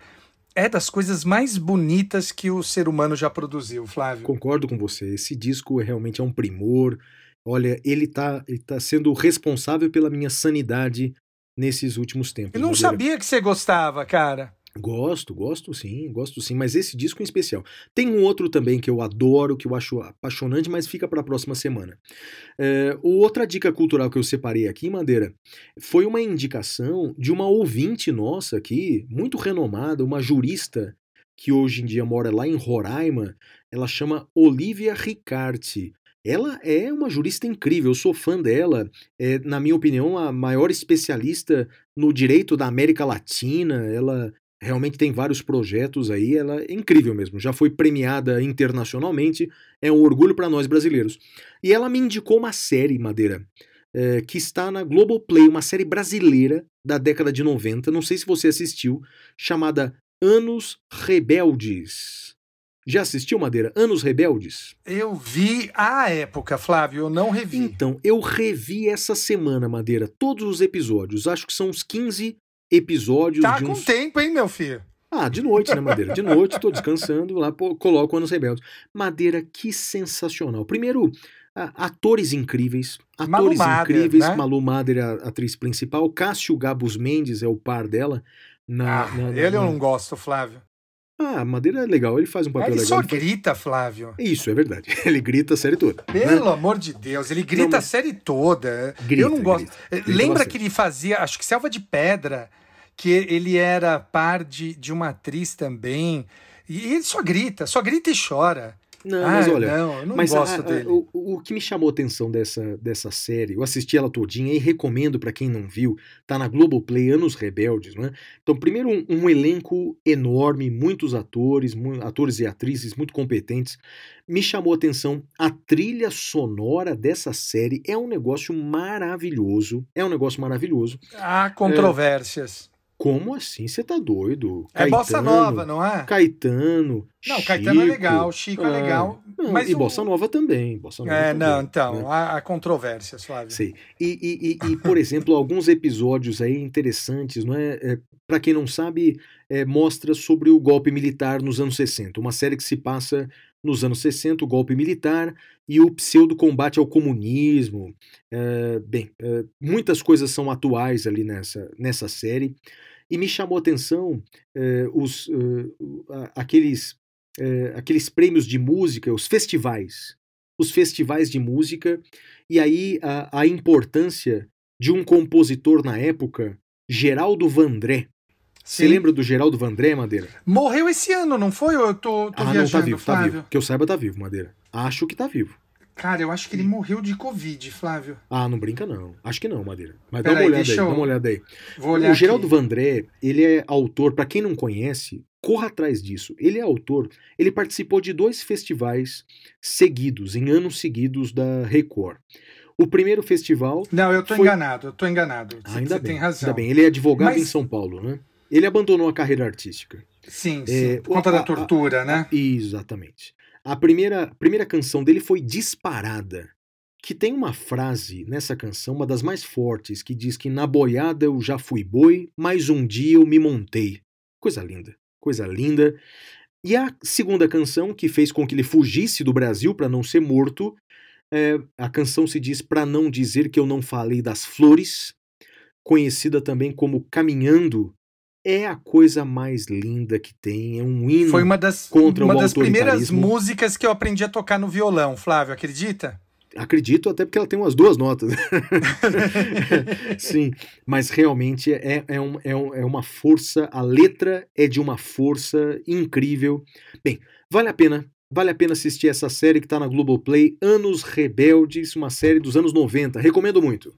é das coisas mais bonitas que o ser humano já produziu, Flávio. Concordo com você. Esse disco realmente é um primor. Olha, ele tá, ele tá sendo responsável pela minha sanidade nesses últimos tempos. Eu não sabia que você gostava, cara. Gosto, gosto sim, gosto sim, mas esse disco em especial. Tem um outro também que eu adoro, que eu acho apaixonante, mas fica para a próxima semana. É, outra dica cultural que eu separei aqui, Madeira, foi uma indicação de uma ouvinte nossa aqui, muito renomada, uma jurista que hoje em dia mora lá em Roraima. Ela chama Olivia Ricarte. Ela é uma jurista incrível, eu sou fã dela. É, na minha opinião, a maior especialista no direito da América Latina. Ela realmente tem vários projetos aí, ela é incrível mesmo. Já foi premiada internacionalmente, é um orgulho para nós brasileiros. E ela me indicou uma série, Madeira, é, que está na Globoplay, uma série brasileira da década de 90, não sei se você assistiu, chamada Anos Rebeldes. Já assistiu, Madeira? Anos Rebeldes? Eu vi à época, Flávio, eu não revi. Então, eu revi essa semana, Madeira, todos os episódios. Acho que são uns 15 episódios. Tá de com uns... tempo, hein, meu filho? Ah, de noite, né, Madeira? De noite, tô descansando lá, pô, coloco Anos Rebeldes. Madeira, que sensacional. Primeiro, atores incríveis. Atores Malu Mader, incríveis. né? Malu Mader é a atriz principal. Cássio Gabus Mendes é o par dela. Na, Ah, na- na- ele eu não gosto, Flávio. Ah, Madeira é legal, ele faz um papel Ele legal. só ele faz- grita, Flávio. Isso, é verdade. Ele grita a série toda. né? Pelo amor de Deus, ele grita Não, a série toda. Grita, eu não gosto. grita. Grita Lembra que ele fazia, acho que Selva de Pedra, que ele era par de, de uma atriz também. E ele só grita, só grita e chora. Não, Ah, mas olha, não, não Mas gosto a- dele. o, o que me chamou a atenção dessa, dessa série, eu assisti ela todinha e recomendo pra quem não viu, tá na Globoplay, Anos Rebeldes, né? Então, primeiro um, um elenco enorme, muitos atores, mu- atores e atrizes muito competentes. Me chamou a atenção a trilha sonora dessa série, é um negócio maravilhoso, é um negócio maravilhoso. Há controvérsias. Como assim? Você tá doido? É, bossa nova, não é? Caetano, Não, Caetano é Chico, legal, Chico é ah, legal. não, mas e o- bossa nova também, bossa nova É, também, não, então, né? há, há controvérsias, Flávio. Sei. E, e, e, e, por exemplo, alguns episódios aí interessantes, não é? é para quem não sabe, é, mostra sobre o golpe militar nos anos 60. Uma série que se passa nos anos 60, o golpe militar e o pseudo-combate ao comunismo. É, bem, é, muitas coisas são atuais ali nessa, nessa série. E me chamou a atenção é, os, a- aqueles, é, aqueles prêmios de música, os festivais. Os festivais de música e aí a, a importância de um compositor na época, Geraldo Vandré. Você lembra do Geraldo Vandré, Madeira? Morreu esse ano, não foi? Ou eu tô, tô ah, não, viajando, tá vivo, tá Flávio? vivo. Que eu saiba, tá vivo, Madeira. Acho que tá vivo. Cara, eu acho que ele morreu de Covid, Flávio. Ah, não brinca não. Acho que não, Madeira. Mas dá uma Peraí, olhada aí, eu- dá uma olhada aí. Vou olhar O Geraldo aqui. Vandré, ele é autor, para quem não conhece, corra atrás disso. Ele é autor, ele participou de dois festivais seguidos, em anos seguidos da Record. O primeiro festival Não, eu tô Foi- enganado, eu tô enganado. Você Ainda você bem, tem razão. Ainda bem, ele é advogado Mas- em São Paulo, né? Ele abandonou a carreira artística. Sim, sim. É, por conta a- da a- tortura, né? Exatamente. A primeira, primeira canção dele foi Disparada, que tem uma frase nessa canção, uma das mais fortes, que diz que na boiada eu já fui boi, mas um dia eu me montei. Coisa linda, coisa linda. E a segunda canção, que fez com que ele fugisse do Brasil para não ser morto, é, a canção se diz Pra Não Dizer Que Eu Não Falei das Flores, conhecida também como Caminhando, é a coisa mais linda que tem, é um hino. Foi uma das, contra uma das primeiras músicas que eu aprendi a tocar no violão, Flávio, acredita? Acredito, até porque ela tem umas duas notas. Sim, mas realmente é, é, um, é, um, é uma força, a letra é de uma força incrível. Bem, vale a pena Vale a pena assistir essa série que está na Globoplay, Anos Rebeldes, uma série dos anos 90. Recomendo muito.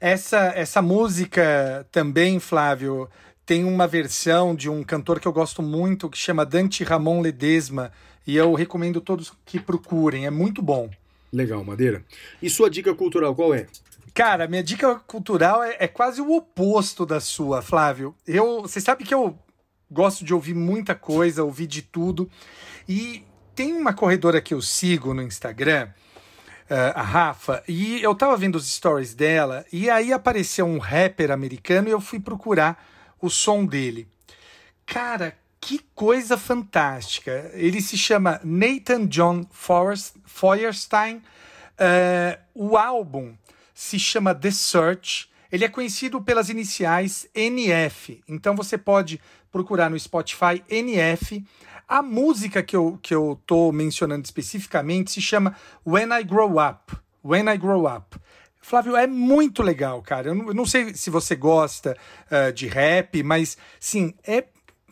Essa, essa música também, Flávio, tem uma versão de um cantor que eu gosto muito que chama Dante Ramon Ledesma e eu recomendo todos que procurem, é muito bom. Legal, Madeira. E sua dica cultural qual é? Cara, minha dica cultural é, é quase o oposto da sua, Flávio. Eu, você sabe que eu gosto de ouvir muita coisa, ouvir de tudo. E tem uma corredora que eu sigo no Instagram, uh, a Rafa, e eu tava vendo os stories dela, e aí apareceu um rapper americano e eu fui procurar o som dele. Cara, que coisa fantástica! Ele se chama Nathan John Forrest, Feuerstein. Uh, o álbum se chama The Search. Ele é conhecido pelas iniciais NF. Então você pode procurar no Spotify NF. A música que eu, que eu tô mencionando especificamente se chama When I Grow Up. When I Grow Up. Flávio, é muito legal, cara. Eu não, eu não sei se você gosta uh, de rap, mas sim, é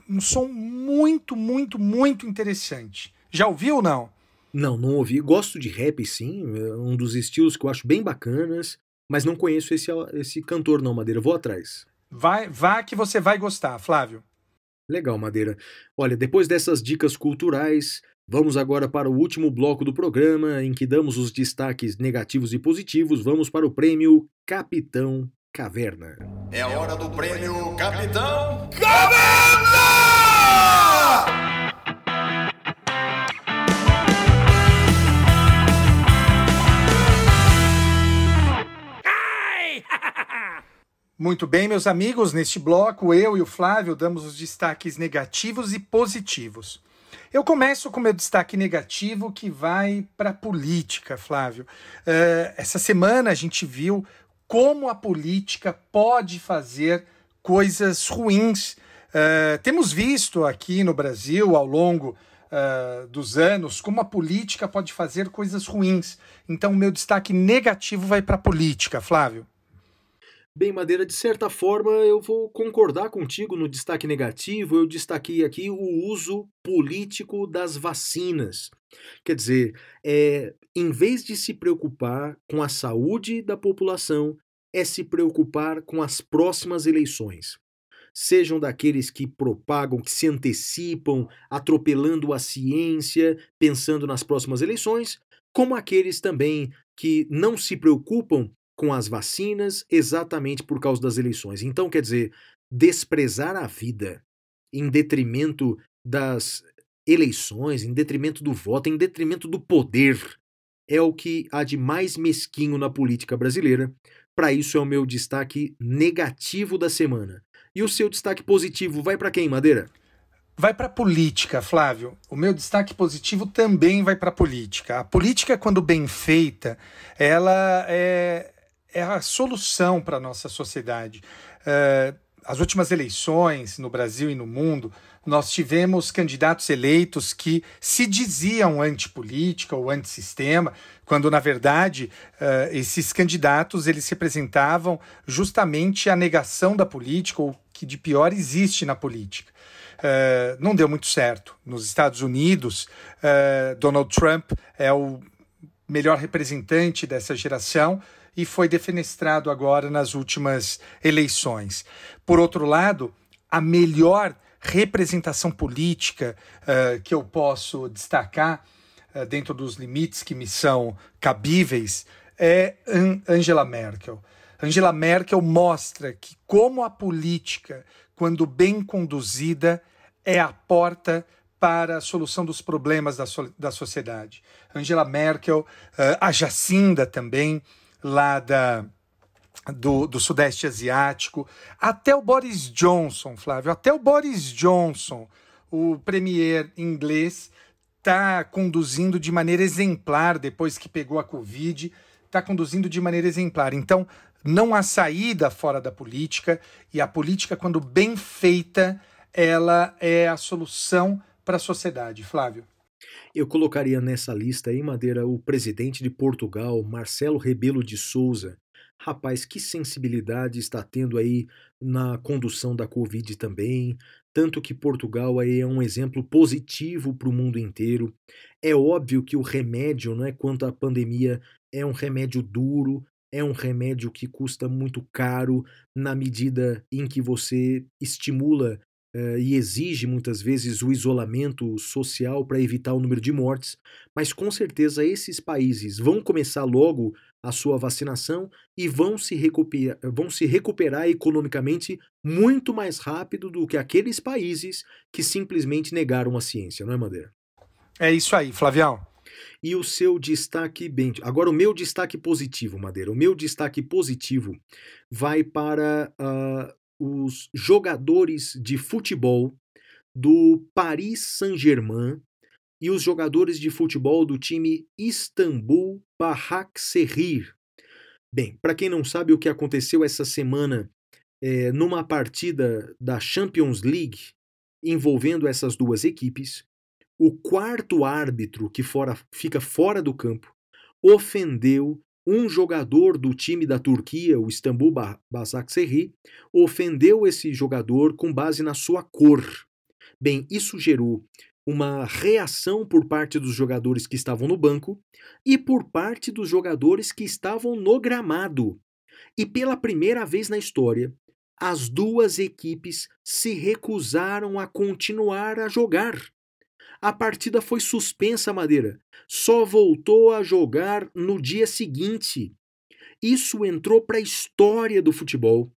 um som muito, muito, muito interessante. Já ouviu ou não? Não, não ouvi. Gosto de rap, sim. É um dos estilos que eu acho bem bacanas, mas não conheço esse, esse cantor, não, Madeira. Vou atrás. Vai, vá que você vai gostar, Flávio. Legal, Madeira. Olha, depois dessas dicas culturais, vamos agora para o último bloco do programa, em que damos os destaques negativos e positivos. Vamos para o prêmio Capitão Caverna. É a hora do prêmio Capitão Caverna! Muito bem, meus amigos, neste bloco eu e o Flávio damos os destaques negativos e positivos. Eu começo com meu destaque negativo que vai para a política, Flávio. Uh, essa semana a gente viu como a política pode fazer coisas ruins. Uh, temos visto aqui no Brasil, ao longo uh, dos anos, como a política pode fazer coisas ruins. Então, o meu destaque negativo vai para a política, Flávio. Bem, Madeira, de certa forma eu vou concordar contigo no destaque negativo. Eu destaquei aqui o uso político das vacinas. Quer dizer, é, em vez de se preocupar com a saúde da população, é se preocupar com as próximas eleições. Sejam daqueles que propagam, que se antecipam, atropelando a ciência, pensando nas próximas eleições, como aqueles também que não se preocupam com as vacinas exatamente por causa das eleições. Então, quer dizer, desprezar a vida em detrimento das eleições, em detrimento do voto, em detrimento do poder, é o que há de mais mesquinho na política brasileira. Para isso é o meu destaque negativo da semana. E o seu destaque positivo vai para quem, Madeira? Vai para a política, Flávio. O meu destaque positivo também vai para a política. A política, quando bem feita, ela é, é a solução para a nossa sociedade. Uh, as últimas eleições no Brasil e no mundo, nós tivemos candidatos eleitos que se diziam antipolítica ou antissistema, quando na verdade uh, esses candidatos eles representavam justamente a negação da política ou que de pior existe na política. Uh, não deu muito certo. Nos Estados Unidos, uh, Donald Trump é o melhor representante dessa geração e foi defenestrado agora nas últimas eleições. Por outro lado, a melhor representação política uh, que eu posso destacar, uh, dentro dos limites que me são cabíveis, é Angela Merkel. Angela Merkel mostra que, como a política, quando bem conduzida, é a porta para a solução dos problemas da, so da sociedade. Angela Merkel, uh, a Jacinda também, lá da, do, do Sudeste Asiático, até o Boris Johnson, Flávio, até o Boris Johnson, o premier inglês, está conduzindo de maneira exemplar depois que pegou a Covid, está conduzindo de maneira exemplar. Então, não há saída fora da política e a política, quando bem feita, ela é a solução para a sociedade, Flávio. Eu colocaria nessa lista aí, Madeira, o presidente de Portugal, Marcelo Rebelo de Souza. Rapaz, que sensibilidade está tendo aí na condução da Covid também. Tanto que Portugal aí é um exemplo positivo para o mundo inteiro. É óbvio que o remédio, não é quanto à pandemia, é um remédio duro, é um remédio que custa muito caro na medida em que você estimula uh, e exige muitas vezes o isolamento social para evitar o número de mortes, mas com certeza esses países vão começar logo a sua vacinação e vão se, recuperar, vão se recuperar economicamente muito mais rápido do que aqueles países que simplesmente negaram a ciência, não é, Madeira? É isso aí, Flavião. E o seu destaque bem. Agora, o meu destaque positivo, Madeira. O meu destaque positivo vai para uh, os jogadores de futebol do Paris Saint-Germain e os jogadores de futebol do time Istambul Basaksehir. Bem, para quem não sabe o que aconteceu essa semana é, numa partida da Champions League envolvendo essas duas equipes, o quarto árbitro que fora, fica fora do campo ofendeu um jogador do time da Turquia, o Istambul Basaksehir, ofendeu esse jogador com base na sua cor. Bem, isso gerou uma reação por parte dos jogadores que estavam no banco e por parte dos jogadores que estavam no gramado. E pela primeira vez na história, as duas equipes se recusaram a continuar a jogar. A partida foi suspensa, Madeira. Só voltou a jogar no dia seguinte. Isso entrou para a história do futebol.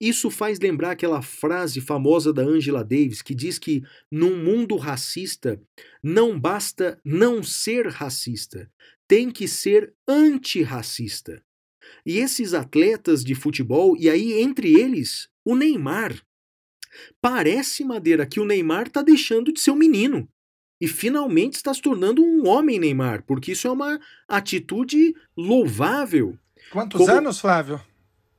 Isso faz lembrar aquela frase famosa da Angela Davis que diz que num mundo racista não basta não ser racista, tem que ser antirracista. E esses atletas de futebol, e aí entre eles o Neymar. Parece, Madeira, que o Neymar está deixando de ser um menino e finalmente está se tornando um homem Neymar, porque isso é uma atitude louvável. Quantos Como... anos, Flávio?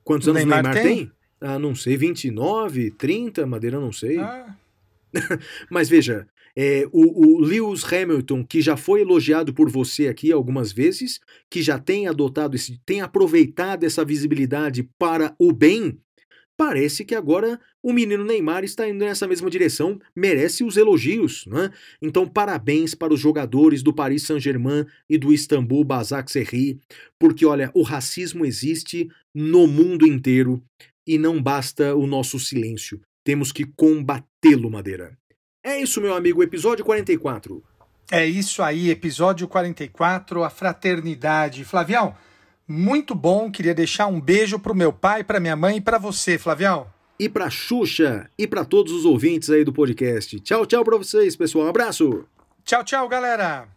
Quantos anos Neymar, Neymar tem? tem? Ah, não sei, 29, 30, Madeira, não sei. Ah. Mas veja, é, o, o, Lewis Hamilton, que já foi elogiado por você aqui algumas vezes, que já tem adotado esse, tem aproveitado essa visibilidade para o bem, Parece que agora o menino Neymar está indo nessa mesma direção, merece os elogios, né? Então, parabéns para os jogadores do Paris Saint-Germain e do Istambul Basaksehir, porque olha, o racismo existe no mundo inteiro e não basta o nosso silêncio. Temos que combatê-lo, Madeira. É isso, meu amigo, episódio 44. É isso aí, episódio 44, a fraternidade. Flavião, muito bom. Queria deixar um beijo pro meu pai, pra minha mãe e pra você, Flavião. E pra Xuxa e pra todos os ouvintes aí do podcast. Tchau, tchau pra vocês, pessoal. Um abraço. Tchau, tchau, galera.